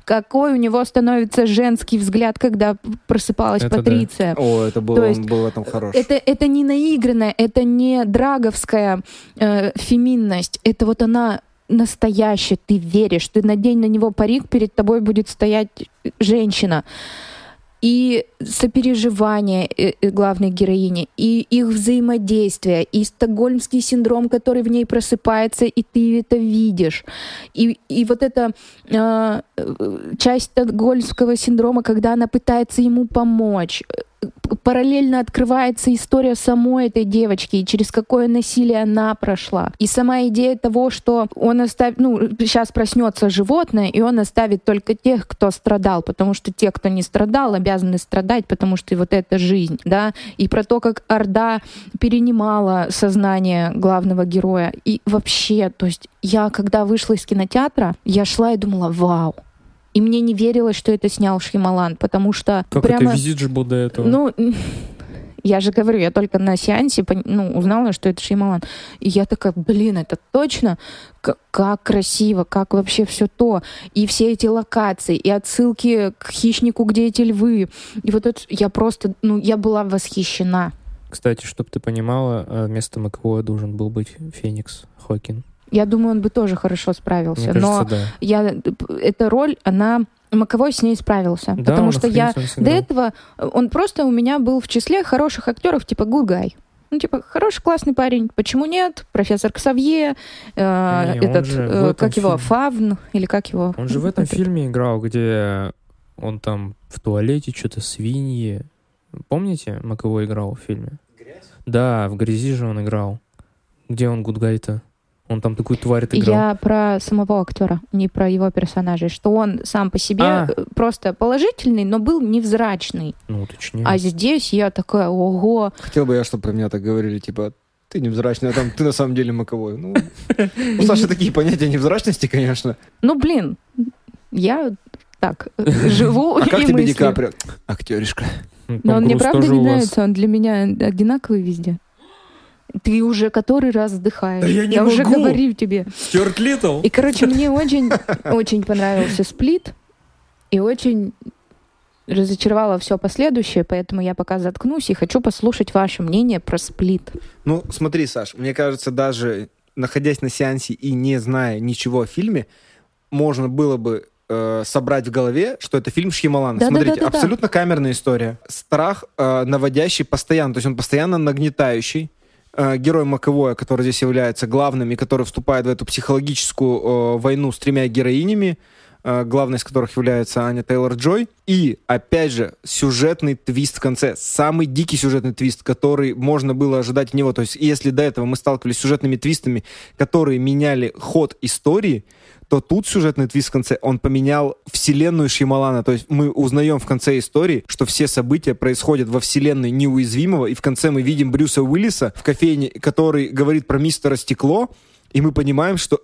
Какой у него становится женский взгляд, когда просыпалась Это да. Патриция. О, это было, То есть, он был в этом хорош. Это, это не наигранная, это не драговская э, феминность. Это вот она настоящая, ты веришь, ты надень на него парик, перед тобой будет стоять женщина. И сопереживание э, э, главной героини, и их взаимодействие, и стокгольмский синдром, который в ней просыпается, и ты это видишь. И, и вот эта э, э, часть стокгольмского синдрома, когда она пытается ему помочь, э, параллельно открывается история самой этой девочки и через какое насилие она прошла. И сама идея того, что он оставит, ну, сейчас проснется животное, и он оставит только тех, кто страдал, потому что те, кто не страдал, обязаны страдать, потому что вот это жизнь, да, и про то, как Орда перенимала сознание главного героя. И вообще, то есть я, когда вышла из кинотеатра, я шла и думала, вау, и мне не верилось, что это снял Шьямалан, потому что Как прямо... это визит же был до этого? Ну, я же говорю, я только на сеансе ну, узнала, что это Шеймалан. И я такая, блин, это точно? К- как красиво, как вообще все то. И все эти локации, и отсылки к хищнику, где эти львы. И вот это, я просто, ну, я была восхищена. Кстати, чтобы ты понимала, э, вместо Маковой должен был быть Феникс Хокин. Я думаю, он бы тоже хорошо справился. Мне кажется, но да. я, эта роль, она Маковой с ней справился. Да, потому что я до этого, он просто у меня был в числе хороших актеров, типа good guy. Ну, типа, хороший, классный парень. Почему нет? Профессор Ксавье, э, Не, этот, э, как его, фильме. Фавн, или как его? Он же в этом Этот. фильме играл, где он там в туалете что-то свиньи. Помните, Маковой играл в фильме? Да, в грязи же он играл. Где он гудгай-то? Он там такую тварь играл. Я про самого актера, не про его персонажей, что он сам по себе А. э, просто положительный, но был невзрачный. Ну, точнее. А здесь я такая, ого, Хотел бы я, чтобы про меня так говорили, типа, ты невзрачный, а там ты на самом деле маковой. Ну, у Саши такие понятия невзрачности, конечно. ну блин, я так живу А как тебе. Ди Каприо? Актеришка. Ну, Но он мне правда не нравится, он для меня одинаковый везде. Ты уже который раз вздыхаешь. Да я не уже могу. говорю тебе. Стюарт Литтл. И, короче, мне очень, очень понравился сплит. И очень разочаровало все последующее, поэтому я пока заткнусь и хочу послушать ваше мнение про сплит. Ну, смотри, Саш, мне кажется, даже находясь на сеансе и не зная ничего о фильме, можно было бы э, собрать в голове, что это фильм Шьямалана. Да-да-да-да-да. Смотрите, абсолютно камерная история. Страх э, наводящий постоянно, то есть он постоянно нагнетающий. Э, герой Маковоя, который здесь является главным и который вступает в эту психологическую э, войну с тремя героинями, э, главной из которых является Аня Тейлор-Джой. И, опять же, сюжетный твист в конце. Самый дикий сюжетный твист, который можно было ожидать от него. То есть, если до этого мы сталкивались с сюжетными твистами, которые меняли ход истории, то тут сюжетный твист в конце, он поменял вселенную Шьямалана. То есть мы узнаем в конце истории, что все события происходят во вселенной неуязвимого, и в конце мы видим Брюса Уиллиса в кофейне, который говорит про мистера Стекло, и мы понимаем, что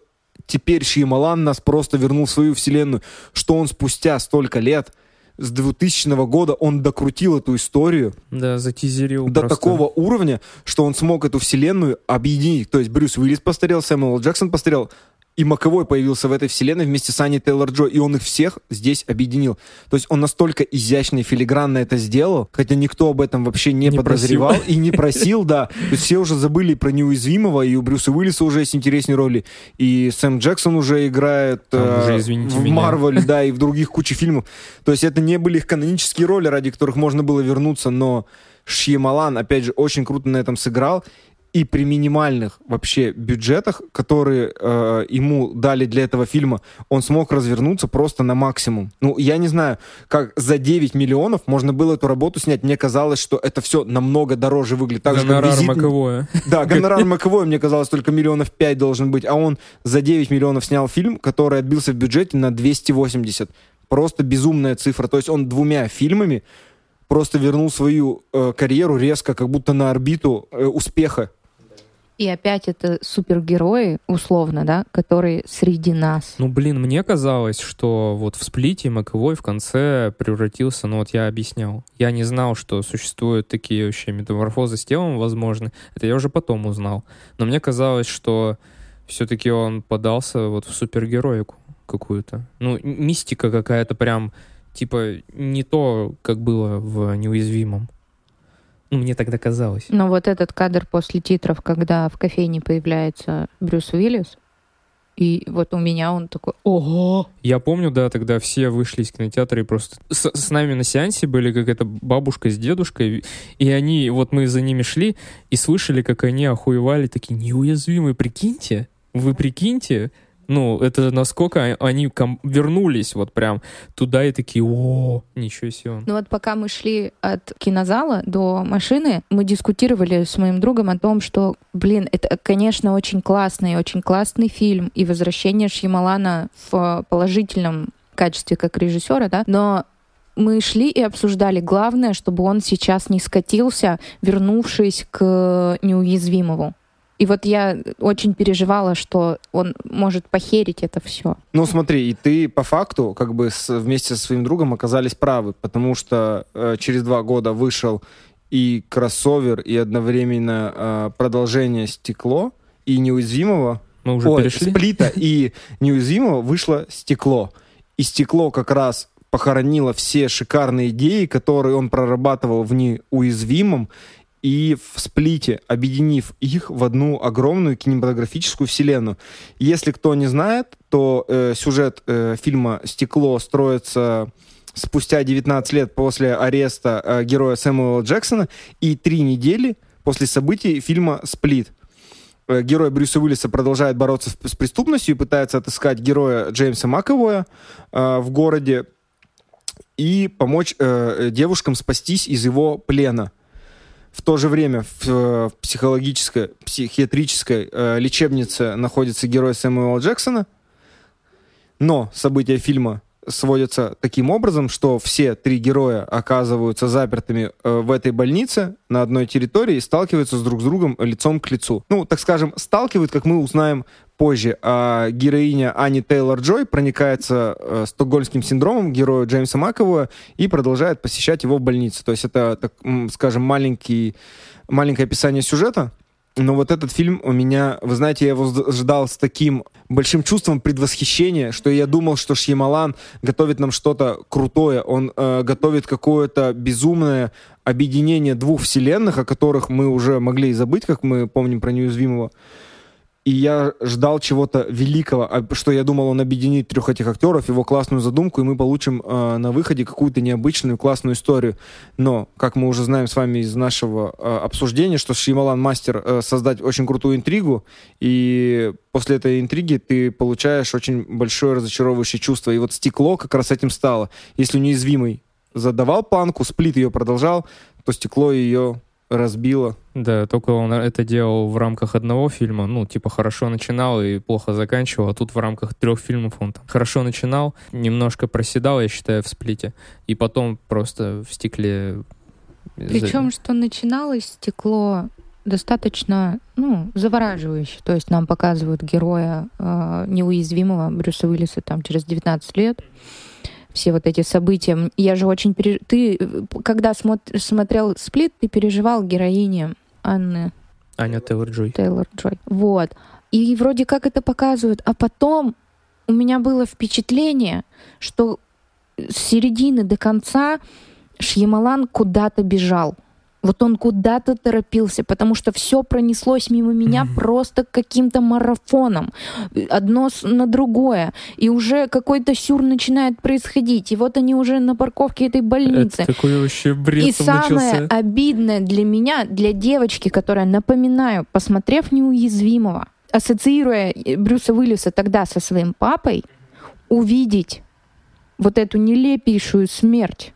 теперь Шьямалан нас просто вернул в свою вселенную, что он спустя столько лет, с 2000 года, он докрутил эту историю Да, затизерил до просто. такого уровня, что он смог эту вселенную объединить. То есть Брюс Уиллис постарел, Сэмюэл Джексон постарел, и Маковой появился в этой вселенной вместе с Аней Тейлор-Джо, и он их всех здесь объединил. То есть он настолько изящно и филигранно это сделал, хотя никто об этом вообще не, Не подозревал просил. и не просил, да. То есть все уже забыли про неуязвимого, и у Брюса Уиллиса уже есть интереснее роли, и Сэм Джексон уже играет э, уже, извините в. Марвеле, да, и в других куче фильмов. То есть это не были их канонические роли, ради которых можно было вернуться, но Шьямалан, опять же, очень круто на этом сыграл. И при минимальных вообще бюджетах, которые э, ему дали для этого фильма, он смог развернуться просто на максимум. Ну, я не знаю, как за 9 миллионов можно было эту работу снять. Мне казалось, что это все намного дороже выглядит. Так же, Гонорар «Визит». Маковое. Да, гонорар Маковой, мне казалось, только миллионов 5 должен быть, а он за 9 миллионов снял фильм, который отбился в бюджете на 280. Просто безумная цифра. То есть он двумя фильмами просто вернул свою э, карьеру резко, как будто на орбиту э, успеха. И опять это супергерои, условно, да, которые среди нас. Ну, блин, мне казалось, что вот в сплите Маковой в конце превратился, ну вот я объяснял. Я не знал, что существуют такие вообще метаморфозы с телом, возможно. Это я уже потом узнал. Но мне казалось, что все-таки он подался вот в супергероику какую-то. Ну, мистика какая-то прям, типа, не то, как было в «Неуязвимом». Ну, мне тогда казалось. Но вот этот кадр после титров, когда в кофейне появляется Брюс Уиллис, и вот у меня он такой, ого! Я помню, да, тогда все вышли из кинотеатра и просто с, с нами на сеансе были какая-то бабушка с дедушкой, и они, вот мы за ними шли и слышали, как они охуевали, такие неуязвимые, прикиньте, вы прикиньте, Ну, это насколько они вернулись вот прям туда и такие, о, ничего себе. Ну вот пока мы шли от кинозала до машины, мы дискутировали с моим другом о том, что, блин, это, конечно, очень классный, очень классный фильм, и возвращение Шьямалана в положительном качестве как режиссера, да, но мы шли и обсуждали главное, чтобы он сейчас не скатился, вернувшись к неуязвимому. И вот я очень переживала, что он может похерить это все. Ну смотри, и ты по факту как бы с, вместе со своим другом оказались правы, потому что э, через два года вышел и кроссовер, и одновременно э, продолжение стекло, и неуязвимого. Мы уже Ой, перешли. Сплита и неуязвимого вышло стекло. И стекло как раз похоронило все шикарные идеи, которые он прорабатывал в неуязвимом, и в сплите, объединив их в одну огромную кинематографическую вселенную. Если кто не знает, то э, сюжет э, фильма «Стекло» строится спустя 19 лет после ареста э, героя Сэмюэла Джексона и три недели после событий фильма «Сплит». Э, герой Брюса Уиллиса продолжает бороться с преступностью и пытается отыскать героя Джеймса Маковоя э, в городе и помочь э, девушкам спастись из его плена – в то же время в, в психологической, психиатрической э, лечебнице находится герой Сэмюэла Джексона, но события фильма сводятся таким образом, что все три героя оказываются запертыми э, в этой больнице на одной территории и сталкиваются с друг с другом лицом к лицу. Ну, так скажем, сталкивают, как мы узнаем позже. А героиня Ани Тейлор-Джой проникается э, стокгольмским синдромом героя Джеймса Макового и продолжает посещать его в больнице. То есть это, так, скажем, маленький, маленькое описание сюжета. Но вот этот фильм у меня, вы знаете, я его ждал с таким большим чувством предвосхищения, что я думал, что Шьямалан готовит нам что-то крутое, он э, готовит какое-то безумное объединение двух вселенных, о которых мы уже могли и забыть, как мы помним про неуязвимого и я ждал чего-то великого, а, что я думал, он объединит трех этих актеров, его классную задумку, и мы получим э, на выходе какую-то необычную классную историю. Но, как мы уже знаем с вами из нашего э, обсуждения, что Шьямалан мастер э, создать очень крутую интригу, и после этой интриги ты получаешь очень большое разочаровывающее чувство. И вот стекло как раз этим стало. Если неуязвимый задавал планку, сплит ее продолжал, то стекло ее разбило. Да, только он это делал в рамках одного фильма, ну, типа, хорошо начинал и плохо заканчивал, а тут в рамках трех фильмов он там хорошо начинал, немножко проседал, я считаю, в сплите, и потом просто в стекле... Причем, что начиналось стекло достаточно, ну, завораживающе. То есть нам показывают героя э, неуязвимого Брюса Уиллиса там через 19 лет все вот эти события. Я же очень переж... Ты, когда смотр... смотрел «Сплит», ты переживал героине Анны... Аня Тейлор-Джой. Тейлор-Джой. Вот. И вроде как это показывают. А потом у меня было впечатление, что с середины до конца Шьямалан куда-то бежал. Вот он куда-то торопился, потому что все пронеслось мимо меня mm-hmm. просто каким-то марафоном. Одно на другое. И уже какой-то сюр начинает происходить. И вот они уже на парковке этой больницы. Это какой вообще бред И самое начался. обидное для меня, для девочки, которая, напоминаю, посмотрев «Неуязвимого», ассоциируя Брюса Уиллиса тогда со своим папой, увидеть вот эту нелепейшую смерть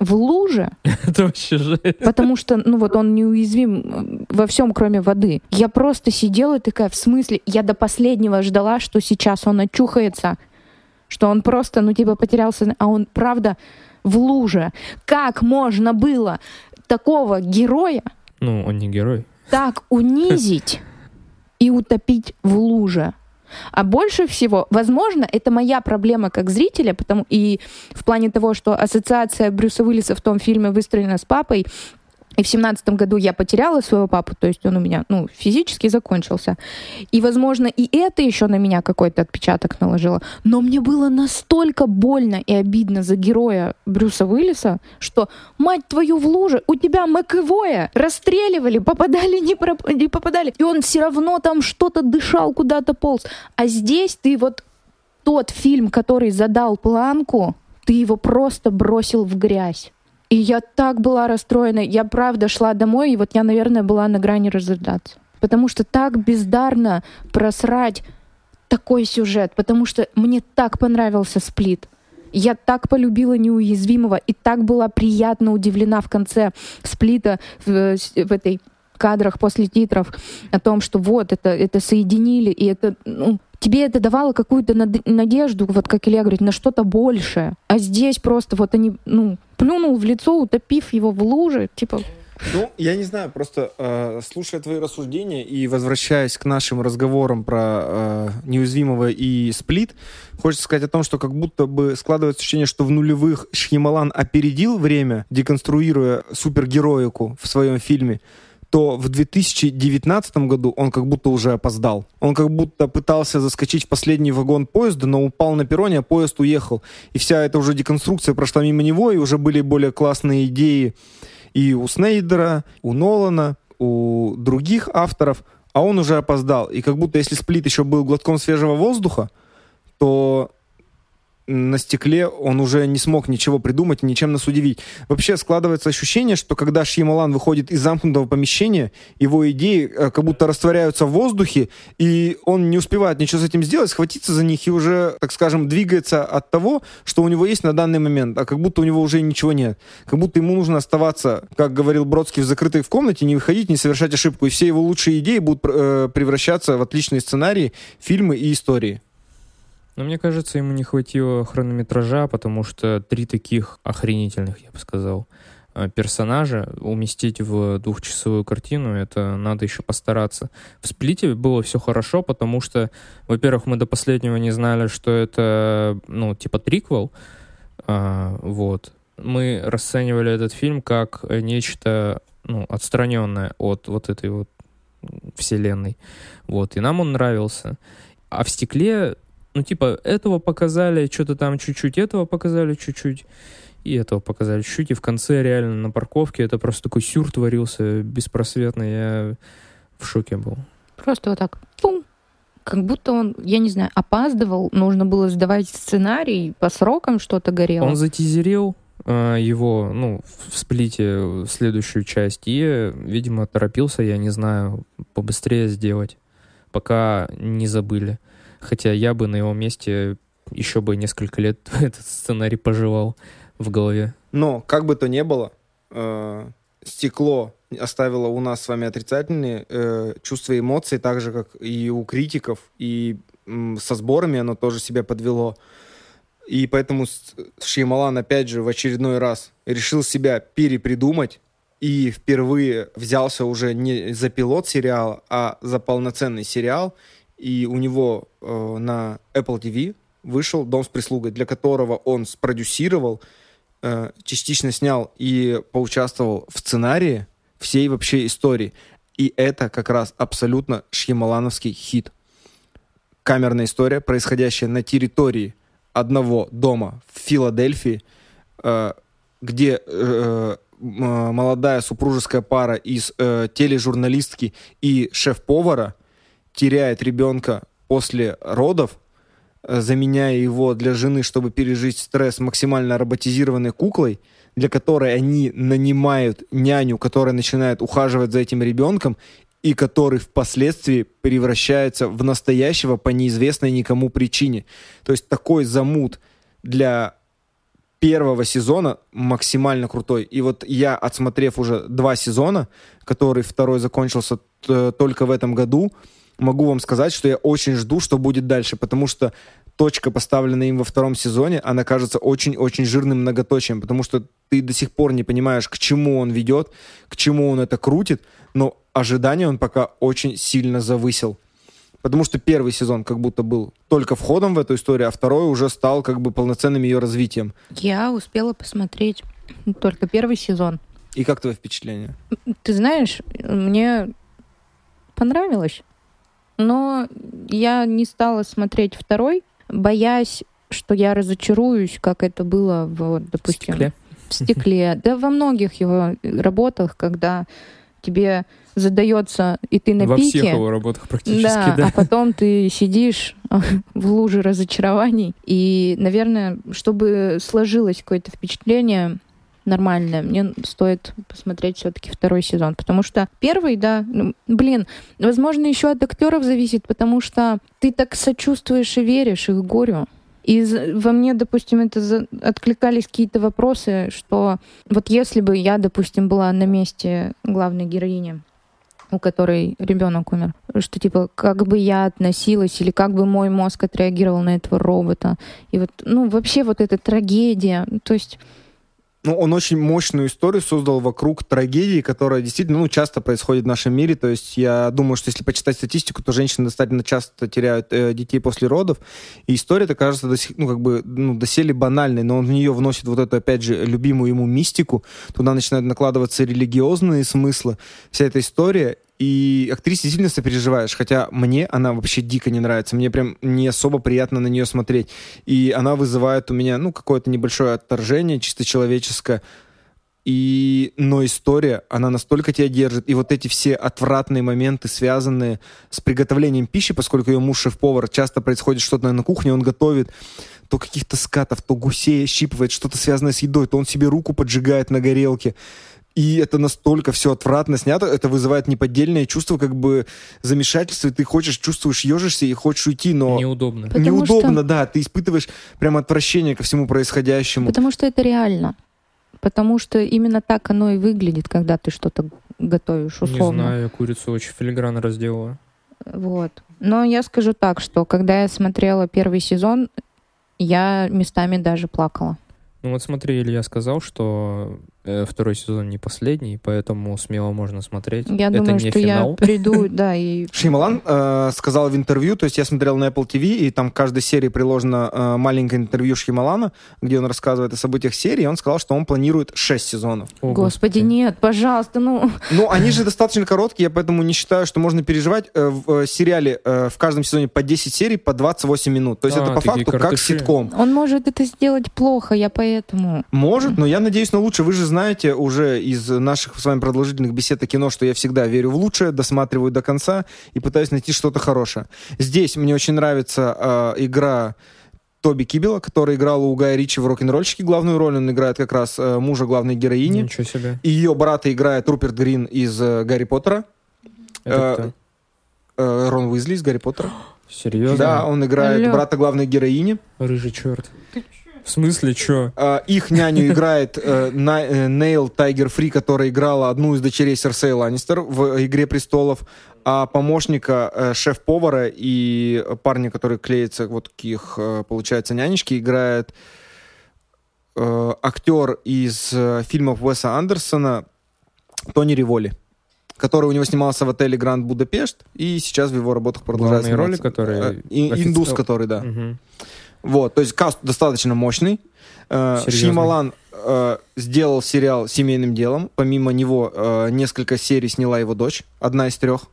в луже. Это вообще жесть. Потому что, ну вот он неуязвим во всем, кроме воды. Я просто сидела такая, в смысле, я до последнего ждала, что сейчас он очухается, что он просто, ну типа потерялся, а он правда в луже. Как можно было такого героя... Ну, он не герой. Так унизить и утопить в луже. А больше всего, возможно, это моя проблема как зрителя, потому и в плане того, что ассоциация Брюса Уиллиса в том фильме выстроена с папой, и в семнадцатом году я потеряла своего папу, то есть он у меня, ну, физически закончился. И, возможно, и это еще на меня какой-то отпечаток наложило. Но мне было настолько больно и обидно за героя Брюса Уиллиса, что, мать твою, в луже, у тебя маковое расстреливали, попадали, не, проп... не попадали. И он все равно там что-то дышал, куда-то полз. А здесь ты вот тот фильм, который задал планку, ты его просто бросил в грязь. И я так была расстроена. Я правда шла домой, и вот я, наверное, была на грани разрыдаться. Потому что так бездарно просрать такой сюжет, потому что мне так понравился сплит. Я так полюбила неуязвимого и так была приятно удивлена в конце сплита в, в этой кадрах после титров о том, что вот это, это соединили, и это, ну, тебе это давало какую-то надежду, вот как Илья говорит, на что-то большее. А здесь просто вот они, ну, плюнул в лицо, утопив его в луже, типа, ну, я не знаю, просто э, слушая твои рассуждения и возвращаясь к нашим разговорам про э, неуязвимого и сплит, хочется сказать о том, что как будто бы складывается ощущение, что в нулевых Шьямалан опередил время, деконструируя супергероику в своем фильме, то в 2019 году он как будто уже опоздал. Он как будто пытался заскочить в последний вагон поезда, но упал на перроне, а поезд уехал. И вся эта уже деконструкция прошла мимо него, и уже были более классные идеи и у Снейдера, у Нолана, у других авторов, а он уже опоздал. И как будто если сплит еще был глотком свежего воздуха, то на стекле он уже не смог ничего придумать ничем нас удивить. Вообще складывается ощущение, что когда Шьямалан выходит из замкнутого помещения, его идеи э, как будто растворяются в воздухе, и он не успевает ничего с этим сделать, схватиться за них и уже, так скажем, двигается от того, что у него есть на данный момент, а как будто у него уже ничего нет. Как будто ему нужно оставаться, как говорил Бродский, в закрытой в комнате, не выходить, не совершать ошибку, и все его лучшие идеи будут э, превращаться в отличные сценарии, фильмы и истории. Но мне кажется, ему не хватило хронометража, потому что три таких охренительных, я бы сказал, э, персонажа уместить в двухчасовую картину, это надо еще постараться. В «Сплите» было все хорошо, потому что, во-первых, мы до последнего не знали, что это, ну, типа триквел, а, вот. Мы расценивали этот фильм как нечто, ну, отстраненное от вот этой вот вселенной. Вот, и нам он нравился. А в «Стекле» ну, типа, этого показали, что-то там чуть-чуть, этого показали чуть-чуть, и этого показали чуть-чуть, и в конце реально на парковке это просто такой сюр творился беспросветный, я в шоке был. Просто вот так, пум, как будто он, я не знаю, опаздывал, нужно было сдавать сценарий, по срокам что-то горело. Он затизерил э, его, ну, в сплите следующую часть, и, видимо, торопился, я не знаю, побыстрее сделать, пока не забыли. Хотя я бы на его месте еще бы несколько лет этот сценарий пожевал в голове. Но, как бы то ни было, э, стекло оставило у нас с вами отрицательные э, чувства и эмоции, так же, как и у критиков, и э, со сборами оно тоже себя подвело. И поэтому Шьямалан, опять же, в очередной раз решил себя перепридумать и впервые взялся уже не за пилот сериала, а за полноценный сериал – и у него э, на Apple TV вышел «Дом с прислугой», для которого он спродюсировал, э, частично снял и поучаствовал в сценарии всей вообще истории. И это как раз абсолютно шьямалановский хит. Камерная история, происходящая на территории одного дома в Филадельфии, э, где э, молодая супружеская пара из э, тележурналистки и шеф-повара – теряет ребенка после родов, э, заменяя его для жены, чтобы пережить стресс максимально роботизированной куклой, для которой они нанимают няню, которая начинает ухаживать за этим ребенком, и который впоследствии превращается в настоящего по неизвестной никому причине. То есть такой замут для первого сезона максимально крутой. И вот я, отсмотрев уже два сезона, который второй закончился только в этом году, могу вам сказать, что я очень жду, что будет дальше, потому что точка, поставленная им во втором сезоне, она кажется очень-очень жирным многоточием, потому что ты до сих пор не понимаешь, к чему он ведет, к чему он это крутит, но ожидания он пока очень сильно завысил. Потому что первый сезон как будто был только входом в эту историю, а второй уже стал как бы полноценным ее развитием. Я успела посмотреть только первый сезон. И как твое впечатление? Ты знаешь, мне понравилось. Но я не стала смотреть второй, боясь, что я разочаруюсь, как это было, в, допустим, в стекле. в стекле. Да во многих его работах, когда тебе задается, и ты на Во пике. всех его работах практически, да, да. А потом ты сидишь в луже разочарований. И, наверное, чтобы сложилось какое-то впечатление, нормальная, мне стоит посмотреть все-таки второй сезон. Потому что первый, да, ну, блин, возможно, еще от актеров зависит, потому что ты так сочувствуешь и веришь их горю. И во мне, допустим, это за... откликались какие-то вопросы, что вот если бы я, допустим, была на месте главной героини, у которой ребенок умер, что типа как бы я относилась или как бы мой мозг отреагировал на этого робота. И вот, ну, вообще вот эта трагедия, то есть ну, он очень мощную историю создал вокруг трагедии, которая действительно ну, часто происходит в нашем мире. То есть я думаю, что если почитать статистику, то женщины достаточно часто теряют э, детей после родов. И история-то кажется до сих, ну, как бы, ну, доселе банальной, но он в нее вносит вот эту, опять же, любимую ему мистику. Туда начинают накладываться религиозные смыслы. Вся эта история. И актрисе действительно сопереживаешь, хотя мне она вообще дико не нравится. Мне прям не особо приятно на нее смотреть. И она вызывает у меня, ну, какое-то небольшое отторжение, чисто человеческое. И, но история, она настолько тебя держит. И вот эти все отвратные моменты, связанные с приготовлением пищи, поскольку ее муж шеф-повар, часто происходит что-то на кухне, он готовит то каких-то скатов, то гусей щипывает, что-то связанное с едой, то он себе руку поджигает на горелке. И это настолько все отвратно снято, это вызывает неподдельное чувство как бы замешательства, и ты хочешь, чувствуешь, ежишься и хочешь уйти, но... Неудобно. Потому Неудобно, что- да, ты испытываешь прям отвращение ко всему происходящему. Потому что это реально. Потому что именно так оно и выглядит, когда ты что-то готовишь, Не условно. знаю, я курицу очень филигранно разделала. Вот. Но я скажу так, что когда я смотрела первый сезон, я местами даже плакала. Ну вот смотри, Илья сказал, что второй сезон не последний, поэтому смело можно смотреть. Я Это думаю, не что финал. я приду, да, и Шеймалан э, сказал в интервью, то есть я смотрел на Apple TV, и там в каждой серии приложено э, маленькое интервью Шеймалана, где он рассказывает о событиях серии, и он сказал, что он планирует 6 сезонов. О, Господи, нет, пожалуйста, ну... Ну, они же достаточно короткие, я поэтому не считаю, что можно переживать. Э, В э, сериале э, в каждом сезоне по 10 серий, по 28 минут. То есть А, это по факту как картыши. ситком. Он может это сделать плохо, я поэтому... Может, но я надеюсь на лучшее. Вы же знаете уже из наших с вами продолжительных бесед о кино, что я всегда верю в лучшее, досматриваю до конца и пытаюсь найти что-то хорошее. Здесь мне очень нравится э, игра Тоби Кибела, который играл у Гая Ричи в «Рок-н-ролльщике» главную роль. Он играет как раз э, мужа главной героини. Ничего себе. И ее брата играет Руперт Грин из э, «Гарри Поттера». Это Э, кто? Э, Рон Уизли из «Гарри Поттера». Серьезно? Да, он играет Алло. брата главной героини. Рыжий черт. В смысле, чё? А, Их няню играет э, На- э, Нейл Тайгер Фри, которая играла одну из дочерей Серсея Ланнистер в «Игре престолов», а помощника э, шеф-повара и парня, который клеится вот к их, э, получается, нянечке, играет э, актер из э, фильмов Уэса Андерсона Тони Риволи который у него снимался в отеле Гранд Будапешт, и сейчас в его работах продолжает Главные роли, которые Э, и- Индус, который, да. Мгм. Вот, то есть каст достаточно мощный. Э, Серьезный. Шьямалан э, сделал сериал «Семейным делом». Помимо него э, несколько серий сняла его дочь, одна из трех.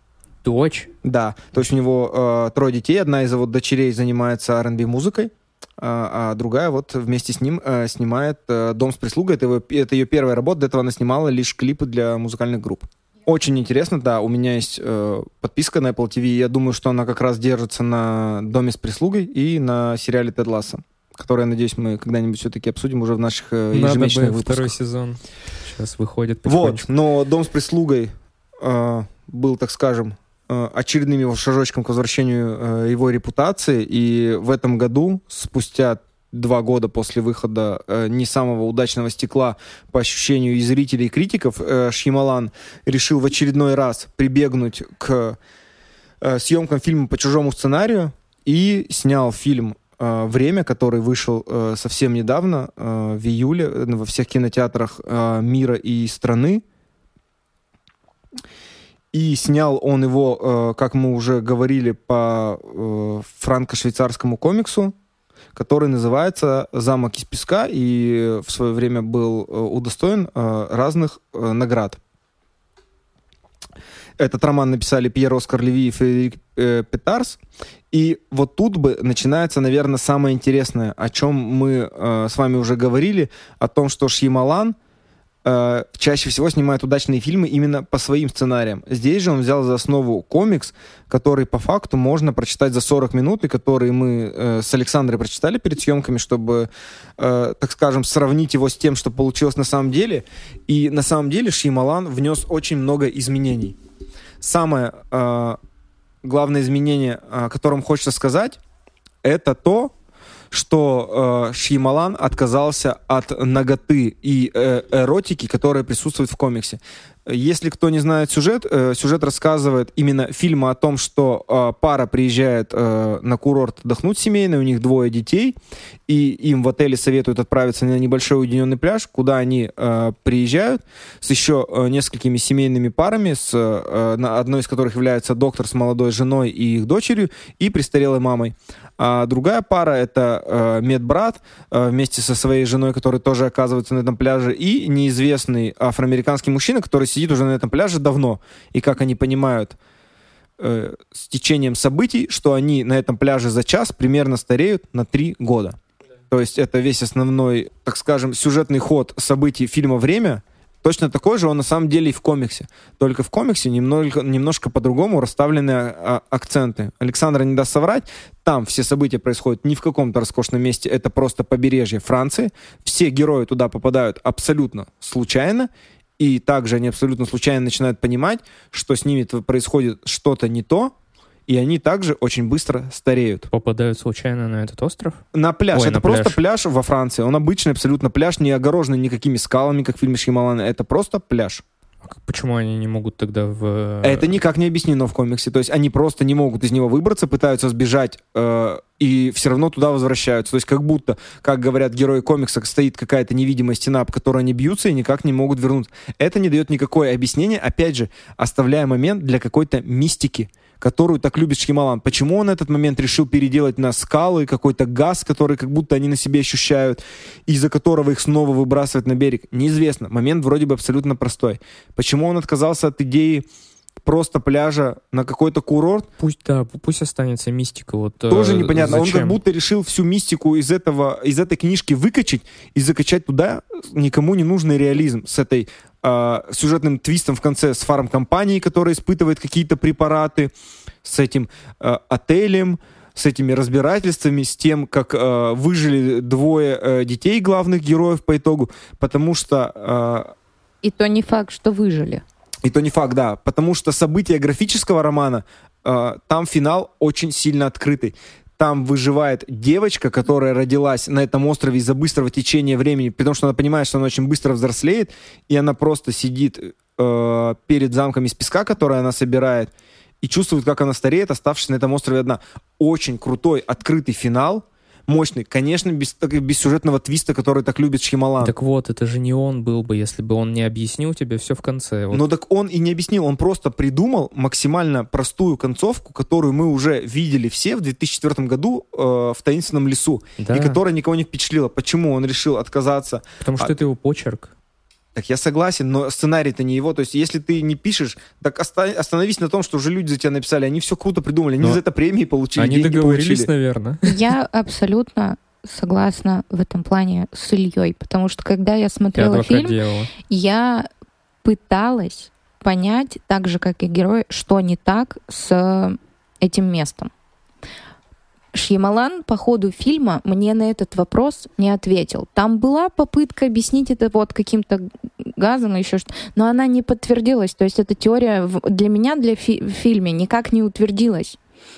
Дочь? Да, то есть у него э, трое детей, одна из его дочерей занимается R&B музыкой, а, а другая вот вместе с ним э, снимает э, «Дом с прислугой». Это, его- это ее первая работа, до этого она снимала лишь клипы для музыкальных групп. Очень интересно, да, у меня есть э, подписка на Apple TV, я думаю, что она как раз держится на «Доме с прислугой» и на сериале «Тед Ласса», который, я надеюсь, мы когда-нибудь все-таки обсудим уже в наших э, Надо ежемесячных бы выпусках. второй сезон. Сейчас выходит Вот, но «Дом с прислугой» э, был, так скажем, э, очередным его шажочком к возвращению э, его репутации, и в этом году, спустя два года после выхода э, не самого удачного стекла по ощущению и зрителей, и критиков, э, Шьямалан решил в очередной раз прибегнуть к э, съемкам фильма по чужому сценарию и снял фильм э, «Время», который вышел э, совсем недавно, э, в июле, э, во всех кинотеатрах э, мира и страны. И снял он его, э, как мы уже говорили, по э, франко-швейцарскому комиксу, который называется «Замок из песка» и в свое время был э, удостоен э, разных э, наград. Этот роман написали Пьер Оскар Леви и Фредерик Петарс. И вот тут бы начинается, наверное, самое интересное, о чем мы э, с вами уже говорили, о том, что Шьямалан э, чаще всего снимает удачные фильмы именно по своим сценариям. Здесь же он взял за основу комикс, который по факту можно прочитать за 40 минут, и который мы э, с Александрой прочитали перед съемками, чтобы, э, так скажем, сравнить его с тем, что получилось на самом деле. И на самом деле Шьямалан внес очень много изменений. Самое э, главное изменение, о котором хочется сказать, это то, что э, Шьямалан отказался от ноготы и э, эротики, которая присутствует в комиксе. Если кто не знает сюжет, э, сюжет рассказывает именно фильма о том, что э, пара приезжает э, на курорт отдохнуть семейно, у них двое детей, и им в отеле советуют отправиться на небольшой уединенный пляж, куда они приезжают с еще несколькими семейными парами, с одной из которых является доктор с молодой женой и их дочерью, и престарелой мамой. А другая пара — это медбрат вместе со своей женой, который тоже оказывается на этом пляже, и неизвестный афроамериканский мужчина, который сидит уже на этом пляже давно. И как они понимают э, с течением событий, что они на этом пляже за час примерно стареют на три года. То есть это весь основной, так скажем, сюжетный ход событий фильма «Время», Точно такой же он на самом деле и в комиксе. Только в комиксе немного, немножко по-другому расставлены а, акценты. Александр не даст соврать, там все события происходят не в каком-то роскошном месте, это просто побережье Франции. Все герои туда попадают абсолютно случайно, и также они абсолютно случайно начинают понимать, что с ними происходит что-то не то, и они также очень быстро стареют. Попадают случайно на этот остров? На пляж. Ой, это на просто пляж. пляж во Франции. Он обычный абсолютно пляж, не огороженный никакими скалами, как в фильме Шьямалана. Это просто пляж. А почему они не могут тогда в... Это никак не объяснено в комиксе. То есть они просто не могут из него выбраться, пытаются сбежать э, и все равно туда возвращаются. То есть как будто, как говорят герои комикса, стоит какая-то невидимая стена, об которой они бьются и никак не могут вернуться. Это не дает никакое объяснение, опять же, оставляя момент для какой-то мистики которую так любит Шьямалан. Почему он этот момент решил переделать на скалы, какой-то газ, который как будто они на себе ощущают, из-за которого их снова выбрасывают на берег, неизвестно. Момент вроде бы абсолютно простой. Почему он отказался от идеи просто пляжа на какой-то курорт. Пусть, да, пусть останется мистика. Вот, э, Тоже непонятно. Зачем? Он как будто решил всю мистику из, этого, из этой книжки выкачать и закачать туда никому не нужный реализм с этой э, сюжетным твистом в конце с фармкомпанией, которая испытывает какие-то препараты, с этим э, отелем, с этими разбирательствами, с тем, как э, выжили двое э, детей главных героев по итогу, потому что... Э, и то не факт, что выжили. И то не факт, да, потому что события графического романа, э, там финал очень сильно открытый там выживает девочка, которая родилась на этом острове из-за быстрого течения времени, потому что она понимает, что она очень быстро взрослеет, и она просто сидит э, перед замком из песка, который она собирает, и чувствует, как она стареет, оставшись на этом острове одна. Очень крутой, открытый финал, мощный. Конечно, без, без сюжетного твиста, который так любит Шьямалан. Так вот, это же не он был бы, если бы он не объяснил тебе все в конце. Вот. Но так он и не объяснил, он просто придумал максимально простую концовку, которую мы уже видели все в 2004 году э, в «Таинственном лесу», да. и которая никого не впечатлила. Почему он решил отказаться? Потому что от... это его почерк. Так я согласен, но сценарий-то не его. То есть, если ты не пишешь, так оста- остановись на том, что уже люди за тебя написали. Они все круто придумали. Они но за это премии получили. Они договорились, получили. наверное. Я абсолютно согласна в этом плане с Ильей, потому что когда я смотрела я фильм, делала. я пыталась понять, так же как и герой, что не так с этим местом. Шьямалан по ходу фильма мне на этот вопрос не ответил. Там была попытка объяснить это вот каким-то газом, еще что но она не подтвердилась. То есть эта теория для меня, для фи- в фильме никак не утвердилась.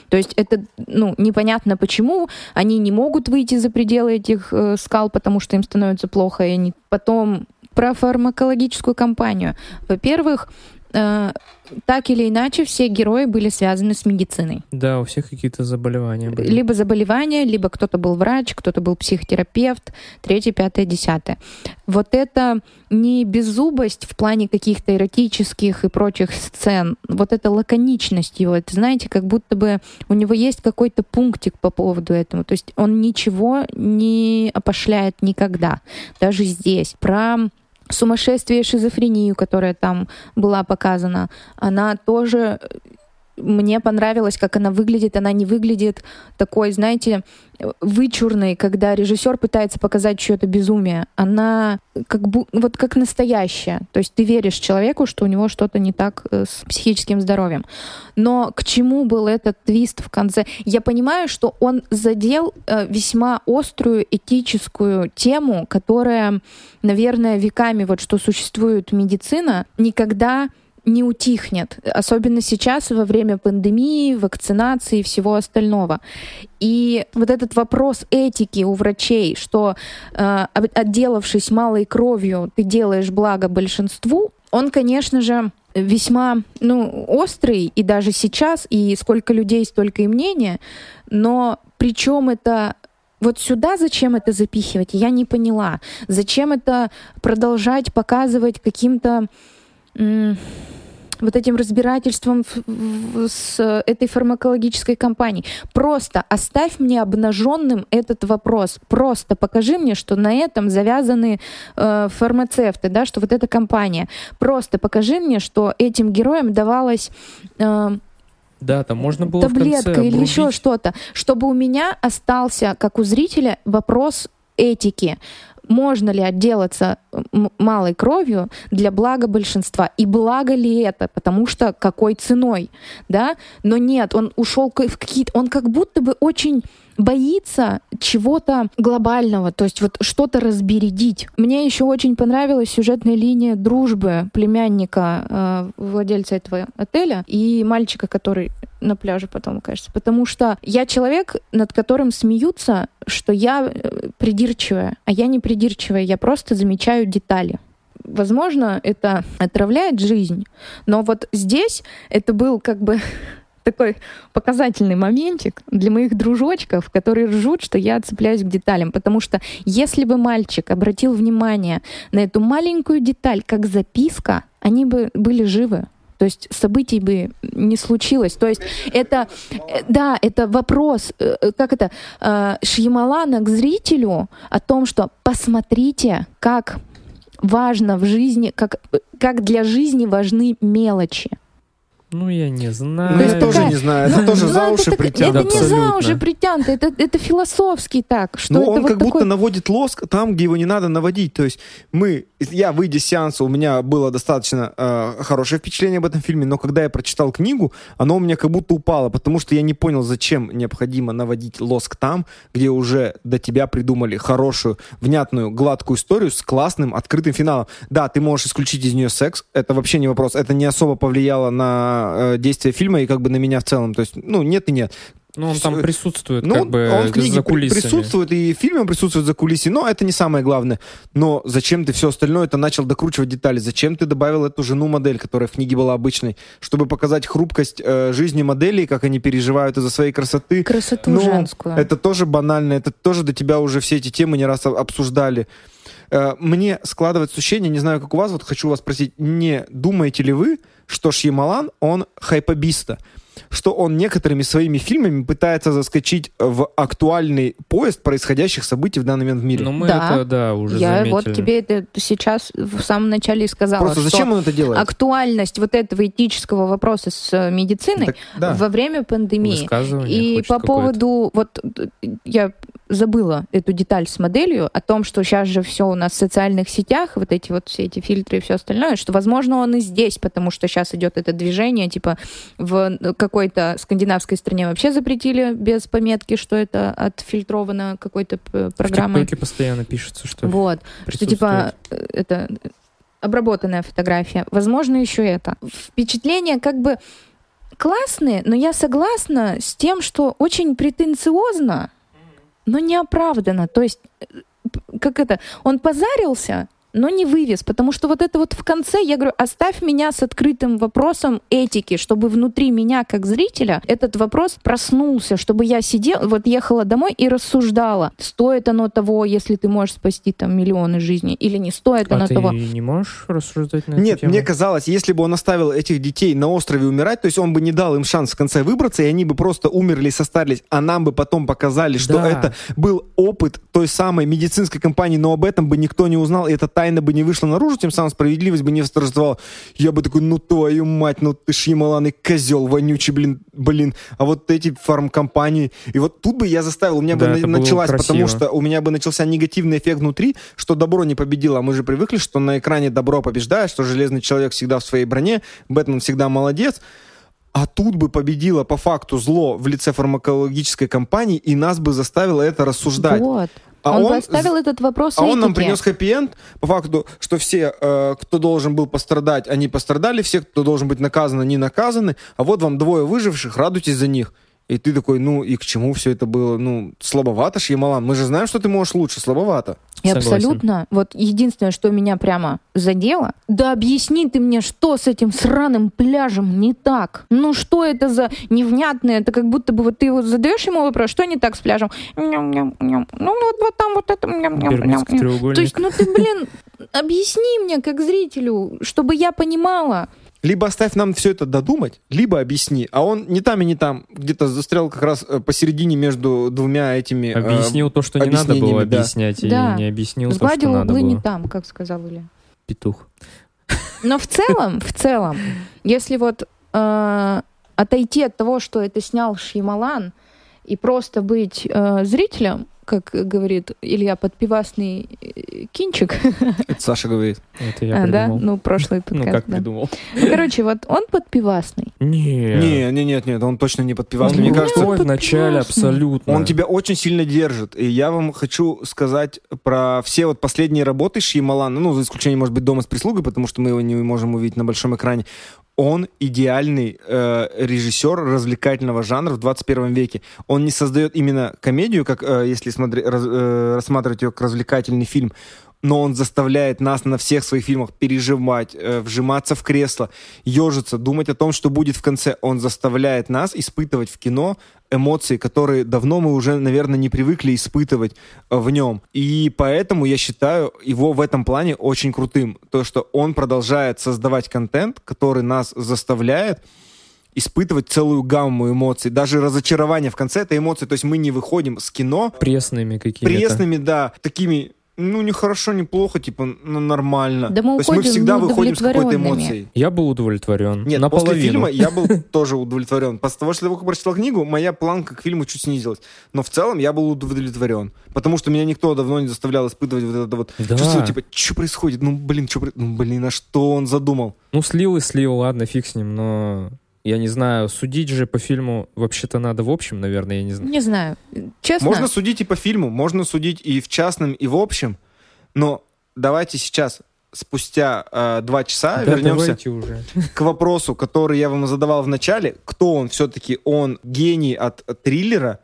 То есть это, ну, непонятно почему они не могут выйти за пределы этих э, скал, потому что им становится плохо, и они потом про фармакологическую кампанию. Во-первых, Э, так или иначе все герои были связаны с медициной. Да, у всех какие-то заболевания были. Либо заболевания, либо кто-то был врач, кто-то был психотерапевт, третье, пятое, десятое. Вот это не беззубость в плане каких-то эротических и прочих сцен, вот эта лаконичность его, это, знаете, как будто бы у него есть какой-то пунктик по поводу этого. То есть он ничего не опошляет никогда, даже здесь. Про сумасшествие, шизофрению, которая там была показана, она тоже мне понравилось, как она выглядит. Она не выглядит такой, знаете, вычурной, когда режиссер пытается показать что-то безумие. Она как бы вот как настоящая. То есть ты веришь человеку, что у него что-то не так э, с психическим здоровьем. Но к чему был этот твист в конце? Я понимаю, что он задел э, весьма острую этическую тему, которая, наверное, веками вот что существует медицина, никогда не утихнет, особенно сейчас во время пандемии, вакцинации и всего остального. И вот этот вопрос этики у врачей, что э, отделавшись малой кровью, ты делаешь благо большинству, он, конечно же, весьма ну, острый, и даже сейчас, и сколько людей, столько и мнения, но причем это вот сюда зачем это запихивать, я не поняла. Зачем это продолжать показывать каким-то вот этим разбирательством с этой фармакологической компанией. Просто оставь мне обнаженным этот вопрос. Просто покажи мне, что на этом завязаны э, фармацевты, да, что вот эта компания. Просто покажи мне, что этим героям давалось э, да, там можно было таблетка или еще что-то, чтобы у меня остался, как у зрителя, вопрос этики можно ли отделаться малой кровью для блага большинства? И благо ли это? Потому что какой ценой? Да? Но нет, он ушел в какие-то... Он как будто бы очень боится чего-то глобального, то есть вот что-то разбередить. Мне еще очень понравилась сюжетная линия дружбы племянника э, владельца этого отеля и мальчика, который на пляже потом, кажется. Потому что я человек, над которым смеются, что я э, придирчивая, а я не придирчивая, я просто замечаю детали возможно, это отравляет жизнь, но вот здесь это был как бы такой показательный моментик для моих дружочков, которые ржут, что я цепляюсь к деталям. Потому что если бы мальчик обратил внимание на эту маленькую деталь, как записка, они бы были живы. То есть событий бы не случилось. То есть это, э, да, это вопрос, э, э, как это, Шьямалана к зрителю о том, что посмотрите, как важно в жизни, как, как для жизни важны мелочи. Ну, я не знаю. Ну, я тоже такая... не знаю. Это тоже за уши это, притянуто. Это не за уши притянуто, это, это философский так. Что ну, он вот как такой... будто наводит лоск там, где его не надо наводить. То есть мы, я, выйдя с сеанса, у меня было достаточно э, хорошее впечатление об этом фильме, но когда я прочитал книгу, оно у меня как будто упало, потому что я не понял, зачем необходимо наводить лоск там, где уже до тебя придумали хорошую, внятную, гладкую историю с классным, открытым финалом. Да, ты можешь исключить из нее секс, это вообще не вопрос, это не особо повлияло на э, действия фильма и как бы на меня в целом. То есть, ну, нет и нет. Ну, он там присутствует, ну, как бы, он в книге за кулисами. присутствует, и в фильме он присутствует за кулисами, но это не самое главное. Но зачем ты все остальное это начал докручивать детали? Зачем ты добавил эту жену-модель, которая в книге была обычной, чтобы показать хрупкость э, жизни моделей, как они переживают из-за своей красоты? Красоту ну, женскую. Это тоже банально, это тоже до тебя уже все эти темы не раз обсуждали. Э, мне складывается ощущение, не знаю, как у вас, вот хочу вас спросить, не думаете ли вы, что Шьямалан, он хайпобиста? что он некоторыми своими фильмами пытается заскочить в актуальный поезд происходящих событий в данный момент в мире. Ну, мы да. это, да, уже Я заметили. вот тебе это сейчас в самом начале и сказала. Просто зачем он это делает? Актуальность вот этого этического вопроса с медициной так, да. во время пандемии. И по поводу, вот я забыла эту деталь с моделью о том, что сейчас же все у нас в социальных сетях, вот эти вот все эти фильтры и все остальное, что, возможно, он и здесь, потому что сейчас идет это движение, типа в какой-то скандинавской стране вообще запретили без пометки, что это отфильтровано какой-то программой. В постоянно пишется, что Вот, что типа э, это обработанная фотография. Возможно, еще это. Впечатление как бы классные, но я согласна с тем, что очень претенциозно но неоправданно. То есть, э, как это, он позарился, но не вывез, потому что вот это вот в конце, я говорю, оставь меня с открытым вопросом этики, чтобы внутри меня, как зрителя, этот вопрос проснулся, чтобы я сидела, вот ехала домой и рассуждала, стоит оно того, если ты можешь спасти там миллионы жизней, или не стоит а оно ты того. не можешь рассуждать на Нет, эту тему? мне казалось, если бы он оставил этих детей на острове умирать, то есть он бы не дал им шанс в конце выбраться, и они бы просто умерли и состарились, а нам бы потом показали, что да. это был опыт той самой медицинской компании, но об этом бы никто не узнал, и это тайна бы не вышла наружу, тем самым справедливость бы не восторжествовала. Я бы такой, ну твою мать, ну ты ж Ямалан и козел вонючий, блин, блин. А вот эти фармкомпании. И вот тут бы я заставил, у меня Да, бы на- началась, потому что у меня бы начался негативный эффект внутри, что добро не победило. А мы же привыкли, что на экране добро побеждает, что Железный Человек всегда в своей броне, Бэтмен всегда молодец. А тут бы победило по факту зло в лице фармакологической компании, и нас бы заставило это рассуждать. Вот. А он, он поставил этот вопрос А он нам принес хэппи-энд, по факту, что все, э, кто должен был пострадать, они пострадали, все, кто должен быть наказан, они наказаны, а вот вам двое выживших, радуйтесь за них. И ты такой, ну и к чему все это было? Ну, слабовато ж, Ямалан. Мы же знаем, что ты можешь лучше, слабовато. И Согласен. абсолютно. Вот единственное, что меня прямо задело, да объясни ты мне, что с этим сраным пляжем не так. Ну что это за невнятное? Это как будто бы вот ты вот задаешь ему вопрос, что не так с пляжем? Ням-ням-ням. Ну вот, вот там вот это. ням-ням-ням. То есть, ну ты, блин, объясни мне, как зрителю, чтобы я понимала. Либо оставь нам все это додумать, либо объясни. А он не там и не там, где-то застрял как раз э, посередине между двумя этими... э, Объяснил то, что не надо было да. объяснять, Да. и не объяснил то, что Сгладил надо углы не было. там, как сказал Илья. Петух. Но в целом, в целом, если вот э, отойти от того, что это снял Шьямалан, и просто быть э, зрителем, как говорит Илья, подпивасный э, кинчик, Это Саша говорит. Это я А, да, придумал. ну прошлый Ну, подкаст, как да. придумал? Ну, Короче, вот он подпивасный. Не. Не, не, нет, нет, он точно не подпивасный. Он Мне Ну, кажется, крутой в начале подпивасный. абсолютно. Он тебя очень сильно держит. И я вам хочу сказать про все вот последние работы Шьямалана, ну, за исключением, может быть, «Дома с прислугой», потому что мы его не можем увидеть на большом экране. Он идеальный э, режиссер развлекательного жанра в 21 веке. Он не создает именно комедию, как э, если смотри- раз- э, рассматривать ее как развлекательный фильм, но он заставляет нас на всех своих фильмах переживать, э, вжиматься в кресло, ежиться, думать о том, что будет в конце. Он заставляет нас испытывать в кино эмоции, которые давно мы уже, наверное, не привыкли испытывать э, в нем. И поэтому я считаю его в этом плане очень крутым. То, что он продолжает создавать контент, который нас заставляет испытывать целую гамму эмоций. Даже разочарование в конце — это эмоции. То есть мы не выходим с кино Пресными какими-то. пресными, да, такими, ну, не хорошо, не плохо, типа, ну, нормально. Да мы То есть мы всегда выходим с какой-то эмоцией. Я был удовлетворен. Нет, Наполовину. после фильма я был тоже удовлетворен. После того, что я прочитал книгу, моя планка к фильму чуть снизилась. Но в целом я был удовлетворен. Потому что меня никто давно не заставлял испытывать вот это вот Да. чувство, типа, что происходит? Ну, блин, что Ну, блин, а что он задумал? Ну, слил и слил, ладно, фиг с ним, но я не знаю, судить же по фильму вообще-то надо в общем, наверное, я не знаю. Не знаю. Честно, Можно судить и по фильму, можно судить и в частном, и в общем. Но давайте сейчас, спустя э, два часа, Да, вернемся уже. к вопросу, который я вам задавал в начале. Кто он все-таки? Он гений от триллера,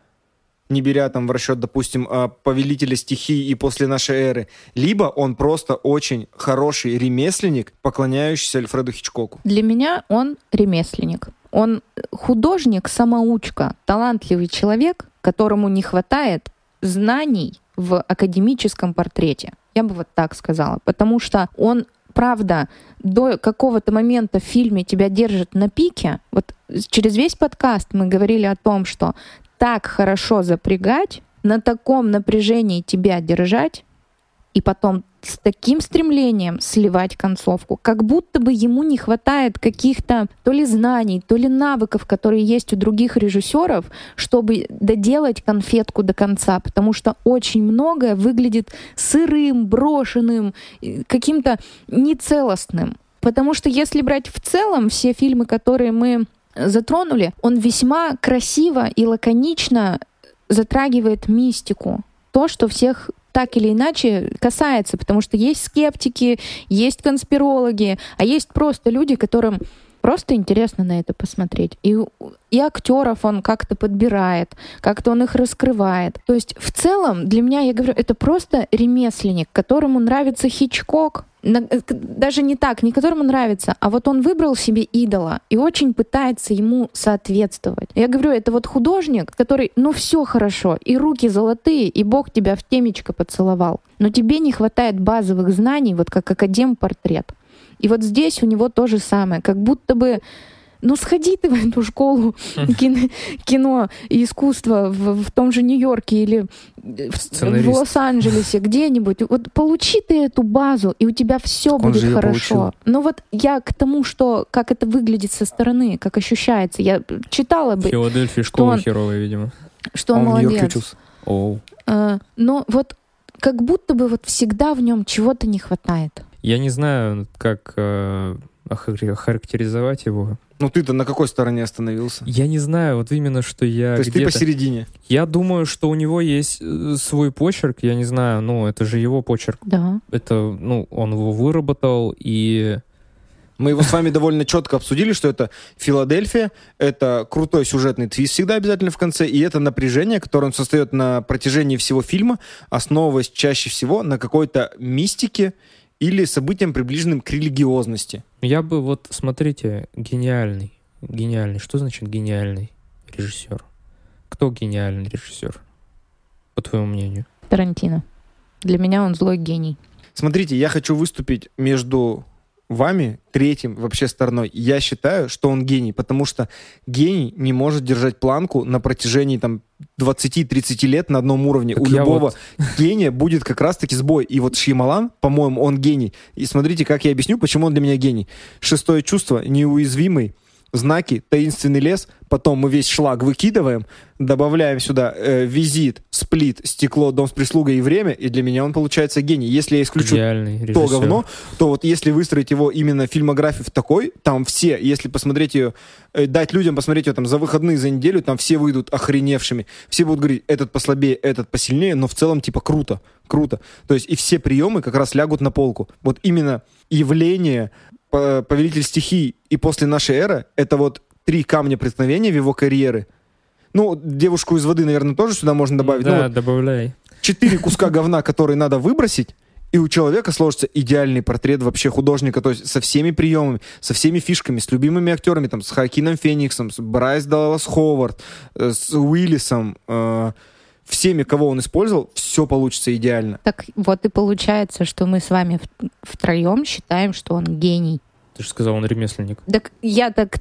не беря там в расчет, допустим, э, «Повелителя стихий» и «После нашей эры», либо он просто очень хороший ремесленник, поклоняющийся Альфреду Хичкоку. Для меня он ремесленник. Он художник, самоучка, талантливый человек, которому не хватает знаний в академическом портрете. Я бы вот так сказала. Потому что он, правда, до какого-то момента в фильме тебя держит на пике. Вот через весь подкаст мы говорили о том, что так хорошо запрягать, на таком напряжении тебя держать, и потом с таким стремлением сливать концовку, как будто бы ему не хватает каких-то то ли знаний, то ли навыков, которые есть у других режиссеров, чтобы доделать конфетку до конца, потому что очень многое выглядит сырым, брошенным, э, каким-то нецелостным. Потому что если брать в целом все фильмы, которые мы затронули, он весьма красиво и лаконично затрагивает мистику. То, что всех так или иначе касается, потому что есть скептики, есть конспирологи, а есть просто люди, которым просто интересно на это посмотреть. И, и актеров он как-то подбирает, как-то он их раскрывает. То есть в целом для меня, я говорю, это просто ремесленник, которому нравится Хичкок, э, даже не так, не которому нравится, а вот он выбрал себе идола и очень пытается ему соответствовать. Я говорю, это вот художник, который, ну все хорошо, и руки золотые, и Бог тебя в темечко поцеловал, но тебе не хватает базовых знаний, вот как академ-портрет. И вот здесь у него то же самое, как будто бы ну сходи ты в эту школу кино, кино и искусства в, в том же Нью-Йорке или Сценарист. в Лос-Анджелесе где-нибудь. Вот получи ты эту базу, и у тебя все он будет хорошо. получил. Но вот я к тому, что как это выглядит со стороны, как ощущается. Я читала В бы, Филадельфии школа он- херовая, видимо. что Он он в Нью-Йорке молодец. учился. А, но вот как будто бы вот всегда в нем чего-то не хватает. Я не знаю, как э, охар- охарактеризовать его. Ну ты-то на какой стороне остановился? Я не знаю, вот именно, что я То есть ты посередине. Я думаю, что у него есть э, свой почерк, я не знаю, ну, это же его почерк. Да. Это, ну, он его выработал, и Мы его с вами довольно четко обсудили, что это Филадельфия, это крутой сюжетный твист всегда обязательно в конце, и это напряжение, которое он создает на протяжении всего фильма, основываясь чаще всего на какой-то мистике или событиям, приближенным к религиозности. я бы вот, смотрите, гениальный. Гениальный. Что значит гениальный режиссер? Кто гениальный режиссер? По твоему мнению? Тарантино. Для меня он злой гений. Смотрите, я хочу выступить между вами третьим вообще стороной. Я считаю, что он гений, потому что гений не может держать планку на протяжении там 20-30 лет на одном уровне. Так У любого вот- гения будет как раз-таки сбой. И вот Шьямалан, по-моему, он гений. И смотрите, как я объясню, почему он для меня гений. Шестое чувство, неуязвимый, знаки, таинственный лес, потом мы весь шлак выкидываем, добавляем сюда э, визит, сплит, стекло, дом с прислугой и время, и для меня он получается гений. Если я исключу то говно, то вот если выстроить его именно фильмографию в такой, там все, если посмотреть ее, э, дать людям посмотреть ее там за выходные, за неделю, там все выйдут охреневшими. Все будут говорить, этот послабее, этот посильнее, но в целом типа круто, круто. То есть и все приемы как раз лягут на полку. Вот именно явление Повелитель стихий и после нашей эры, это вот три камня преткновения в его карьеры. Ну, девушку из воды, наверное, тоже сюда можно добавить. Ну, Да, вот добавляй. четыре куска говна, которые надо выбросить, и у человека сложится идеальный портрет вообще художника, то есть со всеми приемами, со всеми фишками, с любимыми актерами, там, с Хакином Фениксом, с Брайс Даллас Ховард, э, с Уиллисом, э, всеми, кого он использовал, все получится идеально. Так вот и получается, что мы с вами в- втроем считаем, что он гений. Ты же сказал, он ремесленник. Так я так...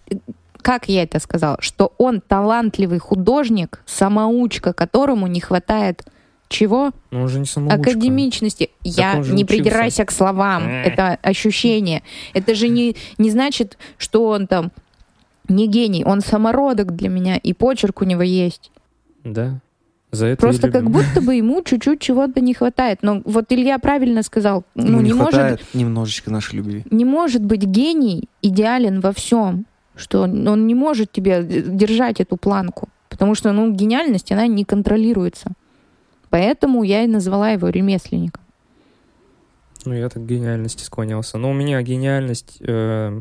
Как я это сказала? Что он талантливый художник, самоучка, которому не хватает чего? Но он же не самоучка. Академичности. Я он же не учился. придирайся к словам. Эх. Это ощущение. Это же не, не значит, что он там не гений. Он самородок для меня, и почерк у него есть. Да. За это Просто как будто бы ему чуть-чуть чего-то не хватает. Но вот Илья правильно сказал. Ну, не, не может, хватает немножечко нашей любви. не может быть гений идеален во всем. Что он не может тебе держать эту планку. Потому что, ну, гениальность, она не контролируется. Поэтому я и назвала его ремесленником. Ну, я так к гениальности склонялся. Но у меня гениальность... э,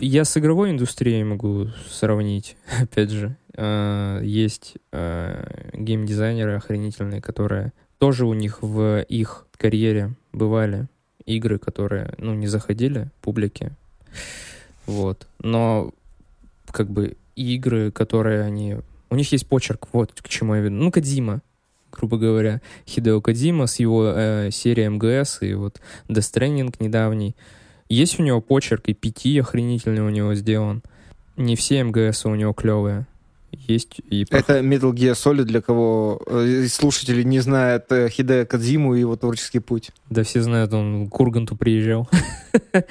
я с игровой индустрией могу сравнить, опять же. Э, есть э, геймдизайнеры охренительные, которые тоже у них в их карьере бывали игры, которые, ну, не заходили публике. Вот. Но, как бы, игры, которые они... У них есть почерк, вот к чему я веду. Ну, Кадзима, грубо говоря. Хидео Кадзима с его э, серией МГС и вот Death Stranding недавний. Есть у него почерк, и пяти охренительный у него сделан. Не все МГС у него клевые. Есть и... Это Metal Gear Solid, для кого э, из слушателей не знает э, Хидео Кадзиму и его творческий путь. Да все знают, он к Урганту приезжал.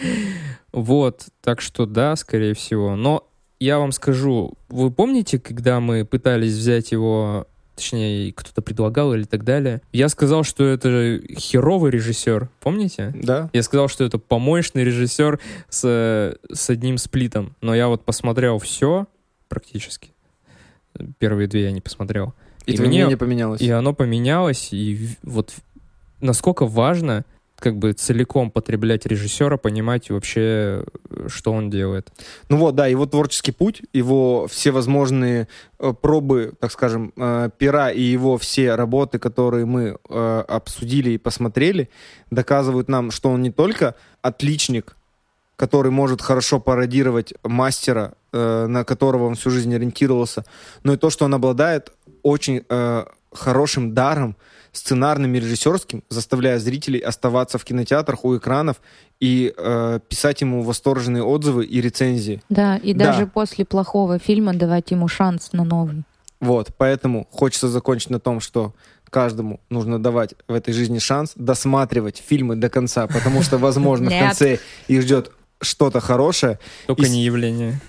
Вот, так что да, скорее всего. Но я вам скажу, вы помните, когда мы пытались взять его, точнее, кто-то предлагал или так далее, я сказал, что это херовый режиссер, помните? Да? Я сказал, что это помоечный режиссер с, с одним сплитом. Но я вот посмотрел все практически. Первые две я не посмотрел. И, И мне- мнение поменялось. И оно поменялось, и вот насколько важно как бы целиком потреблять режиссера, понимать вообще, что он делает. Ну вот, да, его творческий путь, его всевозможные э, пробы, так скажем, э, пера и его все работы, которые мы э, обсудили и посмотрели, доказывают нам, что он не только отличник, который может хорошо пародировать мастера, э, на которого он всю жизнь ориентировался, но и то, что он обладает очень э, хорошим даром, сценарным и режиссерским, заставляя зрителей оставаться в кинотеатрах у экранов и э, писать ему восторженные отзывы и рецензии. Да, и Да. даже после плохого фильма давать ему шанс на новый. Вот, поэтому хочется закончить на том, что каждому нужно давать в этой жизни шанс досматривать фильмы до конца, потому что, возможно, в конце их ждет что-то хорошее, Только И не явление.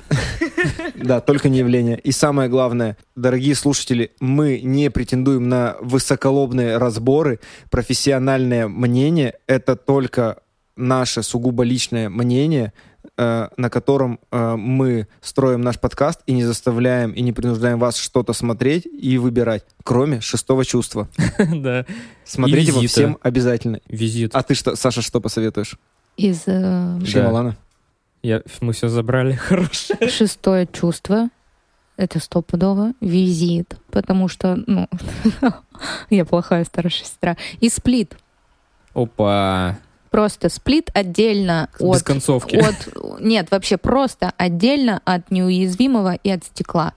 да, только не явление. И самое главное, дорогие слушатели, мы не претендуем на высоколобные разборы, профессиональное мнение, это только наше сугубо личное мнение, э, на котором э, мы строим наш подкаст и не заставляем и не принуждаем вас что-то смотреть и выбирать, кроме шестого чувства. Да. Смотрите его всем обязательно. Визит. А ты что, Саша, что посоветуешь? Из э, Шьямалана? Я, мы все забрали. Хорошо. шестое чувство. Это стопудово. Визит. Потому что, ну, я плохая старшая сестра. И сплит. Опа. Просто сплит отдельно Без от... концовки. от... Нет, вообще просто отдельно от неуязвимого и от стекла.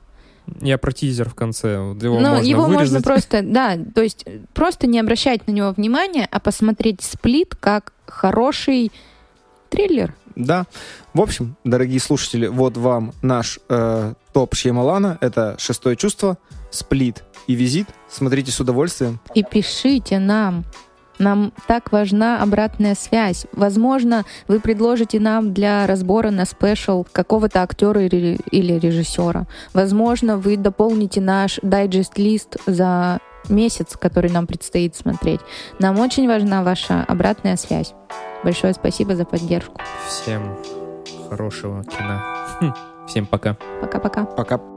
Я про тизер в конце. Его Но можно его можно вырезать. просто, да, то есть просто не обращать на него внимания, а посмотреть сплит как хороший триллер. Да. В общем, дорогие слушатели, вот вам наш э, топ Шьямалана. Это «Шестое чувство», «Сплит» и «Визит». Смотрите с удовольствием. И пишите нам. Нам так важна обратная связь. Возможно, вы предложите нам для разбора на спешл какого-то актера или, или режиссера. Возможно, вы дополните наш дайджест-лист за месяц, который нам предстоит смотреть. Нам очень важна ваша обратная связь. Большое спасибо за поддержку. Всем хорошего кино. Хм. Всем пока. Пока-пока. Пока.